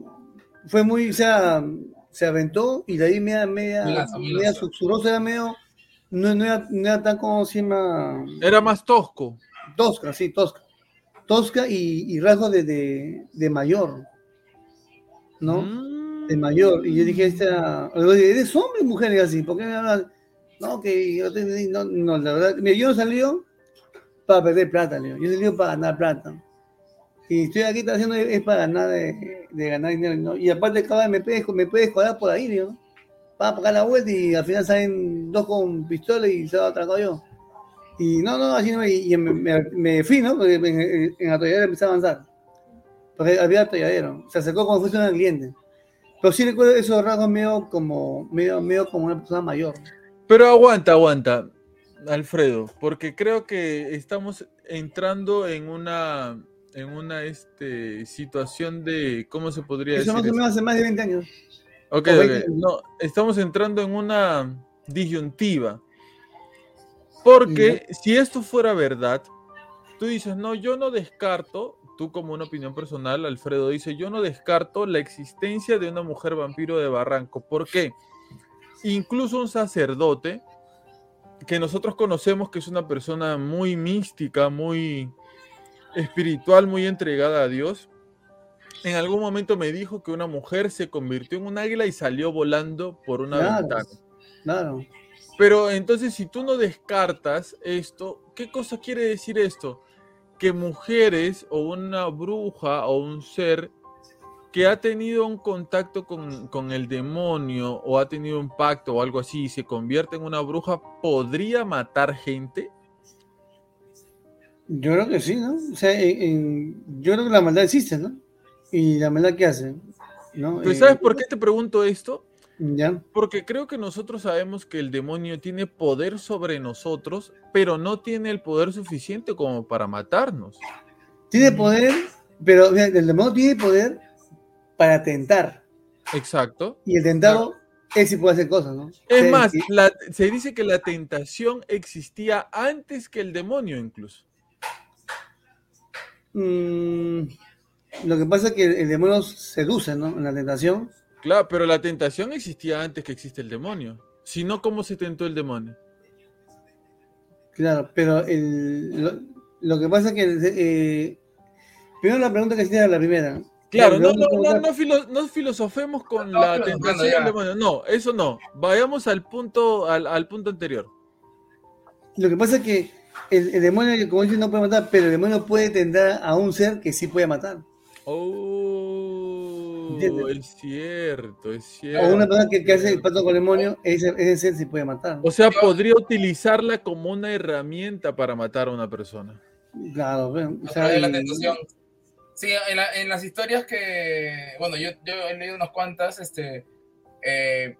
fue muy, o sea, se aventó y de ahí media, media, Melazo, media susurrosa, era medio, no, no, era, no era tan como se llama, Era más tosco. Tosca, sí, tosca. Tosca y, y rasgos de, de, de mayor, ¿no? Mm. De mayor. Y yo dije, esta, ¿eres hombre mujer? Y así, ¿por qué me hablas? No, que yo te- no, no, la verdad, mira, yo no salió para perder plata, Leo. Yo salí para ganar plata. Y estoy aquí está haciendo es para ganar de, de ganar dinero, ¿no? Y aparte cada vez me puedes, me puedes colar por ahí, ¿no? Para pagar la vuelta y al final salen dos con pistola y se va atracado yo. Y no, no, así no, y, y me, me, fui, ¿no? Porque en, en, en atolladero empecé a avanzar. Porque había atolladero. Se acercó como si fuese un cliente. Pero sí recuerdo esos rasgos medio como, medio, medio como una persona mayor. Pero aguanta, aguanta, Alfredo, porque creo que estamos entrando en una en una este, situación de, ¿cómo se podría Eso decir? más o menos hace más de 20 años. Ok, o ok. 20. No, estamos entrando en una disyuntiva. Porque si esto fuera verdad, tú dices, no, yo no descarto, tú como una opinión personal, Alfredo dice, yo no descarto la existencia de una mujer vampiro de Barranco. ¿Por qué? Incluso un sacerdote que nosotros conocemos que es una persona muy mística, muy espiritual, muy entregada a Dios, en algún momento me dijo que una mujer se convirtió en un águila y salió volando por una Claro. ventana. Claro. Pero entonces, si tú no descartas esto, ¿qué cosa quiere decir esto? Que mujeres o una bruja o un ser que ha tenido un contacto con, con el demonio o ha tenido un pacto o algo así y se convierte en una bruja, ¿podría matar gente? Yo creo que sí, ¿no? O sea, en- en- yo creo que la maldad existe, ¿no? Y la maldad que hace, ¿no? Pero Eh, ¿sabes por qué te pregunto esto? Ya. Porque creo que nosotros sabemos que el demonio tiene poder sobre nosotros, pero no tiene el poder suficiente como para matarnos. Tiene poder, pero mira, el demonio tiene poder para tentar. Exacto. Y el tentado, él sí puede hacer cosas, ¿no? Es más, la- se dice que la tentación existía antes que el demonio incluso. Mm, lo que pasa es que el, el demonio seduce, ¿no? En la tentación. Claro, pero la tentación existía antes que existe el demonio. Si no, ¿cómo se tentó el demonio? Claro, pero el, lo, lo que pasa es que. eh, primero la pregunta que era la primera. Claro, no, La no, segunda no, pregunta- no, filo- no filosofemos con No, la tentación del demonio. No, eso no. Vayamos al punto, al, al punto anterior. Lo que pasa es que el, el demonio, como dices, no puede matar, pero el demonio puede tentar a un ser que sí puede matar. Oh, ¿Entiendes? es cierto, es O cierto. una persona que, que hace el pacto con el demonio, ese, ese ser sí puede matar. O sea, podría utilizarla como una herramienta para matar a una persona. Claro, bueno, o sea, de la tentación. Sí, en, la- en las historias que, bueno, yo, yo he leído unas cuantas, este, eh,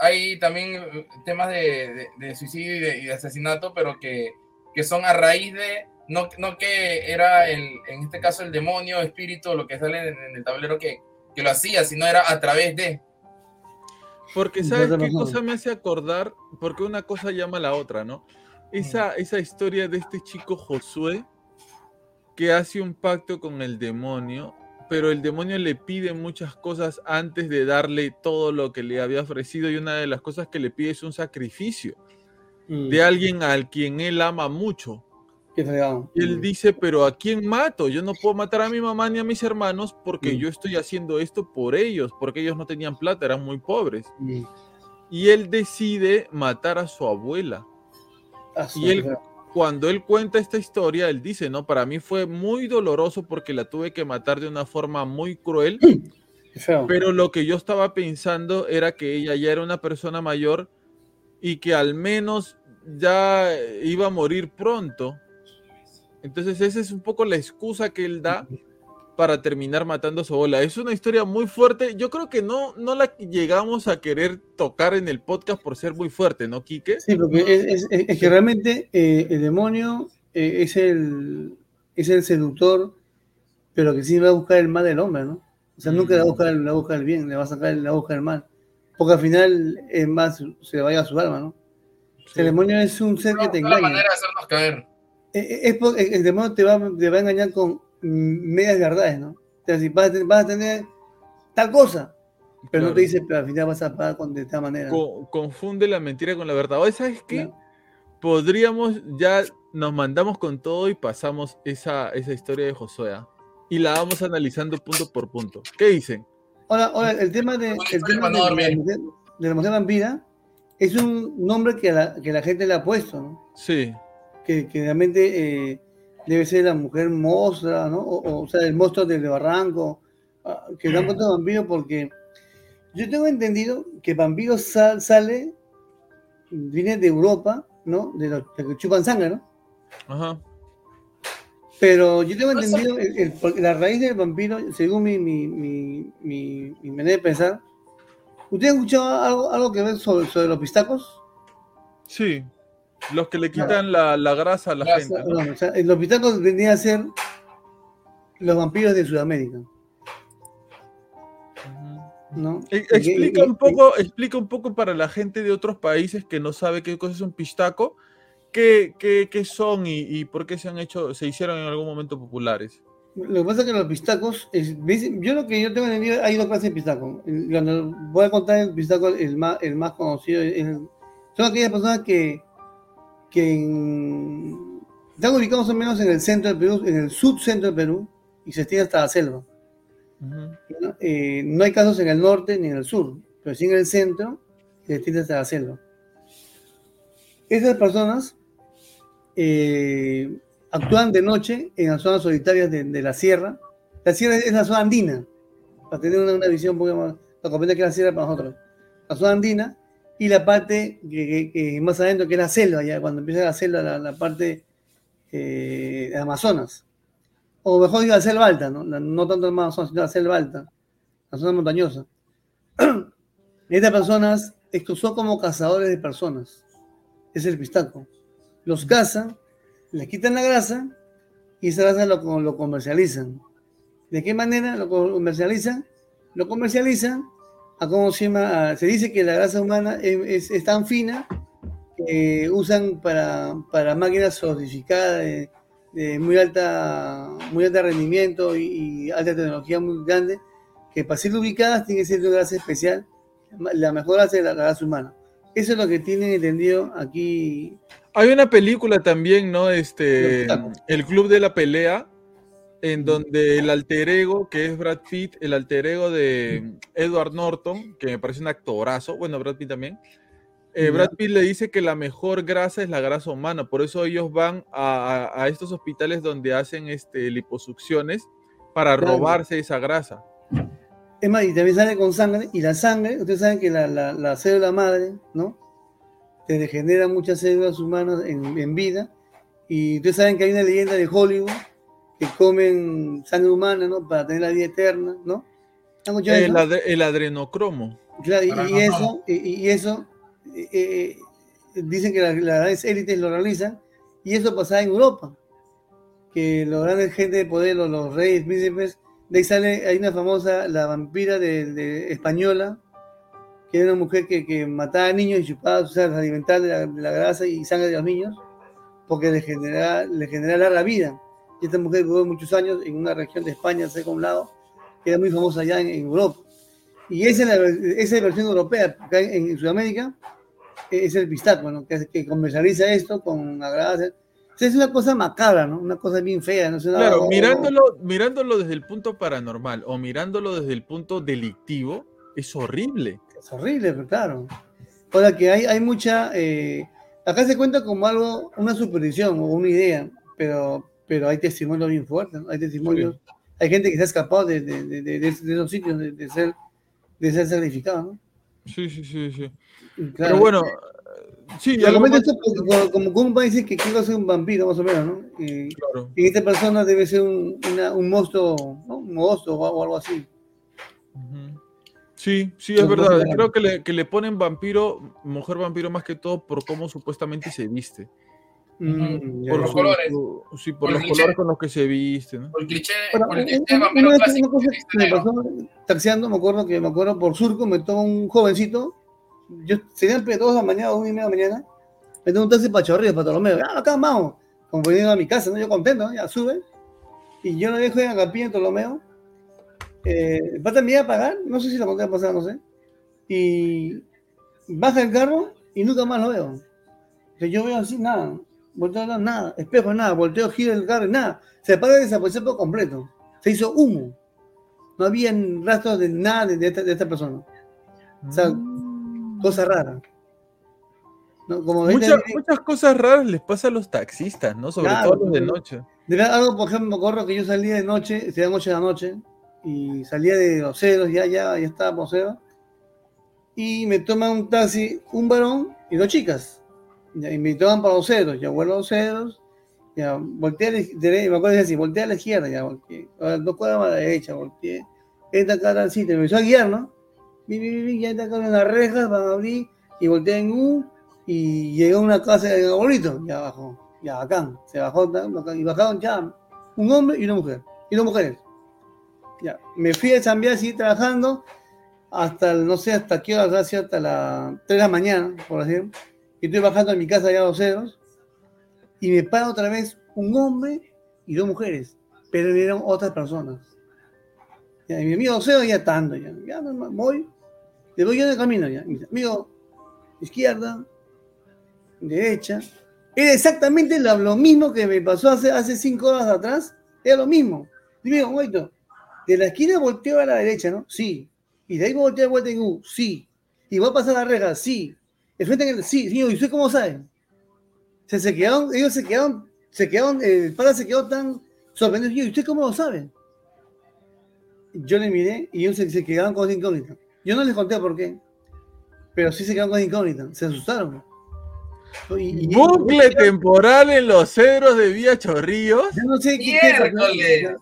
hay también temas de, de- de suicidio y de, y de asesinato, pero que, que son a raíz de, no, no que era el, en este caso el demonio, espíritu, lo que sale en, en el tablero que, que lo hacía, sino era a través de. Porque ¿sabes qué razón. cosa me hace acordar? Porque una cosa llama a la otra, ¿no? Esa, esa historia de este chico Josué que hace un pacto con el demonio, pero el demonio le pide muchas cosas antes de darle todo lo que le había ofrecido y una de las cosas que le pide es un sacrificio Mm. de alguien al quien él ama mucho. Qué. Y él dice, pero ¿a quién mato? Yo no puedo matar a mi mamá ni a mis hermanos porque Mm. yo estoy haciendo esto por ellos, porque ellos no tenían plata, eran muy pobres. Mm. Y él decide matar a su abuela. Ah, Y él- Cuando él cuenta esta historia, él dice, no, para mí fue muy doloroso porque la tuve que matar de una forma muy cruel, feo. pero lo que yo estaba pensando era que ella ya era una persona mayor y que al menos ya iba a morir pronto. Entonces esa es un poco la excusa que él da para terminar matando a su abuela. Es una historia muy fuerte. Yo creo que no, no la llegamos a querer tocar en el podcast por ser muy fuerte, ¿no, Quique? Sí, porque es, es- es- es que realmente eh, el demonio eh, es, el, es el seductor, pero que sí va a buscar el mal del hombre, ¿no? O sea, nunca le va a buscar, le va a buscar el bien, le va a sacar, le va a buscar el mal. Porque al final es más, se le vaya a su alma, ¿no? El demonio es un ser que te Una engaña. manera de hacernos caer. Eh, eh, es por- el el demonio te va, te va a engañar con medias verdades, ¿no? O sea, si vas a, tener, vas a tener tal cosa, pero no Claro. te dice, pero al final vas a pagar con, de esta manera. Co- confunde la mentira con la verdad. Oye, ¿sabes qué? ¿no? Podríamos, ya nos mandamos con todo y pasamos esa, esa historia de Josué. ¿ah? Y la vamos analizando punto por punto. ¿Qué dicen? Ahora, ahora, el tema de, el tema no de, mujer, de la mujer vampira es un nombre que la, que la gente le ha puesto, ¿no? Sí, Que, que realmente eh, debe ser la mujer monstrua, ¿no? O, o, sea, el monstruo del barranco, ah, que le han puesto vampiro porque yo tengo entendido que vampiro sal- sale, viene de Europa, ¿no? De los de que chupan sangre, ¿no? ajá. Pero yo tengo entendido, el- el- porque la raíz del vampiro, según mi, mi, mi, mi, mi manera de pensar, ¿usted ha escuchado algo, algo que ver sobre, sobre los pistacos? Sí. Los que le quitan la, la grasa a la gente. ¿no? Bueno, o sea, los pistacos vendrían a ser los vampiros de Sudamérica. ¿no? E- Explica un poco, explica un poco para la gente de otros países que no sabe qué cosa es un pistaco, qué, qué, qué son y, y por qué se han hecho, se hicieron en algún momento populares. Lo que pasa es que los pistacos, es- yo lo que yo tengo entendido, hay dos clases de pistacos. Cuando voy a contar el pistaco, el más, el más conocido, el- son aquellas personas que, que en- están ubicados o menos en el centro del Perú, en el subcentro del Perú, y se extiende hasta la selva. Ujú. ¿no? Eh, no hay casos en el norte ni en el sur, pero sí en el centro, y se extiende hasta la selva. Esas personas eh, actúan de noche en las zonas solitarias de, de la sierra. La sierra es la zona andina, para tener una, una visión un poco más, comprender que es la sierra para nosotros. La zona andina y la parte que, que- que más adentro, que es la selva, ya cuando empieza la selva, la, la parte eh, de Amazonas. O mejor digo, la selva alta, ¿no? La- no tanto el Amazonas, sino la selva alta, la zona montañosa. Estas personas, son como cazadores de personas. Es el pistaco. Los cazan, les quitan la grasa y esa grasa lo, lo comercializan. ¿De qué manera lo comercializan? Lo comercializan a cómo se llama, a- se dice que la grasa humana es, es- es tan fina que usan para, para máquinas sofisticadas de, de muy alta muy alto rendimiento y, y alta tecnología muy grande que para ser ubicadas tiene que ser una grasa especial la mejor grasa es la, grasa humana eso es lo que tienen entendido aquí Hay una película también, ¿no? Este. El Club de la Pelea, en donde el alter ego, que es Brad Pitt, el alter ego de Edward Norton, que me parece un actorazo, bueno, Brad Pitt también, eh. Brad Pitt le dice que la mejor grasa es la grasa humana, por eso ellos van a, a- a estos hospitales donde hacen este, liposucciones para Claro. robarse esa grasa. Es más, y también sale con sangre, y la sangre, ustedes saben que la, la, la célula madre, ¿no? Te degenera muchas células humanas en, en vida, y ustedes saben que hay una leyenda de Hollywood que comen sangre humana, ¿no? Para tener la vida eterna, ¿no? ¿Han escuchado El, eso? adre- el adrenocromo. Claro, y, eso, y, y eso, eh, eh, dicen que la- las grandes élites lo realizan, y eso pasaba en Europa, que los grandes gente de poder, los, los reyes, príncipes, de ahí sale, hay una famosa, la vampira de, de española, que era una mujer que, que mataba a niños y chupaba, o sea, alimentar de la, de la grasa y sangre de los niños, porque le generaba, le generaba larga vida. Y esta mujer vivió muchos años en una región de España, cerca de un lado, que era muy famosa allá en, en Europa. Y esa es la, esa es la versión europea, acá en, en Sudamérica es el pistaco, ¿no? que, que comercializa esto con la grasa. es una cosa macabra, ¿no? Una cosa bien fea. ¿no? claro, mirándolo, mirándolo desde el punto paranormal o mirándolo desde el punto delictivo, es horrible. Es horrible, pero claro. O sea que hay, hay mucha... Eh, acá se cuenta como algo, una superstición o una idea, pero, pero hay testimonios bien fuertes, ¿no? Hay testimonios... Hay gente que se ha escapado de, de, de, de esos sitios de, ser, de ser sacrificado, ¿no? Sí, sí, sí, sí. Pero bueno, Sí, ya como, como, como va a decir que quiero ser un vampiro, más o menos, ¿no? Y, claro. y esta persona debe ser un, una, un monstruo, ¿no? Un monstruo o algo así. Sí, sí, es verdad. Creo que le, que le ponen vampiro, mujer vampiro más que todo por cómo supuestamente se viste. Mm, por los colores. sí, por, los colores con los que se viste. ¿no? Por el cliché, por el cliché clásico. me pasó taxiando, me acuerdo que me acuerdo por Surco, me tocó un jovencito yo serían dos de la mañana, una y media de la mañana, me tengo un taxi para Chorrillos, para Tolomeo, ah, acá vamos, como veniendo a mi casa, ¿no? Yo contento, ¿no? Ya sube, y yo lo dejo en la capilla en Tolomeo, eh, va también a pagar, no sé si la conté pasar, no sé, y baja el carro y nunca más lo veo. Que yo veo así, nada, volteo a nada, espejo, nada, volteo, giro el carro, nada, se apaga y desapareció por completo, se hizo humo, no había rastros de nada de, esta, de esta persona. O sea, mm cosa rara. muchas, muchas cosas raras les pasa a los taxistas, ¿no? Sobre todo los de noche. De algo, por ejemplo, me acuerdo que yo salía de noche, sería noche de la noche, y salía de Oceros, ya, ya, ya estaba por Oceros, y me toma un taxi, un varón y dos chicas. Y me toman para Oceros, ya vuelvo a Oceros, ya volteé a la izquierda, me acuerdo así, volteé a la izquierda, ya volteé, dos cuadras a la derecha, volteé, esta cara sitio, me empezó a guiar, ¿no? ya está con las rejas, van a abrir, y volteé en U, y llegó a una casa de abuelito, ya bajó, ya acá, se bajó, y bajaron ya un hombre y una mujer, y dos mujeres. Ya, me fui a chambear, seguí trabajando, hasta, no sé, hasta qué hora, hasta las 3 de la mañana, por así y estoy bajando en mi casa ya a los ceros, y me para otra vez un hombre y dos mujeres, pero eran otras personas. Y mi amigo Oceo ya estando, ya, ya voy, le voy yo de camino ya. amigo, izquierda, derecha. Era exactamente lo, mismo que me pasó hace, hace cinco horas atrás. Era lo mismo. Dime, un de la esquina volteo a la derecha, ¿no? Sí. Y de ahí volteo a vuelta en U, sí. Y voy a pasar la reja, sí. El frente en el, sí, sí, ¿y usted cómo saben? Se, se quedaron, ellos se quedaron, se quedaron, el padre se quedó tan sorprendido. ¿Y usted cómo lo sabe? Yo le miré y ellos se, se quedaron con incógnita. Yo no les conté por qué, pero sí se quedaron con incógnita, se asustaron. Bucle temporal en los cedros de Vía Chorrillos. Yo no sé qué, qué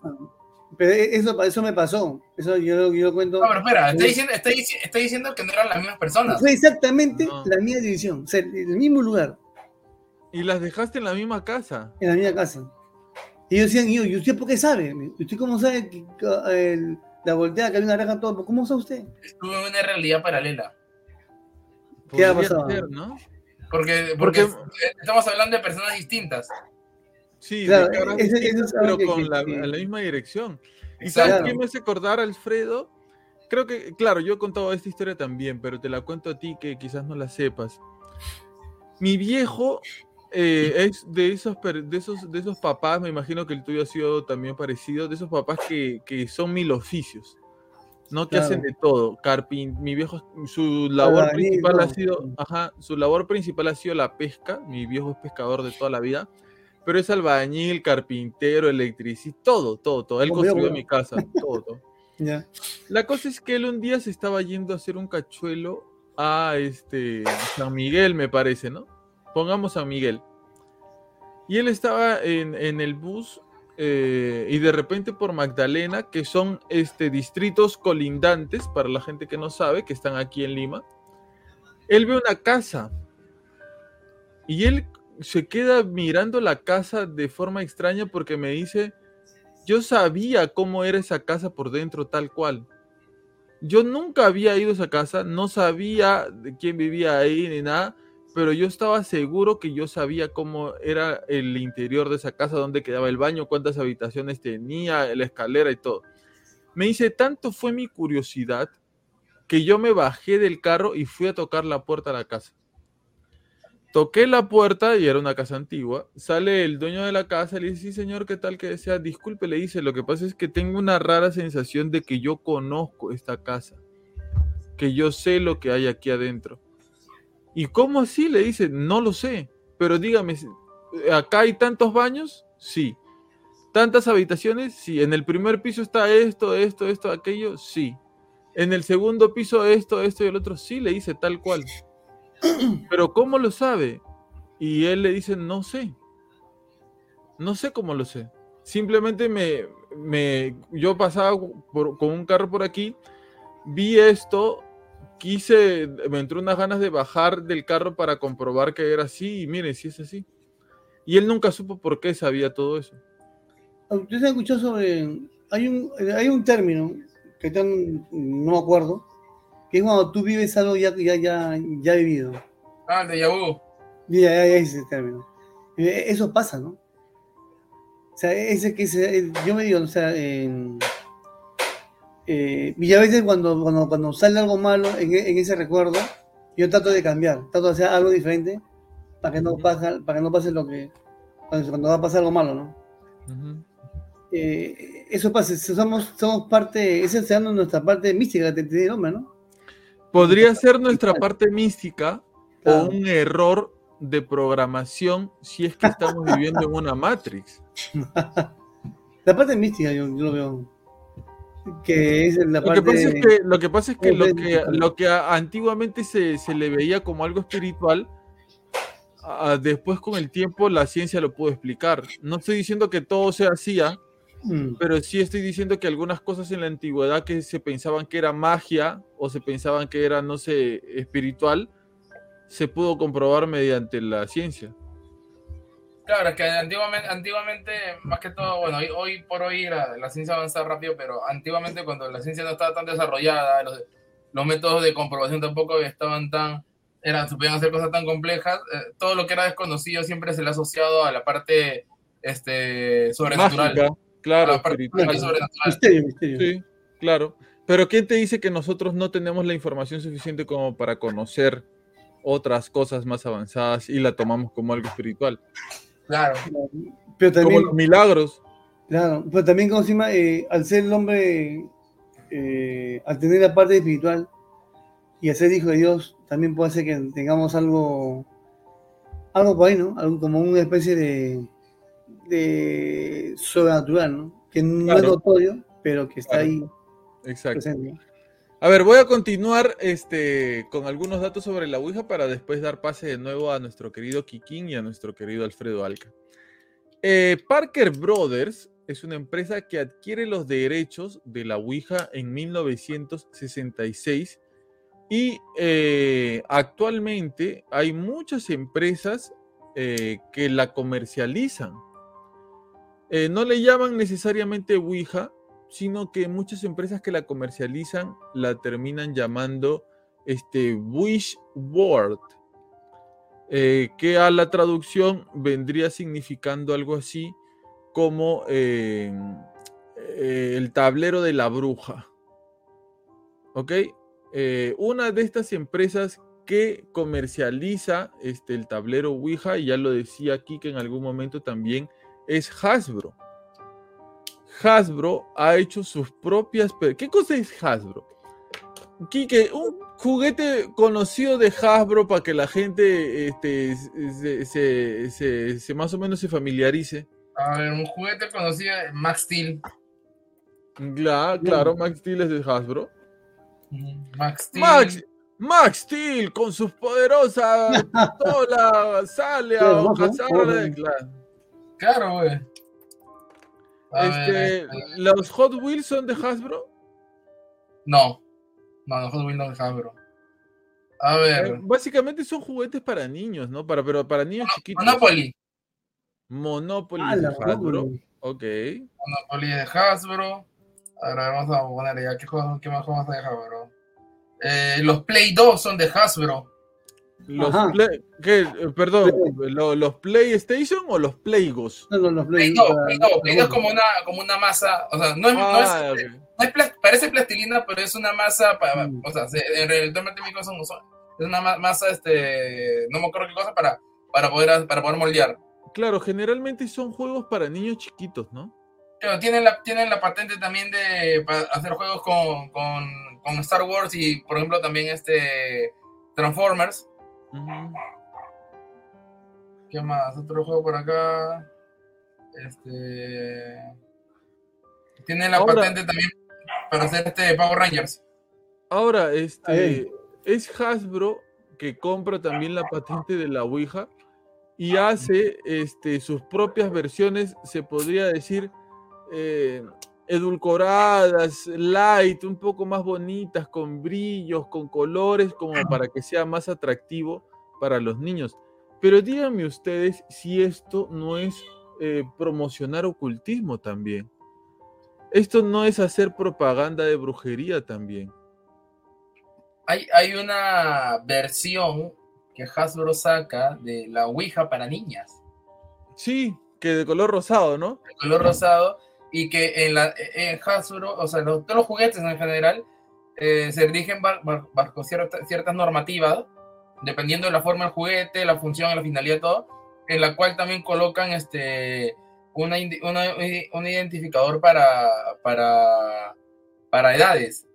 Pero eso, eso me pasó. Eso yo, yo cuento. No, pero espera, está diciendo, está, diciendo que no eran las mismas personas. Fue exactamente la misma división, o sea, el mismo lugar. ¿Y las dejaste en la misma casa? En la misma casa. Y ellos decían, ¿y usted por qué sabe? ¿Usted cómo sabe que el, la voltea, que hay una reja, todo. ¿Cómo usa usted? Estuve en una realidad paralela. ¿Qué ha pasado? ¿no? Porque, porque, estamos hablando de personas distintas. Sí, claro, pero con la, misma dirección. ¿Y sabes qué me hace acordar, Alfredo? Creo que, claro, yo he contado esta historia también, pero te la cuento a ti que quizás no la sepas. Mi viejo eh, es de esos, de, esos, de esos papás, me imagino que el tuyo ha sido también parecido, de esos papás que, que son mil oficios, ¿no? Que hacen de todo. Carpin, mi viejo, su labor principal ha sido, ajá, su labor principal ha sido la pesca, mi viejo es pescador de toda la vida, pero es albañil, carpintero, electricista, todo, todo, todo. Él construyó mi casa, todo, todo. La cosa es que él un día se estaba yendo a hacer un cachuelo a este San Miguel, me parece, ¿no? pongamos a Miguel. Y él estaba en, el bus eh, y de repente por Magdalena, que son este, distritos colindantes, para la gente que no sabe, que están aquí en Lima, él ve una casa y él se queda mirando la casa de forma extraña porque me dice, yo sabía cómo era esa casa por dentro tal cual. Yo nunca había ido a esa casa, no sabía de quién vivía ahí ni nada, pero yo estaba seguro que yo sabía cómo era el interior de esa casa, dónde quedaba el baño, cuántas habitaciones tenía, la escalera y todo. Me dice, tanto fue mi curiosidad que yo me bajé del carro y fui a tocar la puerta de la casa. Toqué la puerta y era una casa antigua. Sale el dueño de la casa y le dice, sí señor, ¿qué tal que desea? Disculpe, le dice, lo que pasa es que tengo una rara sensación de que yo conozco esta casa, que yo sé lo que hay aquí adentro. ¿Y cómo así? Le dice, no lo sé, pero dígame, ¿acá hay tantos baños? Sí. ¿Tantas habitaciones? Sí. ¿En el primer piso está esto, esto, esto, aquello? Sí. ¿En el segundo piso esto, esto y el otro? Sí, le dice tal cual. Pero ¿cómo lo sabe? Y él le dice, no sé. No sé cómo lo sé. Simplemente me, me yo pasaba con un carro por aquí, vi esto, quise, me entró unas ganas de bajar del carro para comprobar que era así, y mire, si es así. Y él nunca supo por qué sabía todo eso. Ustedes han escuchado sobre, hay un, hay un término que no me acuerdo, que es cuando tú vives algo ya, ya, ya, ya vivido. Ah, de Yahoo. Ya, ya, ya ese término. Eh, eso pasa, ¿no? O sea, ese que se, yo me digo, o sea, eh, y a veces cuando, cuando, cuando sale algo malo en, en, ese recuerdo, yo trato de cambiar, trato de hacer algo diferente para que no pase, para que no pase lo que, cuando, va a pasar algo malo, ¿no? eh, eso pasa, somos, somos parte, esa es nuestra parte mística de hombre, ¿no? Podría ser nuestra parte mística o un error de programación si es que estamos viviendo en una Matrix. La parte mística yo, lo veo. Que es la lo, que pasa es que, lo que pasa es que lo que, lo que antiguamente se, se le veía como algo espiritual, después con el tiempo la ciencia lo pudo explicar. No estoy diciendo que todo sea así, ¿ah? Mm. Pero sí estoy diciendo que algunas cosas en la antigüedad que se pensaban que era magia o se pensaban que era, no sé, espiritual, se pudo comprobar mediante la ciencia. Claro, es que antiguamente, antiguamente, más que todo, bueno, hoy, por hoy la, ciencia avanza rápido, pero antiguamente cuando la ciencia no estaba tan desarrollada, los, los métodos de comprobación tampoco estaban tan, eran, se podían hacer cosas tan complejas, eh, todo lo que era desconocido siempre se le ha asociado a la parte este, sobrenatural. Claro, Sí, claro. Pero ¿quién te dice que nosotros no tenemos la información suficiente como para conocer otras cosas más avanzadas y la tomamos como algo espiritual? Claro. Pero también, como los milagros. Claro, pero también como encima, eh, al ser el hombre, eh, al tener la parte espiritual y al ser hijo de Dios, también puede ser que tengamos algo, algo por ahí, ¿no? Algo, como una especie de, de sobrenatural, ¿no? Que no es notorio, pero que está ahí. Exacto. A ver, voy a continuar este, con algunos datos sobre la Ouija para después dar pase de nuevo a nuestro querido Kikín y a nuestro querido Alfredo Alca. Eh, Parker Brothers es una empresa que adquiere los derechos de la Ouija en 1966 y eh, actualmente hay muchas empresas eh, que la comercializan. Eh, no le llaman necesariamente Ouija, sino que muchas empresas que la comercializan la terminan llamando este, Wish Word, eh, que a la traducción vendría significando algo así como eh, el tablero de la bruja. ¿Ok? una de estas empresas que comercializa este, el tablero Ouija, y ya lo decía aquí que en algún momento también es Hasbro. Hasbro ha hecho sus propias... ¿Qué cosa es Hasbro? Kike, un juguete conocido de Hasbro para que la gente este, se, más o menos se familiarice. A ver, un juguete conocido de Max Steel. Claro, claro, Max Steel es de Hasbro. Max Steel. Max, Steel con sus poderosas pistolas sale a cazar. Claro, güey. Este, ¿Los Hot Wheels son de Hasbro? No. No, los Hot Wheels no son de Hasbro. A ver. Eh, básicamente son juguetes para niños, ¿no? Para, pero para niños chiquitos. Monopoly. Monopoly ah, de Hasbro. Ok. Monopoly de Hasbro. Ahora vamos a poner ya qué, qué más juegos de Hasbro. Eh, los Play 2 son de Hasbro. Los play, ¿qué? Eh, perdón, ¿los, PlayStation o los Playgos? No, los Play, Play 2, Play es como una, como una masa, o sea, no es, no es, ah, parece plastilina, pero es una masa, para, mm. o sea, en realidad son, es una ma- masa, este, no me acuerdo qué cosa, para, para, poder, para poder moldear. Claro, generalmente son juegos para niños chiquitos, ¿no? Pero tienen la, tienen la patente también de hacer juegos con, con, con Star Wars y, por ejemplo, también este Transformers. ¿Qué más? Otro juego por acá. Este. Tienen la Ahora- patente también para hacer este Power Rangers. Ahora, este, Ahí. es Hasbro que compra también la patente de la Ouija y hace este, sus propias versiones, se podría decir, eh, edulcoradas, light, un poco más bonitas, con brillos, con colores, como para que sea más atractivo para los niños. Pero díganme ustedes si esto no es eh, promocionar ocultismo también. Esto no es hacer propaganda de brujería también. Hay, hay una versión que Hasbro saca de la Ouija para niñas, Sí, que de color rosado, ¿no? de color rosado, y que en, la, en Hasbro, o sea, todos los juguetes en general, eh, se rigen ba- ba- bajo cierta- ciertas normativas, dependiendo de la forma del juguete, la función, la finalidad, todo, en la cual también colocan este, una, una- un identificador para, para, para edades.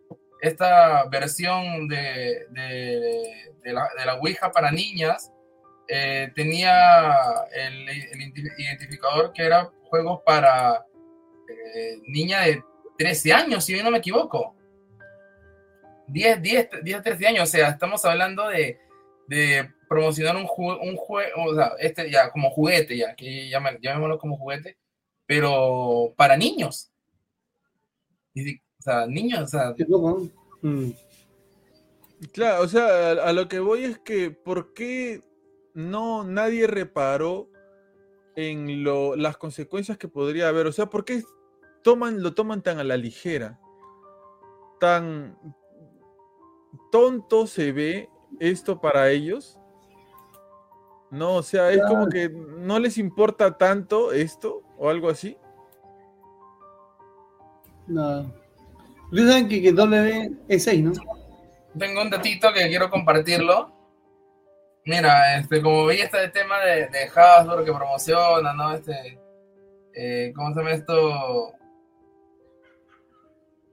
Esta versión de, de, la, de Ouija para niñas eh, tenía el, el identi- identificador que era juegos para eh, niña de 13 años, si yo no me equivoco. 10, 10, 10 13 años, o sea, estamos hablando de, de promocionar un juego, un jue- o sea, este ya como juguete, ya, que llame- llamémoslo como juguete, pero para niños. Y o sea, niños. Mm. Claro, o sea, a, a lo que voy es que, ¿por qué no nadie reparó en lo, las consecuencias que podría haber? O sea, ¿por qué toman, lo toman tan a la ligera? Tan tonto se ve esto para ellos. No, o sea, es como que no les importa tanto esto o algo así. Nada. Ustedes saben que, que W es 6, ¿no? tengo un datito que quiero compartirlo. Mira, este, como veía este tema de, de Hasbro que promociona, ¿no? Este, eh, ¿cómo se llama esto?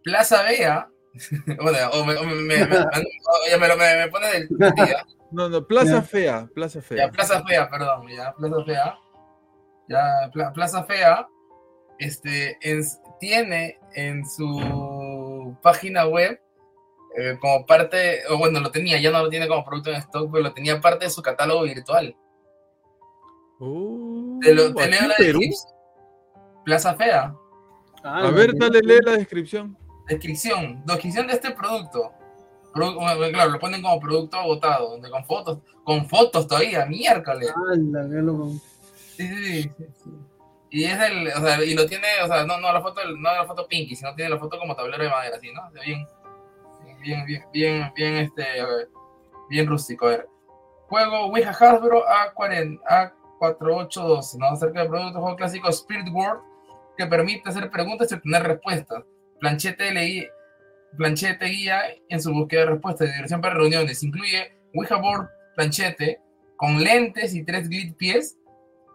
Plaza Vea. bueno, o me, o me, me, ya pone del día. No, no, Plaza Ya. Fea, Plaza Ya, Fea. Plaza Fea, perdón, ya, Plaza Fea. Ya, Pla- Plaza Fea, este, en- tiene en su página web, eh, como parte, o bueno, lo tenía, ya no lo tiene como producto en stock, pero lo tenía parte de su catálogo virtual. Uh, Te, lo, te ¿aquí leo en la Perú? descripción. Plaza Fea, Ah, A ver, dale, lee la descripción. Descripción, descripción de este producto. Claro, lo ponen como producto agotado, donde con fotos, con fotos todavía, miércoles. Sí, sí, sí, sí, sí. Y es el, o sea, y lo tiene, o sea, no, no la foto, no la foto pinky, sino tiene la foto como tablero de madera, así, ¿no? Bien, bien, bien, bien, bien, este, bien rústico. A ver. Juego Ouija Hasbro A40, A4812, ¿no? Acerca del producto juego clásico Spirit World, que permite hacer preguntas y obtener respuestas. Planchete leí, planchete guía en su búsqueda de respuestas, diversión para reuniones. Incluye Ouija Board, planchete, con lentes y tres grid pies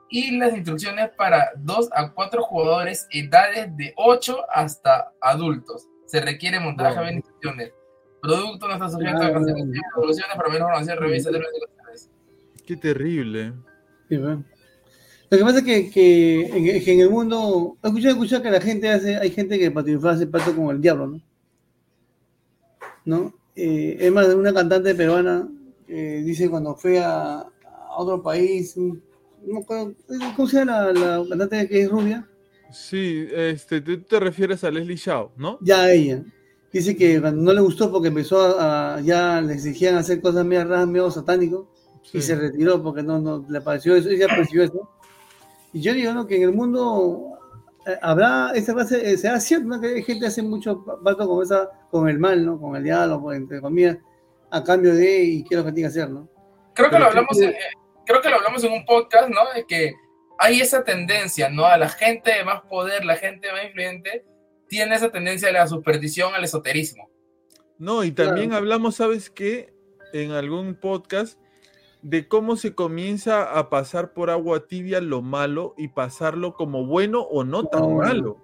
y las instrucciones para 2 a 4 jugadores, edades de 8 hasta adultos. Se requiere montaje Wow. de instrucciones. Producto no está sujeto Ah, a cancelación de evoluciones, para menos información, revisa condiciones. Qué terrible. Sí, bueno. Lo que pasa es que, que, en, que en el mundo, he escuchado que la gente hace, hay gente que para triunfar hace pacto con el diablo, ¿no? ¿No? Eh, es más, una cantante peruana eh, dice cuando fue a, a otro país, no ¿cómo se llama la, la cantante que es rubia? Sí, este, tú te refieres a Leslie Shaw, ¿no? Ya ella. Dice que cuando no le gustó porque empezó a, a- ya le exigían hacer cosas medio raras, medio satánico, y se retiró porque no, no le pareció eso, ella percibió eso. Y yo digo, ¿no? Que en el mundo eh, habrá esa clase, eh, será cierto, ¿no? Que hay gente que hace mucho pacto con esa, con el mal, ¿no? Con el pues, entre comillas, a cambio de, y qué es lo que tiene que hacer, ¿no? Creo que Pero lo ¿qué hablamos, eh, creo que lo hablamos en un podcast, ¿no? De que hay esa tendencia, ¿no? A la gente de más poder, la gente más influyente, tiene esa tendencia a la superstición, al esoterismo. No, y también Claro. hablamos, ¿sabes qué? en algún podcast de cómo se comienza a pasar por agua tibia lo malo y pasarlo como bueno o no tan malo.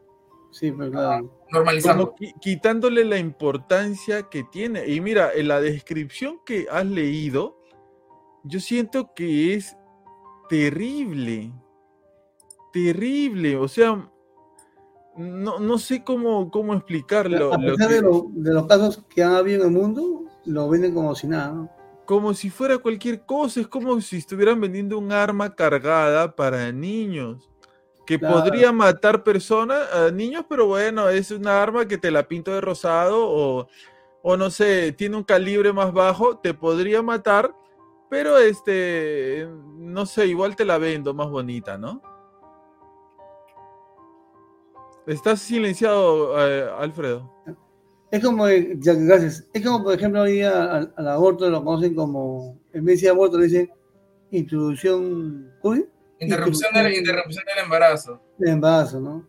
Sí, pues claro. Normalizando. Como quitándole la importancia que tiene. Y mira, en la descripción que has leído, yo siento que es terrible. Terrible. O sea, no, no sé cómo, cómo explicarlo. a lo pesar que- de, lo- de los casos que han habido en el mundo, lo venden como si nada. ¿no? Como si fuera cualquier cosa. Es como si estuvieran vendiendo un arma cargada para niños. Que Claro. podría matar personas, a niños, pero bueno, es una arma que te la pinto de rosado o, o no sé, tiene un calibre más bajo, te podría matar, pero este, no sé, igual te la vendo más bonita, ¿no? Estás silenciado, eh, Alfredo. Es como, eh, ya, gracias. Es como, por ejemplo, hoy día al, al aborto lo conocen como, en vez de aborto le dicen introducción, ¿cómo es? Interrupción del, interrupción del embarazo. De embarazo, ¿no? O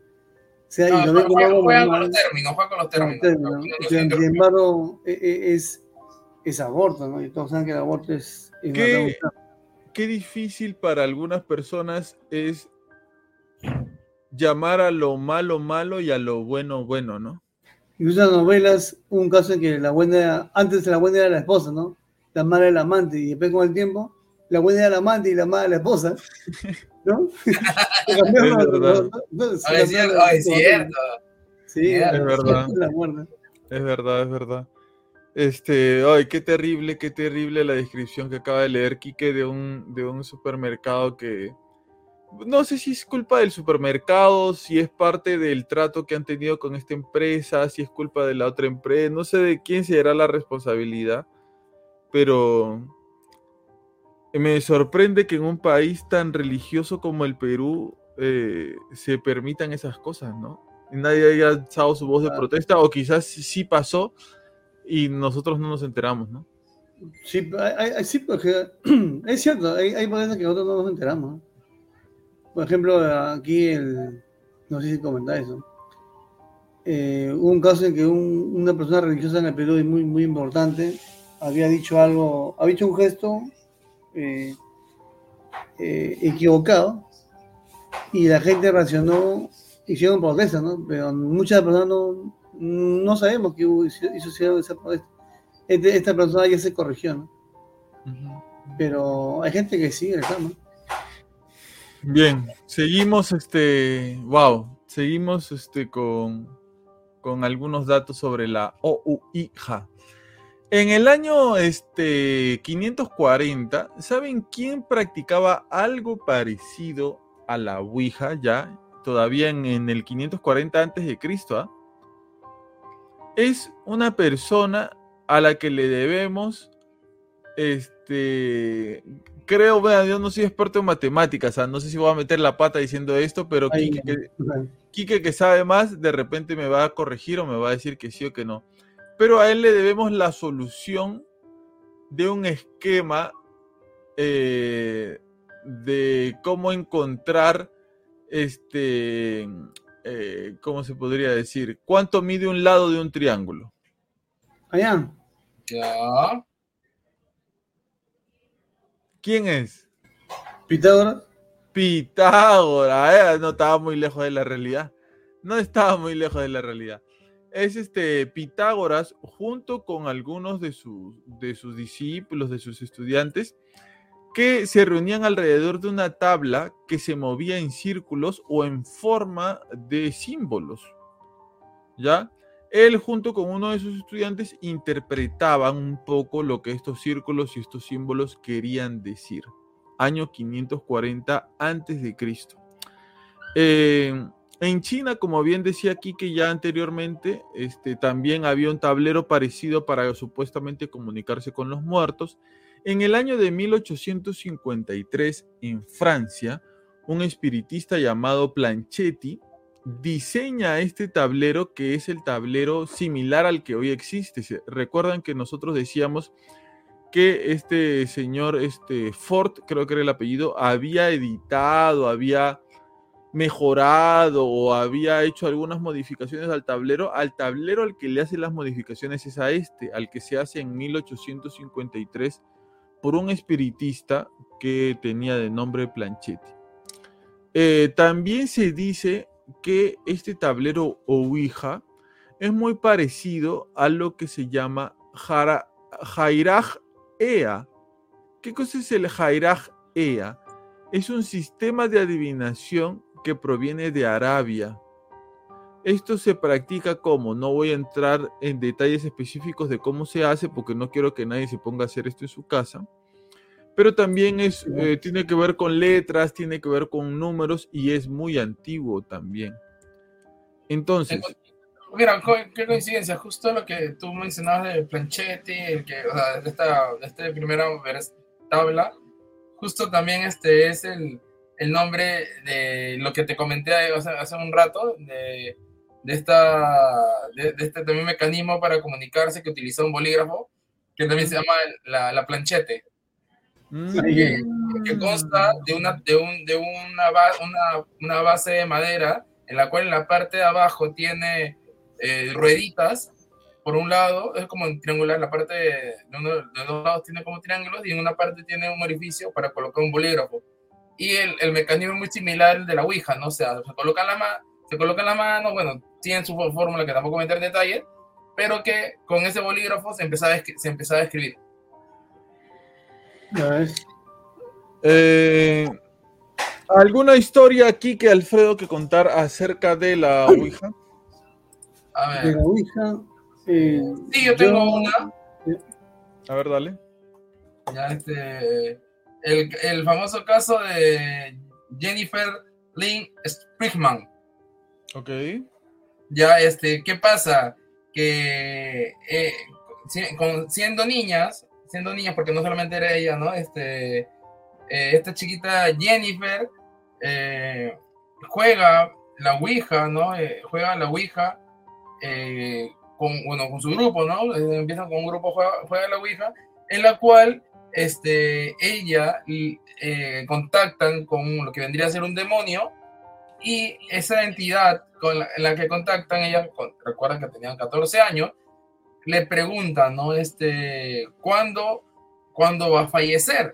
sea, No, y lo ven como juega, con los términos, juega con los términos. términos, ¿no? Sin embargo, es, es aborto, ¿no? Y todos saben que el aborto es... es ¿Qué? qué difícil para algunas personas es llamar a lo malo malo y a lo bueno bueno, ¿no? Incluso en las novelas, un caso en que la buena, era- antes la buena era la esposa, ¿no? La mala era la amante, y después con el tiempo, la buena era la amante y la mala la esposa, ¿no? Es cierto, es cierto. Sí, Es verdad. La muerte. Es verdad, es verdad. Este, ay, qué terrible, qué terrible la descripción que acaba de leer Quique de un, de un supermercado que no sé si es culpa del supermercado, si es parte del trato que han tenido con esta empresa, si es culpa de la otra empresa, no sé de quién será la responsabilidad, pero me sorprende que en un país tan religioso como el Perú eh, se permitan esas cosas, ¿no? Nadie haya alzado su voz de protesta, o quizás sí- pasó y nosotros no nos enteramos, ¿no? Sí, hay- hay- sí, porque es cierto, hay, hay cosas que nosotros no nos enteramos. Por ejemplo, aquí el, no sé si comentar eso. Eh, hubo un caso en que un- una persona religiosa en el Perú y muy, muy importante había dicho algo, había hecho un gesto eh, eh, equivocado y la gente reaccionó, hicieron protesta, ¿no? Pero muchas personas no, no sabemos que hizo, esa protesta. Este- esta persona ya se corrigió, ¿no? Pero hay gente que sigue el. Bien, seguimos este, wow, seguimos este con, con algunos datos sobre la OUIJA. En el año este 540, ¿saben quién practicaba algo parecido a la Ouija ya? Todavía en, el 540 antes de Cristo, ¿ah? Es una persona a la que le debemos este creo, vea, yo no soy experto en matemáticas, o sea, no sé si voy a meter la pata diciendo esto, pero Ahí, Quique, que, Quique, que sabe más, de repente me va a corregir o me va a decir que sí o que no. Pero a él le debemos la solución de un esquema eh, de cómo encontrar, este, eh, ¿cómo se podría decir? ¿Cuánto mide un lado de un triángulo? Allá, Ya. ¿Quién es? Pitágoras. Pitágoras, eh, no estaba muy lejos de la realidad. No estaba muy lejos de la realidad. Es este Pitágoras junto con algunos de sus, de sus discípulos, de sus estudiantes, que se reunían alrededor de una tabla que se movía en círculos o en forma de símbolos. ¿Ya? Él junto con uno de sus estudiantes interpretaban un poco lo que estos círculos y estos símbolos querían decir año 540 antes de Cristo. Eh, en China, como bien decía aquí que ya anteriormente, este, también había un tablero parecido para supuestamente comunicarse con los muertos. En el año de 1853, en Francia, un espiritista llamado Planchetti diseña este tablero que es el tablero similar al que hoy existe. Recuerdan que nosotros decíamos que este señor, este Ford, creo que era el apellido, había editado, había mejorado o había hecho algunas modificaciones al tablero, al tablero al que le hace las modificaciones es a este, al que se hace en 1853 por un espiritista que tenía de nombre Planchetti. Eh, también se dice que este tablero Ouija es muy parecido a lo que se llama Jairaj Ea. ¿Qué cosa es el Jairaj Ea? Es un sistema de adivinación que proviene de Arabia. Esto se practica como, no voy a entrar en detalles específicos de cómo se hace porque no quiero que nadie se ponga a hacer esto en su casa, pero también es, eh, tiene que ver con letras, tiene que ver con números y es muy antiguo también. Entonces... Mira, qué coincidencia, justo lo que tú mencionabas de Planchetti, el que, o sea, de esta, de esta primera tabla, justo también este es el, el nombre de lo que te comenté hace, hace un rato, de, de esta, de, este también mecanismo para comunicarse que utiliza un bolígrafo, que también se llama la, la planchete. Que, consta de, una, de, un, de una, una, una, base de madera en la cual en la parte de abajo tiene eh, rueditas por un lado es como triangular, la parte de, uno, de dos lados tiene como triángulos y en una parte tiene un orificio para colocar un bolígrafo. Y el, el mecanismo es muy similar al de la Ouija, ¿no? O sea, se coloca la, mano se coloca la mano, bueno, tiene su fórmula que tampoco meter en detalle, pero que con ese bolígrafo se empezaba a, se empezaba a escribir. Eh, ¿Alguna historia aquí que Alfredo que contar acerca de la Ouija? A ver. De la Ouija. Eh, sí, yo tengo una. A ver, dale. Ya, este. El, el famoso caso de Jennifer Lynn Sprigman. Ok. Ya, este, ¿qué pasa? Que eh, siendo niñas, siendo niñas, porque no solamente era ella, ¿no? Este, eh, esta chiquita Jennifer juega la Ouija, ¿no? juega la Ouija con, bueno, con su grupo, ¿no? Eh, empiezan con un grupo, juega, juega la Ouija, en la cual este, ella eh, contactan con lo que vendría a ser un demonio y esa entidad con la que contactan, ella, recuerdan que tenían 14 años, le preguntan, ¿no? Este, ¿cuándo, ¿cuándo va a fallecer?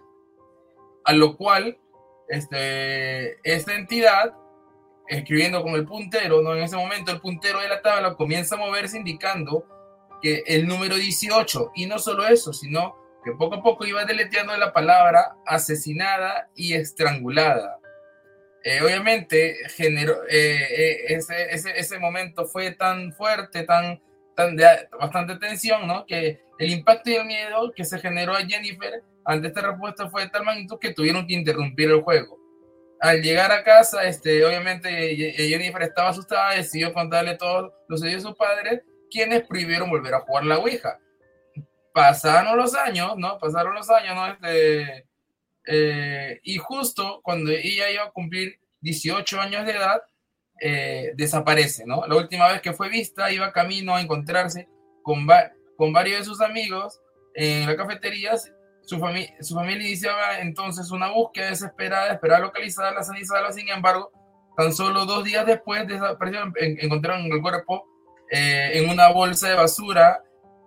A lo cual, este, esta entidad escribiendo con el puntero, ¿no? En ese momento el puntero de la tabla comienza a moverse indicando que el número 18, y no solo eso, sino que poco a poco iba deleteando la palabra asesinada y estrangulada. Eh, obviamente, generó, eh, eh, ese, ese, ese, momento fue tan fuerte, tan, tan de bastante tensión, ¿no? Que el impacto y el miedo que se generó a Jennifer ante esta respuesta fue de tal magnitud que tuvieron que interrumpir el juego al llegar a casa, este, obviamente Jennifer estaba asustada, decidió contarle todo lo sucedido a su padre, quienes prohibieron volver a jugar la Ouija. Pasaron los años, ¿no? Pasaron los años, ¿no? Este, eh, y justo cuando ella iba a cumplir 18 años de edad, eh, desaparece, ¿no? La última vez que fue vista, iba camino a encontrarse con, con varios de sus amigos en la cafetería su, familia iniciaba entonces una búsqueda desesperada, esperaba localizar la San sin embargo, tan solo dos días después desaparecieron, encontraron el cuerpo eh, en una bolsa de basura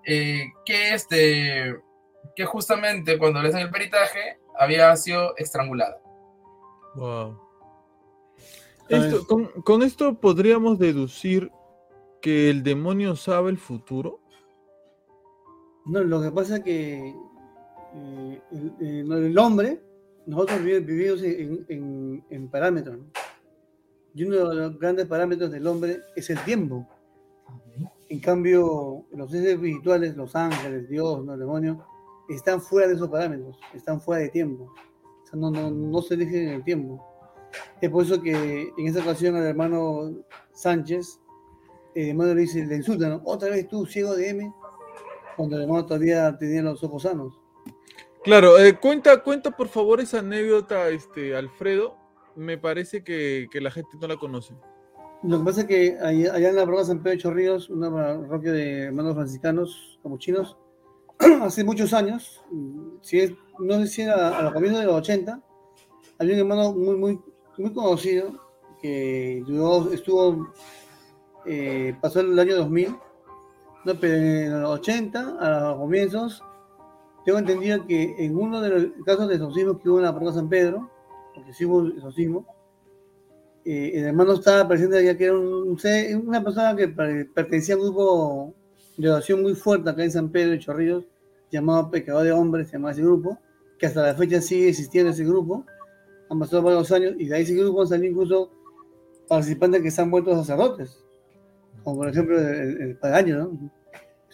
eh, que, este, que justamente cuando le hacen el peritaje había sido estrangulada. Wow. Con, con esto podríamos deducir que el demonio sabe el futuro. No, lo que pasa es que eh, el, hombre, nosotros vivimos en, parámetros. Y uno de los grandes parámetros del hombre es el tiempo. En cambio, los seres espirituales, los ángeles, Dios, los demonios, están fuera de esos parámetros, están fuera de tiempo. O sea, no, no, no se eligen en el tiempo. Es por eso que en esa ocasión al hermano Sánchez, el hermano le dice, le insulta, Otra vez tú, ciego de M, cuando el hermano todavía tenía los ojos sanos. Claro, eh, cuenta, cuenta por favor esa anécdota, este, Alfredo. Me parece que, la gente no la conoce. Lo que pasa es que allá, en la broma San Pedro de Chorrillos, una parroquia de hermanos franciscanos capuchinos, hace muchos años, si es, no sé si era a, los comienzos de los 80, había un hermano muy, muy, muy conocido que duró, estuvo, eh, pasó el año 2000, no, pero en los 80, a los comienzos, tengo entendido que en uno de los casos de exorcismo que hubo en la parroquia San Pedro, porque sí hubo exorcismo, eh, el hermano estaba presente ya que era un, una persona que pertenecía a un grupo de oración muy fuerte acá en San Pedro de Chorrillos, llamado Pecador de Hombres, se ese grupo, que hasta la fecha sigue existiendo ese grupo, han pasado varios años, y de ahí ese grupo han incluso participantes que se han vuelto sacerdotes, como por ejemplo el, el Pagaño, ¿no?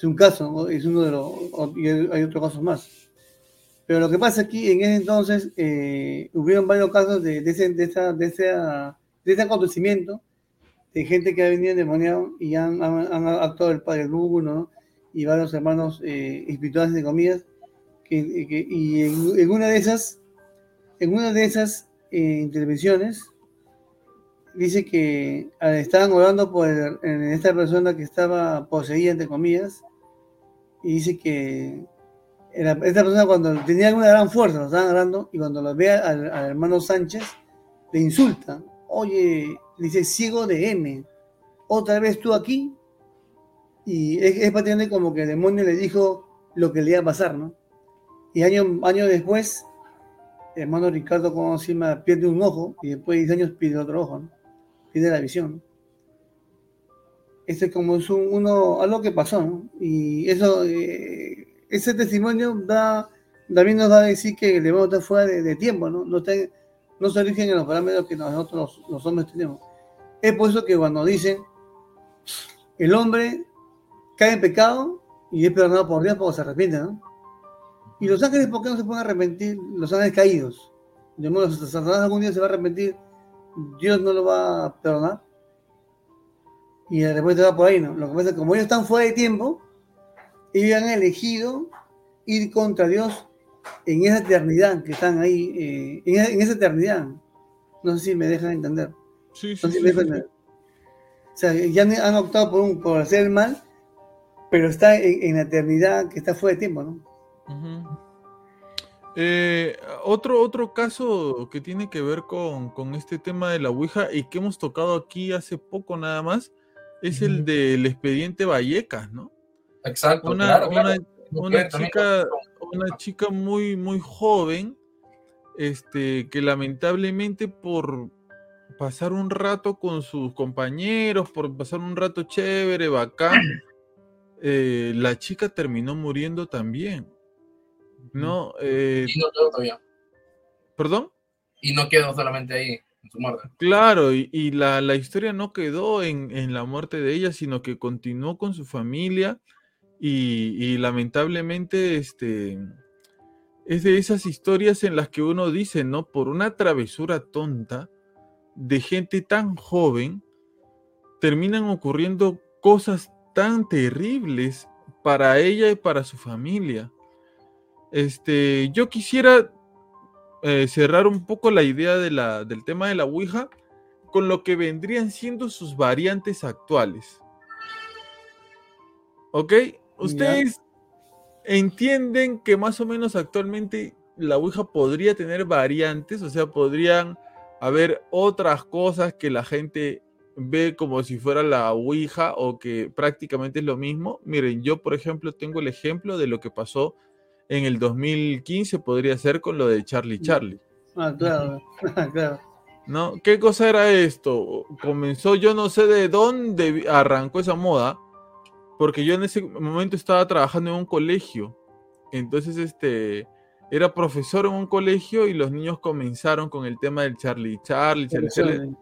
Es un caso, es uno de los, y hay otros casos más. Pero lo que pasa aquí, en ese entonces, eh, hubieron varios casos de, de, ese, de, esa, de, esa, de ese acontecimiento, de gente que ha venido endemoniado y han, han, actuado el padre Lugo, ¿no? y varios hermanos eh, espirituales de comidas, que, que, y en, una de esas, en una de esas intervenciones, dice que estaban orando por esta persona que estaba poseída, entre comillas, y dice que esta persona cuando tenía alguna gran fuerza, lo estaban orando, y cuando lo ve al, hermano Sánchez, le insulta, oye, dice, ciego de M, otra vez tú aquí, y es, prácticamente como que el demonio le dijo lo que le iba a pasar, ¿no? Y años año después, hermano Ricardo, como encima, pierde un ojo, y después de 10 años pierde otro ojo, ¿no? Pierde la visión, Este como es un, uno, algo que pasó, ¿no? Y eso, eh, ese testimonio da, también nos da a decir que el demonio está fuera de, tiempo, ¿no? No, está, no se origen en los parámetros que nosotros los, hombres tenemos. Es por eso que cuando dicen, el hombre cae en pecado y es perdonado por Dios porque se arrepiente, ¿no? Y los ángeles, ¿por qué no se pueden arrepentir? Los ángeles caídos. De modo, si Satanás algún día se va a arrepentir, Dios no lo va a perdonar. Y de repente va por ahí, ¿no? Lo que pasa es que como ellos están fuera de tiempo, ellos han elegido ir contra Dios en esa eternidad que están ahí, eh, en, esa eternidad. No sé si me dejan entender. Sí, sí, sí, O sea, ya han optado por, un, por hacer el mal, pero está en, la eternidad que está fuera de tiempo, ¿no? Eh, otro, otro caso que tiene que ver con, este tema de la Ouija y que hemos tocado aquí hace poco nada más es el del expediente Vallecas, ¿no? Exacto. Una, una, chica, una chica muy, muy joven, este, que lamentablemente por pasar un rato con sus compañeros, por pasar un rato chévere, bacán, eh, la chica terminó muriendo también. ¿No? Eh, y no quedó todavía. ¿Perdón? Y no quedó solamente ahí, en su muerte. Claro, y, la, historia no quedó en, la muerte de ella, sino que continuó con su familia y, lamentablemente este, es de esas historias en las que uno dice, ¿no? Por una travesura tonta de gente tan joven, terminan ocurriendo cosas tan terribles para ella y para su familia. Este, yo quisiera eh, cerrar un poco la idea de la, del tema de la Ouija con lo que vendrían siendo sus variantes actuales. ¿Ok? Ustedes entienden que más o menos actualmente la Ouija podría tener variantes, o sea, podrían haber otras cosas que la gente ve como si fuera la Ouija o que prácticamente es lo mismo. Miren, yo por ejemplo tengo el ejemplo de lo que pasó en el 2015 podría ser con lo de Charlie mm. Charlie. Ah, claro, claro. ¿No? ¿Qué cosa era esto? Comenzó, yo no sé de dónde arrancó esa moda, porque yo en ese momento estaba trabajando en un colegio. Entonces, este, era profesor en un colegio y los niños comenzaron con el tema del Charlie Charlie, Charlie, Charlie.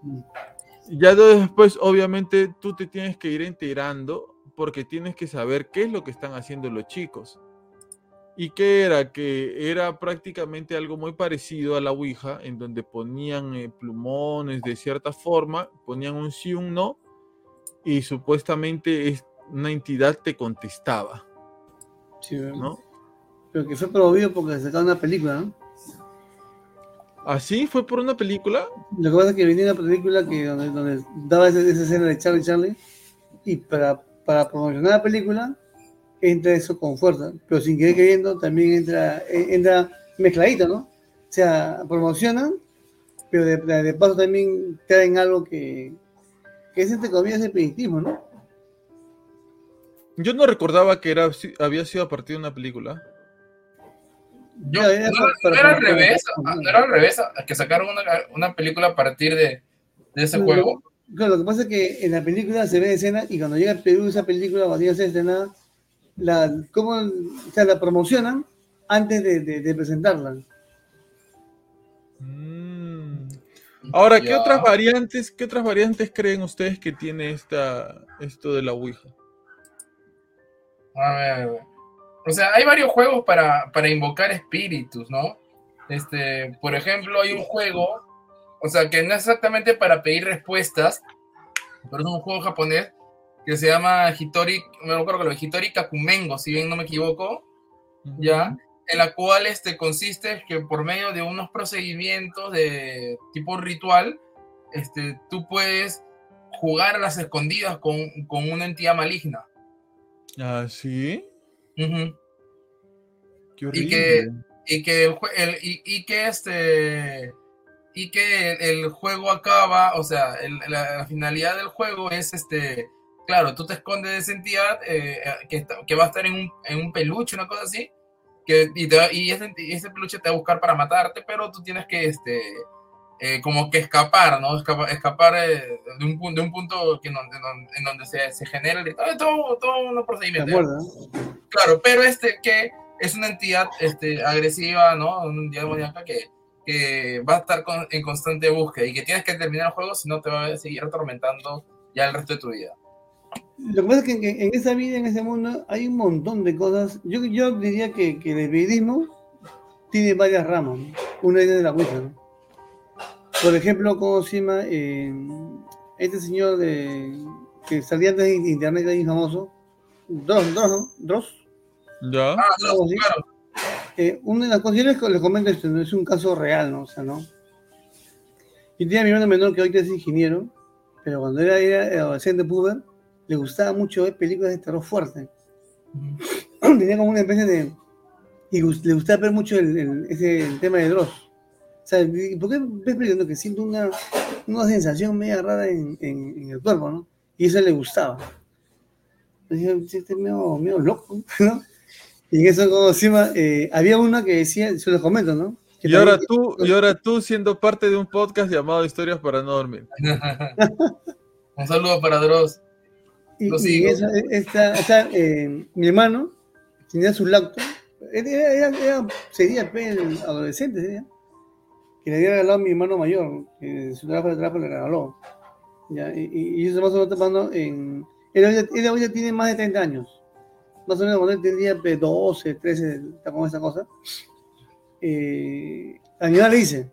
Ya después, obviamente, tú te tienes que ir enterando porque tienes que saber qué es lo que están haciendo los chicos. ¿Y qué era? Que era prácticamente algo muy parecido a la Ouija, en donde ponían eh, plumones de cierta forma, ponían un sí, un no, y supuestamente una entidad te contestaba. Sí, ¿no? Pero que fue prohibido porque sacaron una película, ¿no? ¿Ah, sí? ¿Fue por una película? Lo que pasa es que venía una película que donde, daba esa, escena de Charlie Charlie, y para, para promocionar la película entra eso con fuerza, pero sin querer queriendo también entra, entra mezcladito, ¿no? O sea, promocionan pero de, de paso también traen algo que, que es entre comillas el periodismo, ¿no? Yo no recordaba que era, había sido a partir de una película. Yo, no, era al revés, no era al revés, que sacaron una, una película a partir de, de ese juego. Claro, lo que pasa es que en la película se ve escena y cuando llega a Perú esa película va a ser estrenada, la, ¿cómo, o sea, la promocionan antes de, de, de presentarla. Mm. Ahora, ¿qué otras variantes, qué otras variantes creen ustedes que tiene esta, esto de la Ouija? A ver. O sea, hay varios juegos para, para invocar espíritus, ¿no? Este, por ejemplo, hay un juego, o sea, que no es exactamente para pedir respuestas, pero es un juego japonés que se llama Hitori, me acuerdo que lo Hitori Kakumengo, si bien no me equivoco, ya, en la cual este consiste que por medio de unos procedimientos de tipo ritual, este, tú puedes jugar a las escondidas con, con una entidad maligna. Ah, sí. Uh -huh. y que, y que el, el y, y, que este y que el, el juego acaba, o sea, el, la, la, finalidad del juego es este, claro, tú te escondes de esa entidad eh, que, está, que va a estar en un, en un peluche, una cosa así, que, y, te, y, ese, y, ese, peluche te va a buscar para matarte, pero tú tienes que, este, eh, como que escapar, ¿no? Escapar, escapar eh, de, un, de un punto que no, de donde, en donde se, se genera el, todo, todo un procedimiento. Claro, pero este que es una entidad este, agresiva, ¿no? Una entidad demoníaca que, que va a estar con, en constante búsqueda y que tienes que terminar el juego, si no te va a seguir atormentando ya el resto de tu vida. Lo que pasa es que en, en, esa vida, en ese mundo, hay un montón de cosas. Yo, yo diría que, que el periodismo tiene varias ramas. ¿no? Una es de la Ouija, ¿no? Por ejemplo, ¿cómo se llama? Eh, este señor de, que salía antes de internet, que es famoso. Dross, Dross, ¿no? Dross. Ya. Ah, Dross, claro. Eh, una de las cosas, yo les, les comento esto, no es un caso real, ¿no? O sea, ¿no? Yo tenía a mi hermano menor que ahorita es ingeniero, pero cuando era, era adolescente puber, le gustaba mucho ver películas de terror fuerte. Tenía como una especie de... Y le gustaba ver mucho el, el, ese, el tema de Dross. O sea, ¿por qué ves perdiendo que siento una, una sensación media rara en, en, en, el cuerpo, ¿no? Y eso le gustaba. Entonces, este es medio, medio loco, ¿no? Y en eso, como encima, eh, había una que decía, yo les comento, ¿no? Que y ahora, tú, y ahora tú siendo parte de un podcast llamado Historias para no dormir. un saludo para Dross. Y, y esa, esta, esta, eh, mi hermano tenía su lacto, era, era, era, sería el adolescente, sería, que le había regalado a mi hermano mayor, que su trabajo de trabajo le regaló. ¿ya? Y, y, y eso más o menos tomando en... Él, hoy ya tiene más de 30 años más o menos cuando él tendría 12, 13, está con esa cosa, eh, a mi mamá le dice,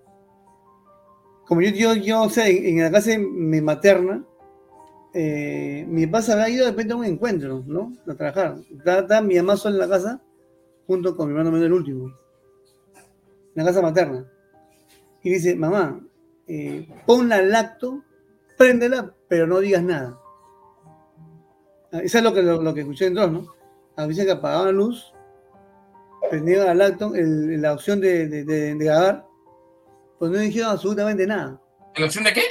como yo, yo, yo o sea, en, en la casa de mi materna, eh, mi papá se había ido de repente a un encuentro, ¿no? A trabajar. Está, mi mamá sola en la casa, junto con mi hermano menor, el último, en la casa materna. Y dice, mamá, eh, ponla al lacto, préndela, pero no digas nada. Eso es lo que, lo, que escuché en ¿no? a veces que apagaban la luz, prendían al acto el, la opción de, de, de, de, grabar, pues no dijeron absolutamente nada. ¿La opción de qué?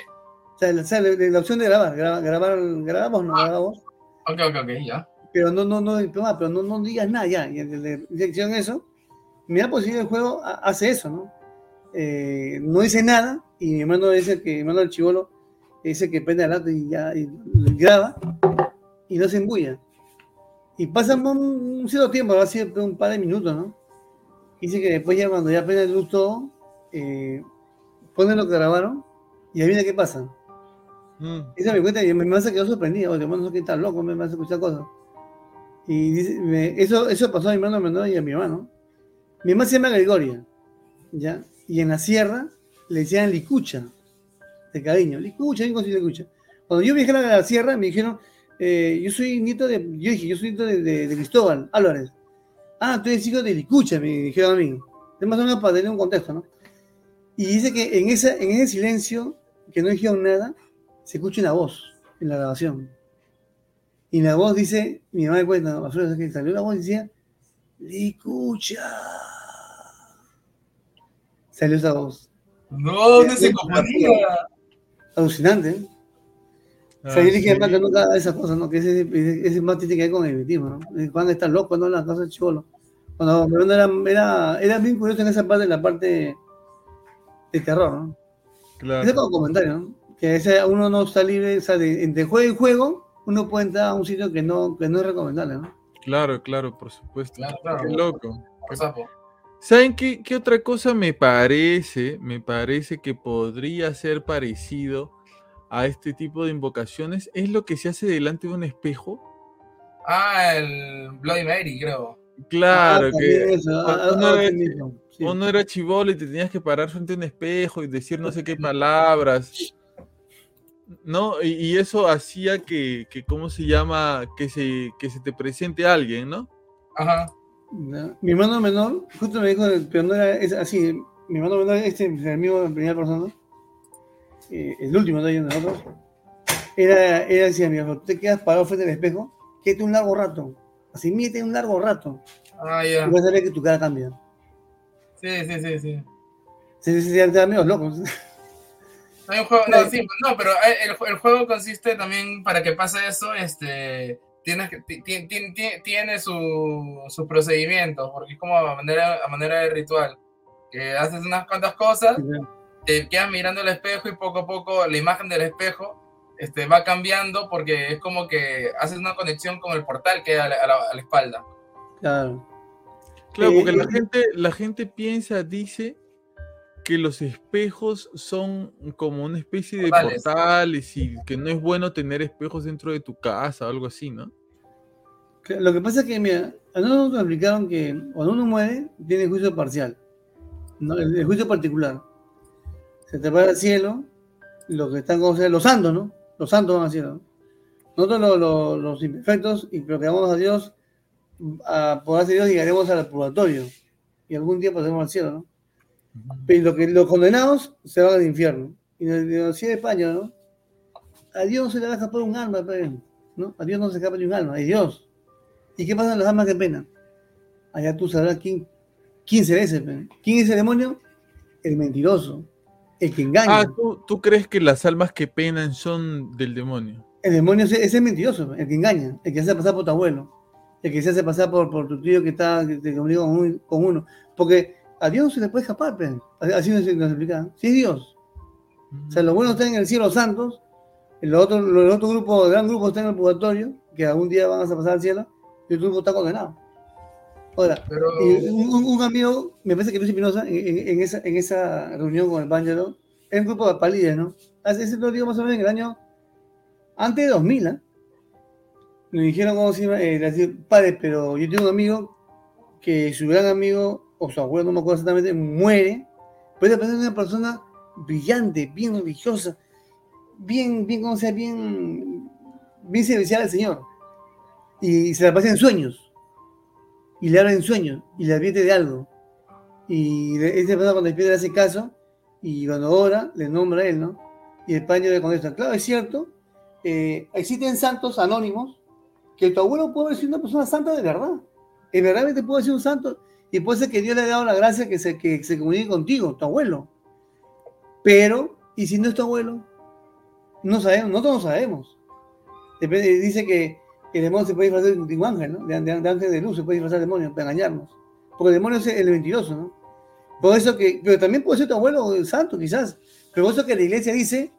O sea, la, la, opción de grabar, grabar, grabar grabamos, no ah. grabamos. Ok, ok, ok, ya. Pero no, no, no, pero no, no digas nada ya. Y hicieron eso. Mira, pues si el juego hace eso, ¿no? Eh, no dice nada, y mi hermano dice que, mi hermano del chivolo dice que prende al acto y ya y, graba, y no se embulla. Y pasa un, un, cierto tiempo, va a ser un par de minutos, ¿no? Dice que después ya cuando ya prende el luz todo, eh, ponen lo que grabaron y adivina qué pasa. Mm. Esa me cuenta y me, me hace quedar sorprendido, oye, hermano, qué está loco, me, me hace escuchar cosas. Y dice, me, eso, eso pasó a mi hermano menor y a mi hermano. Mi mamá se llama Gregoria, ¿ya? Y en la sierra le decían licucha, de cariño, licucha, ¿qué licucha? Cuando yo viajé a la sierra me dijeron, eh, yo soy nieto de, yo dije, yo soy nieto de, de, de Cristóbal Álvarez. Ah, tú eres hijo de Licucha, me dijeron a mí. Es más o menos para tener un contexto, ¿no? Y dice que en, esa, en ese silencio, que no dijeron nada, se escucha una voz en la grabación. Y la voz dice, mi mamá me cuenta, basura, que salió la voz y decía, Licucha. Salió esa voz. No, no se componía. Alucinante. ¿eh? o sea, Ah, yo dije, sí. que nunca haga esas cosas, ¿no? Que ese, ese, ese más tiene que ver con el mimetismo, ¿no? Juan está loco, ¿no? Las cosas chivolo. Cuando Fernando era, era, era bien curioso en esa parte, en la parte de terror, ¿no? Claro. Ese como comentario, ¿no? Que ese, uno no está libre, o sea, de, entre juego y juego, uno puede entrar a un sitio que no, que no es recomendable, ¿no? Claro, claro, por supuesto. Claro, claro. Qué loco. ¿Saben qué, qué otra cosa me parece? Me parece que podría ser parecido a este tipo de invocaciones. Es lo que se hace delante de un espejo. Ah, el Bloody Mary, creo. Claro, Ah, que eso, ah, uno ah, era- sí. uno era chivolo y te tenías que parar frente a un espejo y decir no sé qué palabras. ¿No? Y, y eso hacía que, que, ¿cómo se llama? Que se, que se te presente alguien, ¿no? Ajá. ¿no? Mi hermano menor, justo me dijo, pero no era es así, mi hermano menor, este el amigo en primera persona, eh, el último de ellos nosotros, era, era decía, mi tú te quedas parado frente al espejo, quédate un largo rato, así mírate un largo rato, Ah, ya. y vas a ver que tu cara cambia. Sí, sí, sí, sí. Se se- se dan medio locos. Hay un juego, no, sí, no, pero eh, el, el juego consiste también para que pase eso, este, tienes que, ti- ti- ti- ti- tiene su, su procedimiento, porque es como a manera, a manera de ritual, que haces unas cuantas cosas, te quedas mirando el espejo y poco a poco la imagen del espejo este, va cambiando porque es como que haces una conexión con el portal que hay a la, a la- a la espalda. Claro. Claro, Eh, porque la eh, gente, la gente piensa, dice que los espejos son como una especie de Portales. portales y que no es bueno tener espejos dentro de tu casa o algo así, ¿no? Lo que pasa es que, mira, a nosotros nos explicaron que cuando uno muere, tiene juicio parcial, ¿no? el, el juicio particular. Se te va al cielo, los que están sea, los santos, ¿no? Los santos van al cielo. ¿no? Nosotros lo- lo- los imperfectos, y pero que vamos a Dios, a, por de Dios, llegaremos al purgatorio. Y algún día pasaremos al cielo, ¿no? Pero que, los condenados se van al infierno. Y de, de los siete paños, ¿no? A Dios no se le va a escapar un alma, pe, ¿no? A Dios no se escapa ni un alma, es Dios. ¿Y qué pasa en las almas que pena? Allá tú sabrás quién, quién será ese. pe. ¿Quién es el demonio? El mentiroso, el que engaña. Ah, ¿tú, tú crees que las almas que penan son del demonio? El demonio es, es el mentiroso, pe, el que engaña, el que se hace pasar por tu abuelo, el que se hace pasar por, por tu tío que está que te comunica con, un- con uno. Porque a Dios no se le puede escapar, pe. así nos, nos explicaban. Si es Dios. O sea, los buenos están en el cielo santos, los otros, los otros grupos, el gran grupo está en el purgatorio, que algún día van a pasar al cielo, y otro grupo está condenado. Ahora, Pero, un, un- amigo, me parece que Luis Espinosa, en, en- esa, en esa reunión con el Pángelo, es un grupo de palides, ¿no? Hace ese lo digo más o menos en el año antes de 2000, ¿ah? Me dijeron, ¿cómo se llama? Eh, padre, pero yo tengo un amigo que su gran amigo, o su abuelo, no me acuerdo exactamente, muere, pero es una persona brillante, bien religiosa, bien, bien, como sea, bien, bien servicial al Señor. Y se la pasa en sueños. Y le habla en sueños. Y le advierte de algo. Y esa persona cuando despierta le hace caso. Y cuando ora, le nombra a él, ¿no? Y el paño le contesta, claro, es cierto, eh, existen santos anónimos que tu abuelo puede haber sido una persona santa de verdad. En verdad te puede ser un santo y puede ser que Dios le haya dado la gracia que se, que se comunique contigo, tu abuelo. Pero, ¿y si no es tu abuelo? No sabemos, nosotros no sabemos. Depende- dice que el demonio se puede disfrazar de un ángel, ¿no? De, de- de ángel de luz se puede disfrazar de demonio para engañarnos. Porque el demonio es el mentiroso, ¿no? Por eso que, pero también puede ser tu abuelo el santo, quizás. Pero por eso que la iglesia dice,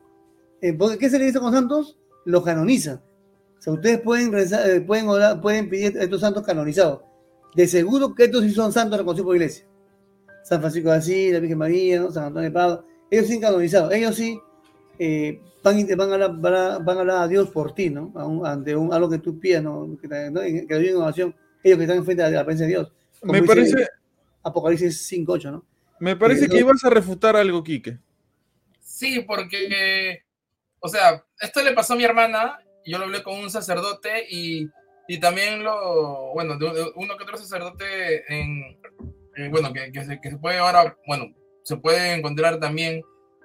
eh, ¿qué se le dice con santos? Los canoniza. O sea, ustedes pueden, rezar, eh, pueden, orar, pueden pedir a estos santos canonizados. De seguro que estos sí son santos reconocidos por la iglesia. San Francisco de Asís, la Virgen María, ¿no? San Antonio de Padua. Ellos sí canonizados. Ellos sí eh, van, van, a hablar, van, a, a hablar a Dios por ti, ¿no? A un- ante un, algo que tú pidas, ¿no? Que, ¿no? que en oración. Ellos que están enfrente de la presencia de Dios. Como Me dice parece, Apocalipsis 5.8, ¿no? me parece Eh, que no- ibas a refutar algo, Quique. sí, porque, o sea, esto le pasó a mi hermana, yo lo hablé con un sacerdote y, y también lo, bueno, de, uno que otro sacerdote en, en, bueno, que, que, se, que se puede ahora, bueno, se puede encontrar también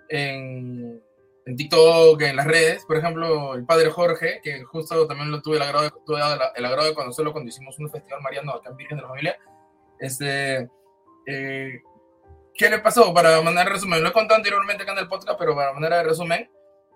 en, en TikTok, en las redes, por ejemplo, el padre Jorge, que justo también lo tuve el agrado de, tuve el agrado de conocerlo cuando hicimos un festival mariano acá en Virgen de la Familia, este, eh, ¿qué le pasó? Para manera de resumen, lo he contado anteriormente acá en el podcast, pero para manera de resumen,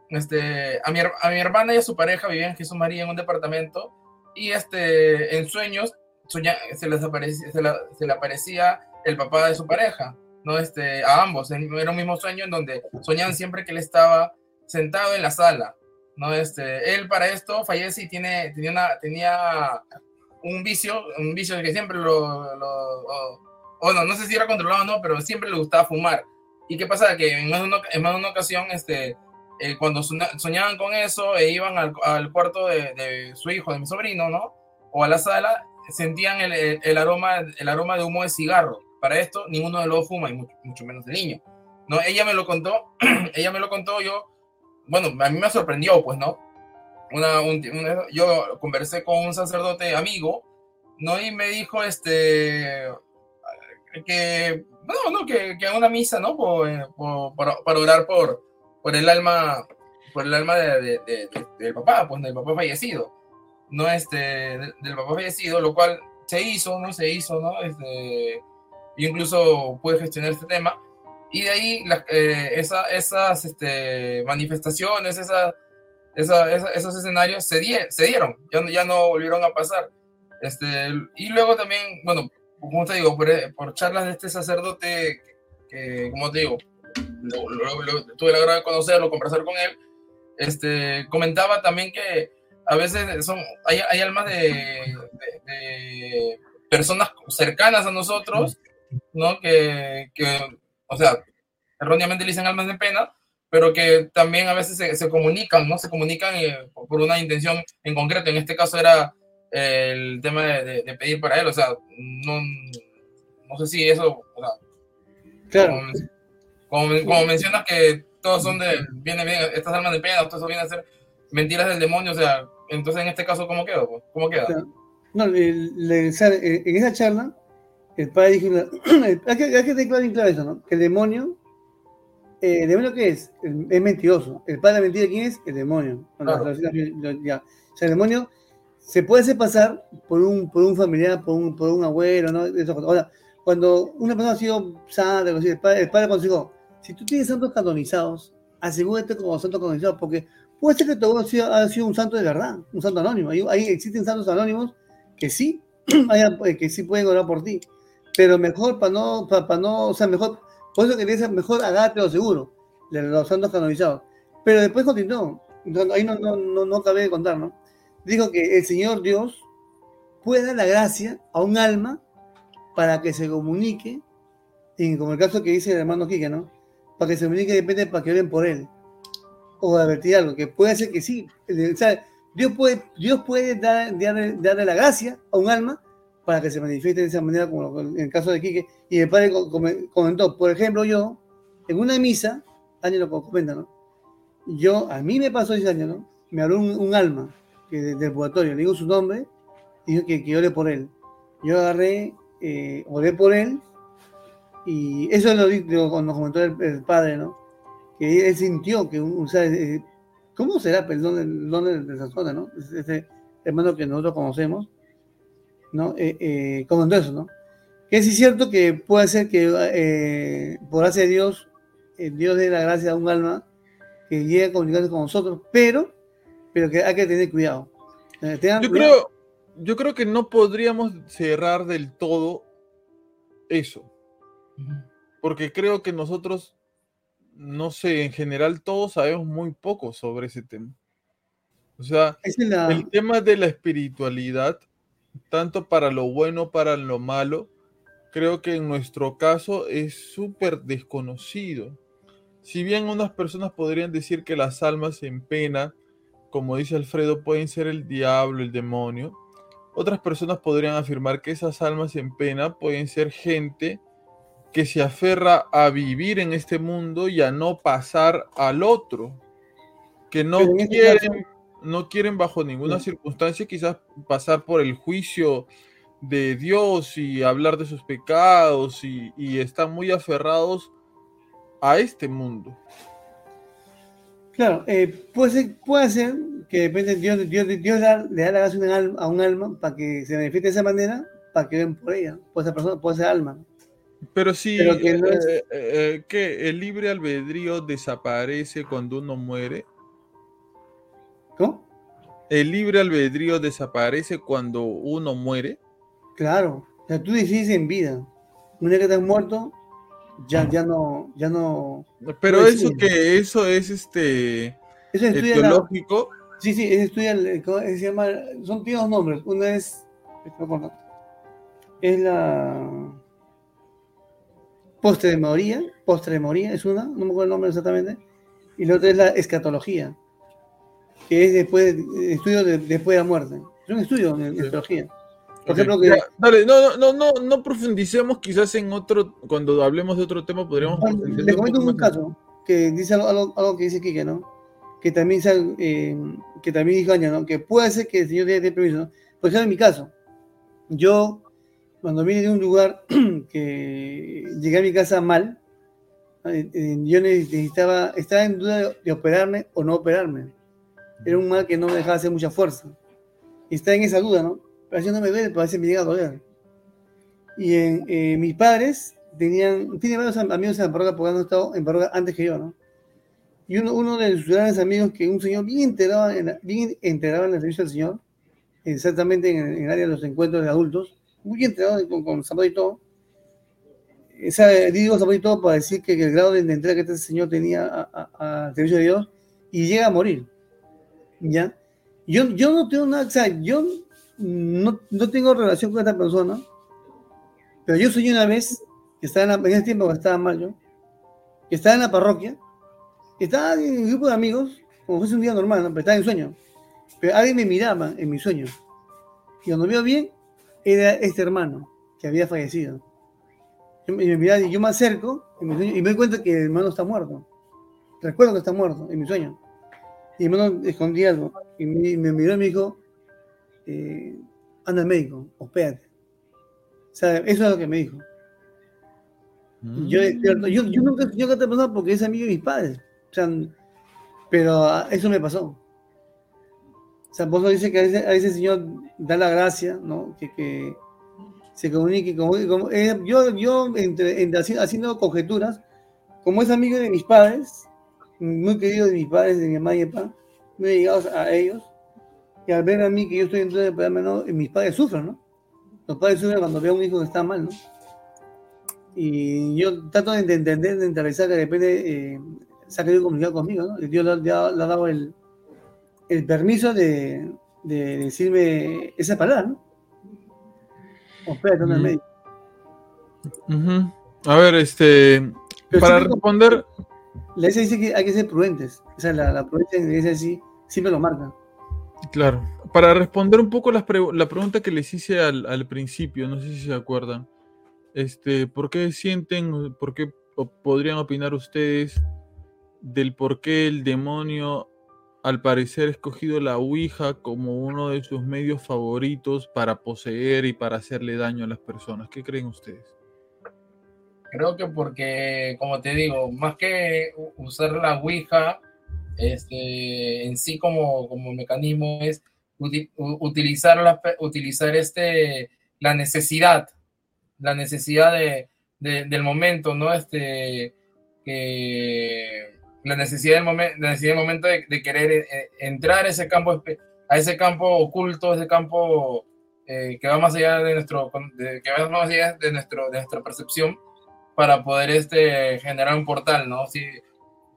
este, a, mi, a mi hermana y a su pareja vivían en Jesús María en un departamento y este, en sueños se, les aparecía, se, le aparecía el papá de su pareja, ¿no? Este, a ambos, era un mismo sueño en donde soñaban siempre que él estaba sentado en la sala, ¿no? Este, él para esto fallece y tiene, tenía, una, tenía un vicio, un vicio que siempre lo, lo o no, no sé si era controlado o no, pero siempre le gustaba fumar. ¿Y qué pasa? Que en más de una, en más de una ocasión, este, eh, cuando soñaban con eso e iban al, al cuarto de, de, su hijo, de mi sobrino, ¿no? O a la sala, sentían el, el, aroma, el aroma de humo de cigarro. Para esto, ninguno de los fuma, y mucho, mucho, menos el niño. ¿no? Ella me lo contó, ella me lo contó, yo, bueno, a mí me sorprendió, pues, ¿no? Una, un, yo conversé con un sacerdote amigo, ¿no? Y me dijo, este, que, no, no, que, que una misa, ¿no? Por, por, para orar por, por el alma, por el alma de, de, de, del papá, pues del papá fallecido, ¿no? Este, del papá fallecido, lo cual se hizo, ¿no? Se hizo, ¿no? Este, incluso pude gestionar este tema. Y de ahí la, eh, esa, esas este, manifestaciones, esa, esa, esos escenarios se, die, se dieron, ya, ya no volvieron a pasar. Este, y luego también, bueno, como te digo, por, charlas de este sacerdote, que, como te digo, tuve la gran de conocerlo, conversar con él, este, comentaba también que a veces son, hay, hay almas de, de, personas cercanas a nosotros, ¿no? Que, que, o sea, erróneamente le dicen almas de pena, pero que también a veces se, se comunican, ¿no? Se comunican eh, por una intención en concreto. En este caso era el tema de, de, pedir para él, o sea, no, no sé si eso, o sea, claro. como, como, mencionas que todos son de, viene bien, estas almas de pena, todo eso viene a ser mentiras del demonio, o sea, entonces en este caso, ¿cómo quedó? ¿Cómo queda? No, en esa charla, el padre dijo, hay que, hay que tener claro, eso, ¿no? Que el demonio, eh, ¿el demonio qué es? es mentiroso. El padre de mentira, ¿quién es? El demonio. Claro. Ya. O sea, el demonio se puede hacer pasar por un, por un familiar, por un, por un abuelo, ¿no? Ahora, cuando una persona ha sido santa, el padre, el padre consiguió, si tú tienes santos canonizados, asegúrate como santos canonizados, porque puede ser que tu abuelo haya sido un santo de verdad, un santo anónimo. Ahí, existen santos anónimos que sí, que sí pueden orar por ti, pero mejor para no, para, no, o sea, mejor, por eso que dice mejor agate o seguro, de los santos canonizados. Pero después continuó, ahí no, no, no, no cabe de contar, ¿no? dijo que el Señor Dios puede dar la gracia a un alma para que se comunique, y como el caso que dice el hermano Quique, ¿no? Para que se comunique depende para que oren por él. O advertir algo, que puede ser que sí. O sea, Dios puede, Dios puede dar, darle, la gracia a un alma para que se manifieste de esa manera, como en el caso de Quique. Y el padre comentó, por ejemplo, yo, en una misa, año lo comenta, ¿no? Yo, a mí me pasó ese año, ¿no? Me habló un alma que del purgatorio, le digo su nombre, dijo que, que ore por él. Yo agarré, eh, oré por él, y eso es lo que nos comentó el, padre, ¿no? Que él sintió que, o sea, eh, ¿cómo será perdón el don de esa zona, no? Ese hermano que nosotros conocemos, ¿no? Eh, eh, comentó eso, ¿no? Que sí es cierto que puede ser que eh, por gracia de Dios, Dios dé la gracia a un alma que llegue a comunicarse con nosotros, pero pero que hay que tener cuidado. Eh, yo, Creo, yo creo que no podríamos cerrar del todo eso. Porque creo que nosotros, no sé, en general todos sabemos muy poco sobre ese tema. O sea, el tema de la espiritualidad, tanto para lo bueno, para lo malo, creo que en nuestro caso es súper desconocido. Si bien unas personas podrían decir que las almas en pena como dice Alfredo, pueden ser el diablo, el demonio. Otras personas podrían afirmar que esas almas en pena pueden ser gente que se aferra a vivir en este mundo y a no pasar al otro, que no este quieren, no quieren bajo ninguna circunstancia quizás pasar por el juicio de Dios y hablar de sus pecados y, y están muy aferrados a este mundo. Claro, eh, puede, ser, puede ser que depende, Dios, Dios, Dios le da la gracia a un alma para que se manifieste de esa manera, para que ven por ella, puede ser persona, puede ser alma. Pero sí, Pero que no es- eh, eh, ¿qué? ¿El libre albedrío desaparece cuando uno muere? ¿Cómo? ¿El libre albedrío desaparece cuando uno muere? Claro. O sea, tú decides en vida. Una vez que estás muerto, ya, ya no, ya no. Pero eso que eso es este Eso estudia la, etiológico. Sí, sí, eso estudia, el- ¿cómo se llama? Son dos nombres. Una es, no me acuerdo. es la postrememoria, postrememoria es una, no me acuerdo el nombre exactamente, y la otra es la escatología, que es después, de- estudio de- después de la muerte. Es un estudio de escatología. Por Ok, ejemplo, que dale, no, no, no, no, profundicemos quizás en otro, cuando hablemos de otro tema podríamos le comento un caso que dice algo, que dice Kike, ¿no? Que también, eh, que también dijo Aña, ¿no? Que puede ser que el señor tenga permiso. Por ejemplo, en mi caso, yo, cuando vine de un lugar que llegué a mi casa mal, eh, eh, yo necesitaba, estaba en duda de, de operarme o no operarme. Era un mal que no me dejaba hacer mucha fuerza. Y estaba en esa duda, ¿no? Pero así no me duele, pero a veces me llega a doler. Y en, eh, mis padres tenían, tiene varios am- amigos en la parroquia porque han estado en parroquia antes que yo, ¿no? Y uno, uno de sus grandes amigos, que un señor bien enterado en, la- bien enterado en servicio del Señor, exactamente en, en el área de los encuentros de adultos, muy enterado con, con zapato y todo. Esa, digo zapato y todo para decir que, el grado de, entrega que este señor tenía a- servicio de Dios y llega a morir. ¿Ya? Yo, yo no tengo nada, o sea, yo no, no tengo relación con esta persona, pero yo soñé una vez, que estaba en, la- en ese tiempo que estaba mal yo, que estaba en la parroquia, estaba en un grupo de amigos, como fuese un día normal, ¿no? pero estaba en sueño. Pero alguien me miraba en mi sueño. Y cuando veo bien, era este hermano que había fallecido. Me- y me miraba y yo me acerco en mi sueño, y me doy cuenta que el hermano está muerto. Recuerdo que está muerto en mi sueño. Y mi hermano escondí algo. Y me, me miró y me dijo, eh, anda al médico, hospédate. O sea, eso es lo que me dijo. Mm. Yo, yo, yo nunca yo nunca te pasado porque es amigo de mis padres. O sea, pero ah, eso me pasó. O sea, vos dice que a veces, a el Señor da la gracia, ¿no? Que, que se comunique. Como, como- eh, yo, yo entre, entre haci- haciendo conjeturas, como es amigo de mis padres, muy querido de mis padres, de mi mamá y mi papá, muy llegados a ellos, y al ver a mí que yo estoy dentro del programa, ¿no? mis padres sufren, ¿no? Los padres sufren cuando ven a un hijo que está mal, ¿no? Y yo trato de entender, de interesar que de repente eh, se ha querido comunicar conmigo, ¿no? Dios le ha dado el, el permiso de, de decirme esa palabra, ¿no? Espérate, Mm. Ujú. A ver, este, Pero para siempre- responder, La iglesia dice que hay que ser prudentes. O sea, la, la prudencia en la iglesia sí, siempre lo marca. claro, para responder un poco las la pregunta que les hice al, al principio, no sé si se acuerdan, este, ¿por qué sienten, por qué podrían opinar ustedes del por qué el demonio al parecer escogido la Ouija como uno de sus medios favoritos para poseer y para hacerle daño a las personas? ¿Qué creen ustedes? Creo que porque, como te digo, más que usar la Ouija este, en sí como, como mecanismo, es utilizar, la, utilizar este, la necesidad, la necesidad de, de- del momento, ¿no? Este, que la necesidad del, la necesidad del momento de, de querer eh, entrar a ese campo, a ese campo oculto, ese campo eh, que va más allá de nuestro, de- que va más allá de, nuestro, de nuestra percepción para poder este, generar un portal, ¿no? Si,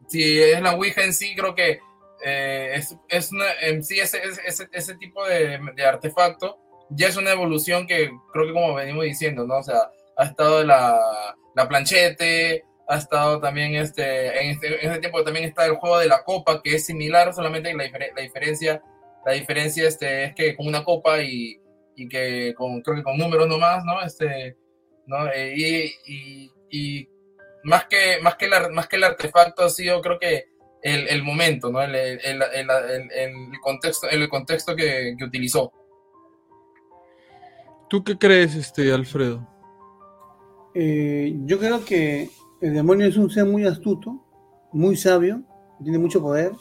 si es la Ouija en sí, creo que eh, es, es una- en sí ese, ese, ese tipo de, de artefacto ya es una evolución que creo que como venimos diciendo, ¿no? O sea, ha estado la, la planchete, ha estado también este, en este, en este tiempo también está el juego de la copa, que es similar, solamente la, difer- la diferencia, la diferencia este, es que con una copa y, y que con, creo que con números nomás, ¿no? Este, ¿no? Eh, y, y, y más que, más, que el, más que el artefacto ha sido, creo que el, el momento, ¿no? El, el, el, el, el contexto, el contexto que, que, utilizó. ¿Tú qué crees, este, Alfredo? Eh, yo creo que el demonio es un ser muy astuto, muy sabio, tiene mucho poder,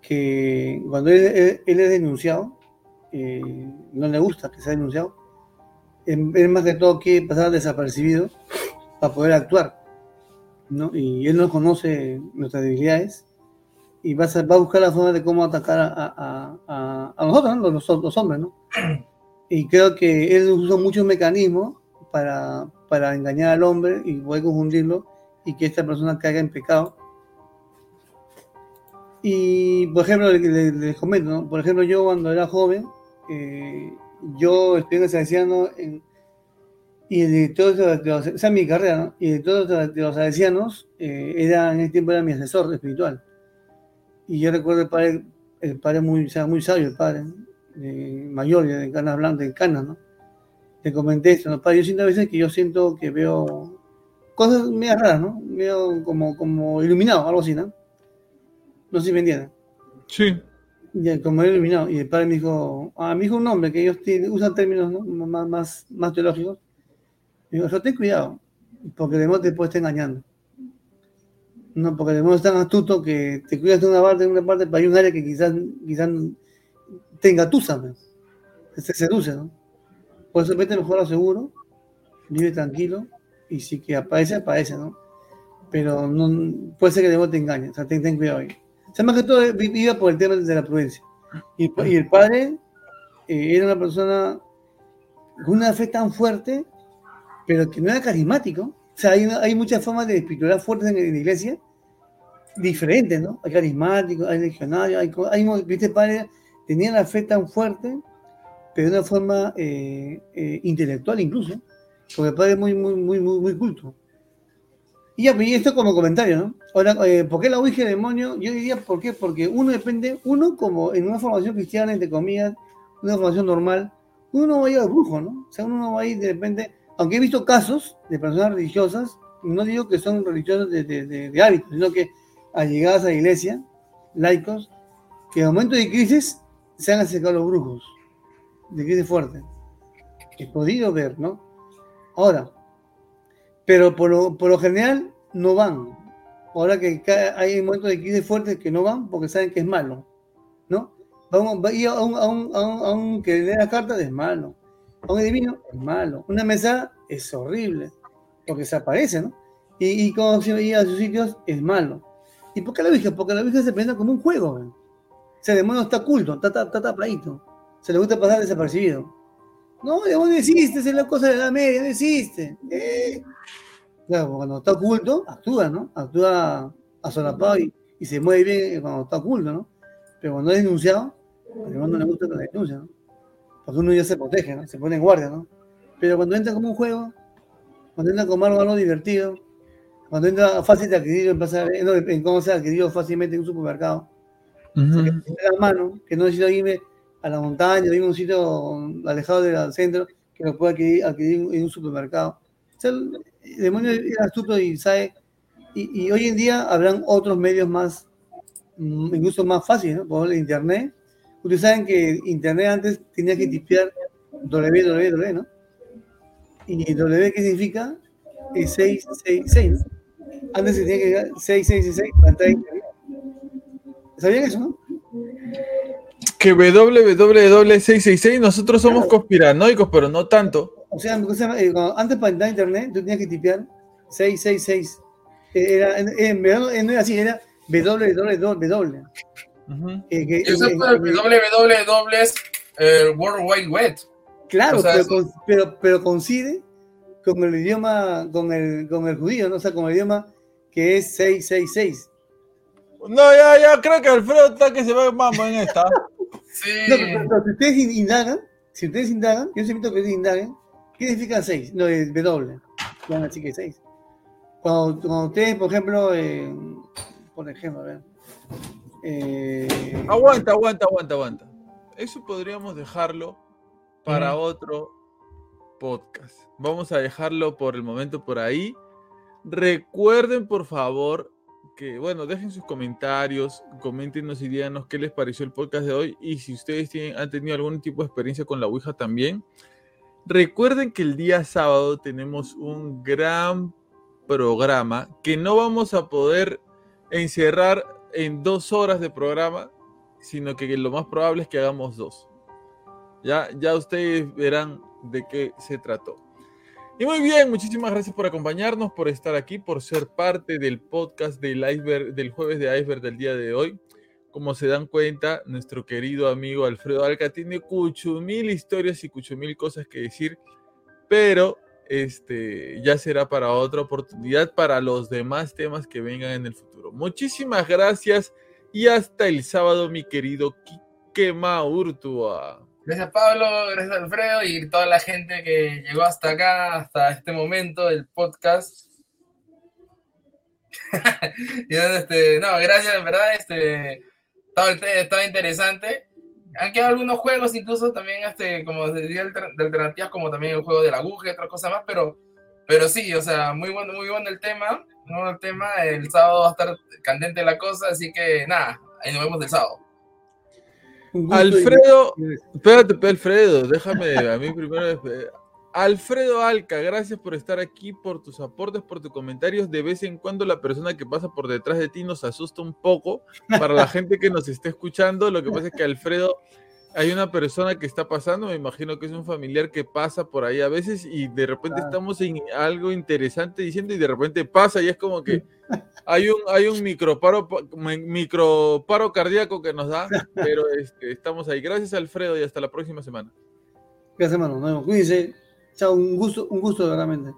que cuando él, él, él es denunciado, eh, no le gusta que sea denunciado, él más que todo quiere pasar desapercibido para poder actuar. ¿no? Y él no conoce nuestras debilidades y va a, va a buscar la forma de cómo atacar a, a, a, a nosotros, ¿no? los, los, hombres. ¿no? Y creo que él usa muchos mecanismos para, para engañar al hombre y poder confundirlo y que esta persona caiga en pecado. Y, por ejemplo, les, les comento, ¿no? por ejemplo, yo cuando era joven, eh, yo estoy en el salesiano en, y el director de los, esa es mi carrera, ¿no? Y el director de los salesianos eh, era, en ese tiempo era mi asesor espiritual. Y yo recuerdo el padre, el padre muy, o sea, muy sabio, el padre, eh, mayor, de canas blancas, de canas, ¿no? Te comenté esto, ¿no? Yo siento a veces que yo siento que veo cosas medio raras, ¿no? Veo como, como iluminado, algo así, ¿no? No sé si me entienden. Sí. Ya, como iluminado. Y el padre me dijo, a mi hijo un nombre, que ellos usan términos ¿no? más, más, más teológicos. Me dijo, ten cuidado, porque el demonio te puede estar engañando. No, porque el demonio es tan astuto que te cuidas de una parte, de una parte, pero hay un área que quizás, quizás te engatusa, ¿no? se seduce, ¿no? Por eso vete mejor a seguro, vive tranquilo, y si que aparece, aparece, ¿no? Pero no, puede ser que demonio te engañe, o sea, ten, ten cuidado. O sea, más que todo iba por el tema de la prudencia. Y, el padre eh, era una persona con una fe tan fuerte, pero que no era carismático. O sea, hay, hay muchas formas de espiritualidad fuertes en, en, la iglesia, diferentes, ¿no? Hay carismáticos, hay legionarios, hay, hay. El padre tenía la fe tan fuerte, pero de una forma eh, eh, intelectual incluso, porque el padre es muy, muy, muy, muy, muy culto. Y ya, esto como comentario, ¿no? Ahora, eh, ¿por qué la Ouija demonio? Yo diría, ¿por qué? Porque uno depende, uno como en una formación cristiana, entre comillas, una formación normal, uno no va a ir al brujo, ¿no? O sea, uno no va a ir de repente, aunque he visto casos de personas religiosas, no digo que son religiosos de, de, de, de hábitos, sino que allegadas a la iglesia, laicos, que en momentos de crisis se han acercado a los brujos, de crisis fuerte. He podido ver, ¿no? Ahora, pero por lo, por lo general no van. Ahora que hay momentos de crisis fuertes que no van porque saben que es malo, ¿no? A ir a un, a un, a un, a un que lee las cartas es malo, a un divino es malo, una mesa es horrible porque se aparece, ¿no? Y, y cuando se ir a sus sitios es malo. ¿Y por qué la Virgen? Porque la Virgen se presenta como un juego, ¿ven? O sea, el demonio está oculto, está, está, está tapladito. Se le gusta pasar desapercibido. No, el demonio existe, es la cosa de la media, no existe. Eh. Claro, cuando está oculto, actúa, ¿no? Actúa a solapado y, y, se mueve bien cuando está oculto, ¿no? Pero cuando es denunciado, al no le gusta que la denuncia, ¿no? Porque uno ya se protege, ¿no? Se pone en guardia, ¿no? Pero cuando entra como un juego, cuando entra como algo, algo divertido, cuando entra fácil de adquirir en, en, en cómo se ha adquirido fácilmente en un supermercado, uh -huh. la mano, que no necesito irme a la montaña, irme a un sitio alejado del centro, que lo pueda adquirir, adquirir en un supermercado. O sea, el demonio es astuto y sabe, y, y, hoy en día habrán otros medios más, incluso más fáciles, ¿no? Por Internet. Ustedes saben que Internet antes tenía que tipear www, ¿no? Y W, ¿qué significa? Es 666, ¿no? Antes se tenía que llegar 666 pantalla ¿Sabían eso, no? Que www666 nosotros somos claro. conspiranoicos, pero no tanto. O sea, eh, antes para entrar a internet tú tenías que tipear 666. Era, en, en, en, no era así, era www. Uh -huh. eh, que, Eso es www es el World Wide Web. Claro, o sea, pero, con, pero, pero, coincide con el idioma, con el, con el judío, ¿no? O sea, con el idioma que es 666. No, ya, ya, creo que Alfredo está que se va mambo en esta. sí. No, pero, pero, si ustedes indagan, si ustedes indagan, yo siempre que ustedes indaguen, ¿qué significa 6? No, es W. Van así que 6. Cuando, cuando, ustedes, por ejemplo, eh, por ejemplo, a ver. Eh, aguanta, aguanta, aguanta, aguanta. Eso podríamos dejarlo para otro podcast. Vamos a dejarlo por el momento por ahí. Recuerden, por favor, bueno, dejen sus comentarios, coméntenos y díganos qué les pareció el podcast de hoy y si ustedes tienen, han tenido algún tipo de experiencia con la Ouija también. Recuerden que el día sábado tenemos un gran programa que no vamos a poder encerrar en dos horas de programa, sino que lo más probable es que hagamos dos. Ya, ya ustedes verán de qué se trató. Y muy bien, muchísimas gracias por acompañarnos, por estar aquí, por ser parte del podcast del jueves de iceberg del día de hoy. Como se dan cuenta, nuestro querido amigo Alfredo Alca tiene mil historias y mil cosas que decir, pero este ya será para otra oportunidad para los demás temas que vengan en el futuro. Muchísimas gracias y hasta el sábado, mi querido Quique Maurtua. Gracias Pablo, gracias Alfredo y toda la gente que llegó hasta acá, hasta este momento del podcast. este, no, gracias, en verdad, este, estaba, interesante. Han quedado algunos juegos, incluso también, este, como decía, de alternativas, como también el juego de la aguja y otras cosas más, pero, pero sí, o sea, muy bueno, muy bueno el tema, muy bueno el tema. El sábado va a estar candente la cosa, así que nada, ahí nos vemos el sábado. Alfredo, espérate, Alfredo, déjame a mí primero. Alfredo Alca, gracias por estar aquí, por tus aportes, por tus comentarios. De vez en cuando la persona que pasa por detrás de ti nos asusta un poco. Para la gente que nos esté escuchando, lo que pasa es que Alfredo hay una persona que está pasando, me imagino que es un familiar que pasa por ahí a veces y de repente estamos en algo interesante diciendo y de repente pasa y es como que hay un, hay un microparo, microparo cardíaco que nos da, pero este, estamos ahí. Gracias Alfredo y hasta la próxima semana. Gracias hermano, nos vemos. Cuídense. Chao, un gusto, un gusto realmente.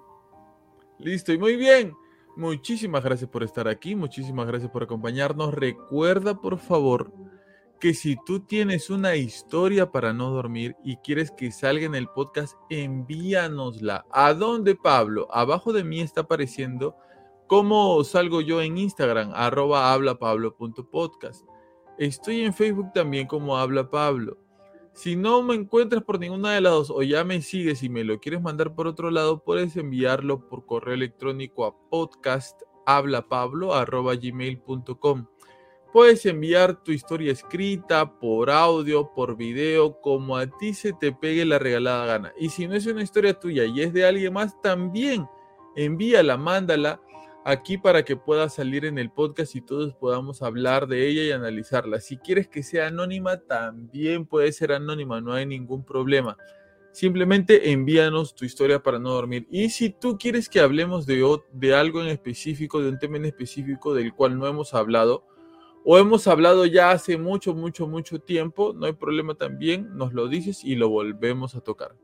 Listo y muy bien. Muchísimas gracias por estar aquí, muchísimas gracias por acompañarnos. Recuerda por favor que si tú tienes una historia para no dormir y quieres que salga en el podcast, envíanosla. ¿A dónde, Pablo? Abajo de mí está apareciendo cómo salgo yo en Instagram, arroba hablapablo.podcast. Estoy en Facebook también como Habla Pablo. Si no me encuentras por ninguna de las dos o ya me sigues y me lo quieres mandar por otro lado, puedes enviarlo por correo electrónico a podcasthablapablo.gmail.com. Puedes enviar tu historia escrita, por audio, por video, como a ti se te pegue la regalada gana. Y si no es una historia tuya y es de alguien más, también envíala, mándala aquí para que pueda salir en el podcast y todos podamos hablar de ella y analizarla. Si quieres que sea anónima, también puede ser anónima, no hay ningún problema. Simplemente envíanos tu historia para no dormir. Y si tú quieres que hablemos de, de algo en específico, de un tema en específico del cual no hemos hablado, o hemos hablado ya hace mucho, mucho, mucho tiempo, no hay problema también, nos lo dices y lo volvemos a tocar.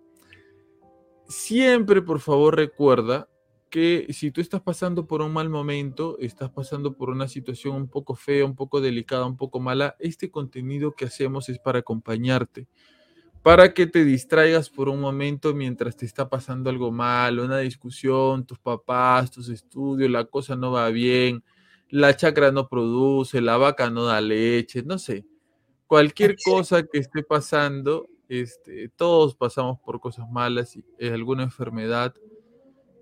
Siempre, por favor, recuerda que si tú estás pasando por un mal momento, estás pasando por una situación un poco fea, un poco delicada, un poco mala, este contenido que hacemos es para acompañarte, para que te distraigas por un momento mientras te está pasando algo mal, una discusión, tus papás, tus estudios, la cosa no va bien, la chacra no produce, la vaca no da leche, no sé. Cualquier cosa que esté pasando, este, todos pasamos por cosas malas, y, eh, alguna enfermedad.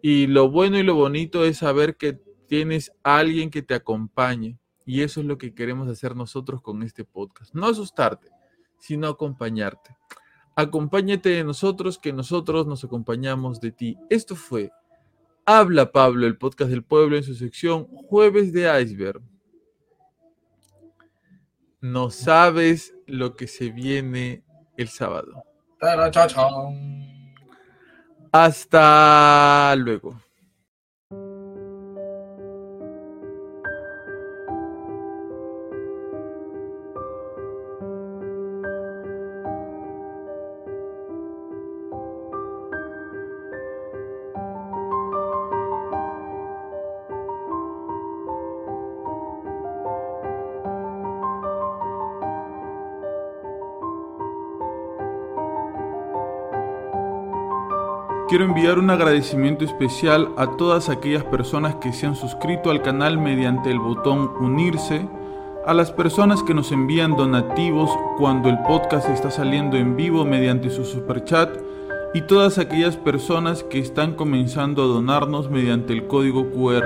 Y lo bueno y lo bonito es saber que tienes alguien que te acompañe. Y eso es lo que queremos hacer nosotros con este podcast. No asustarte, sino acompañarte. Acompáñate de nosotros, que nosotros nos acompañamos de ti. Esto fue Habla Pablo, el podcast del pueblo en su sección Jueves de Iceberg. No sabes lo que se viene el sábado. Hasta luego. Quiero enviar un agradecimiento especial a todas aquellas personas que se han suscrito al canal mediante el botón unirse, a las personas que nos envían donativos cuando el podcast está saliendo en vivo mediante su superchat y todas aquellas personas que están comenzando a donarnos mediante el código QR.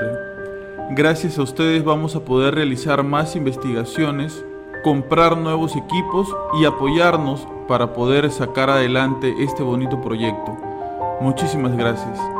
Gracias a ustedes vamos a poder realizar más investigaciones, comprar nuevos equipos y apoyarnos para poder sacar adelante este bonito proyecto. Muchísimas gracias.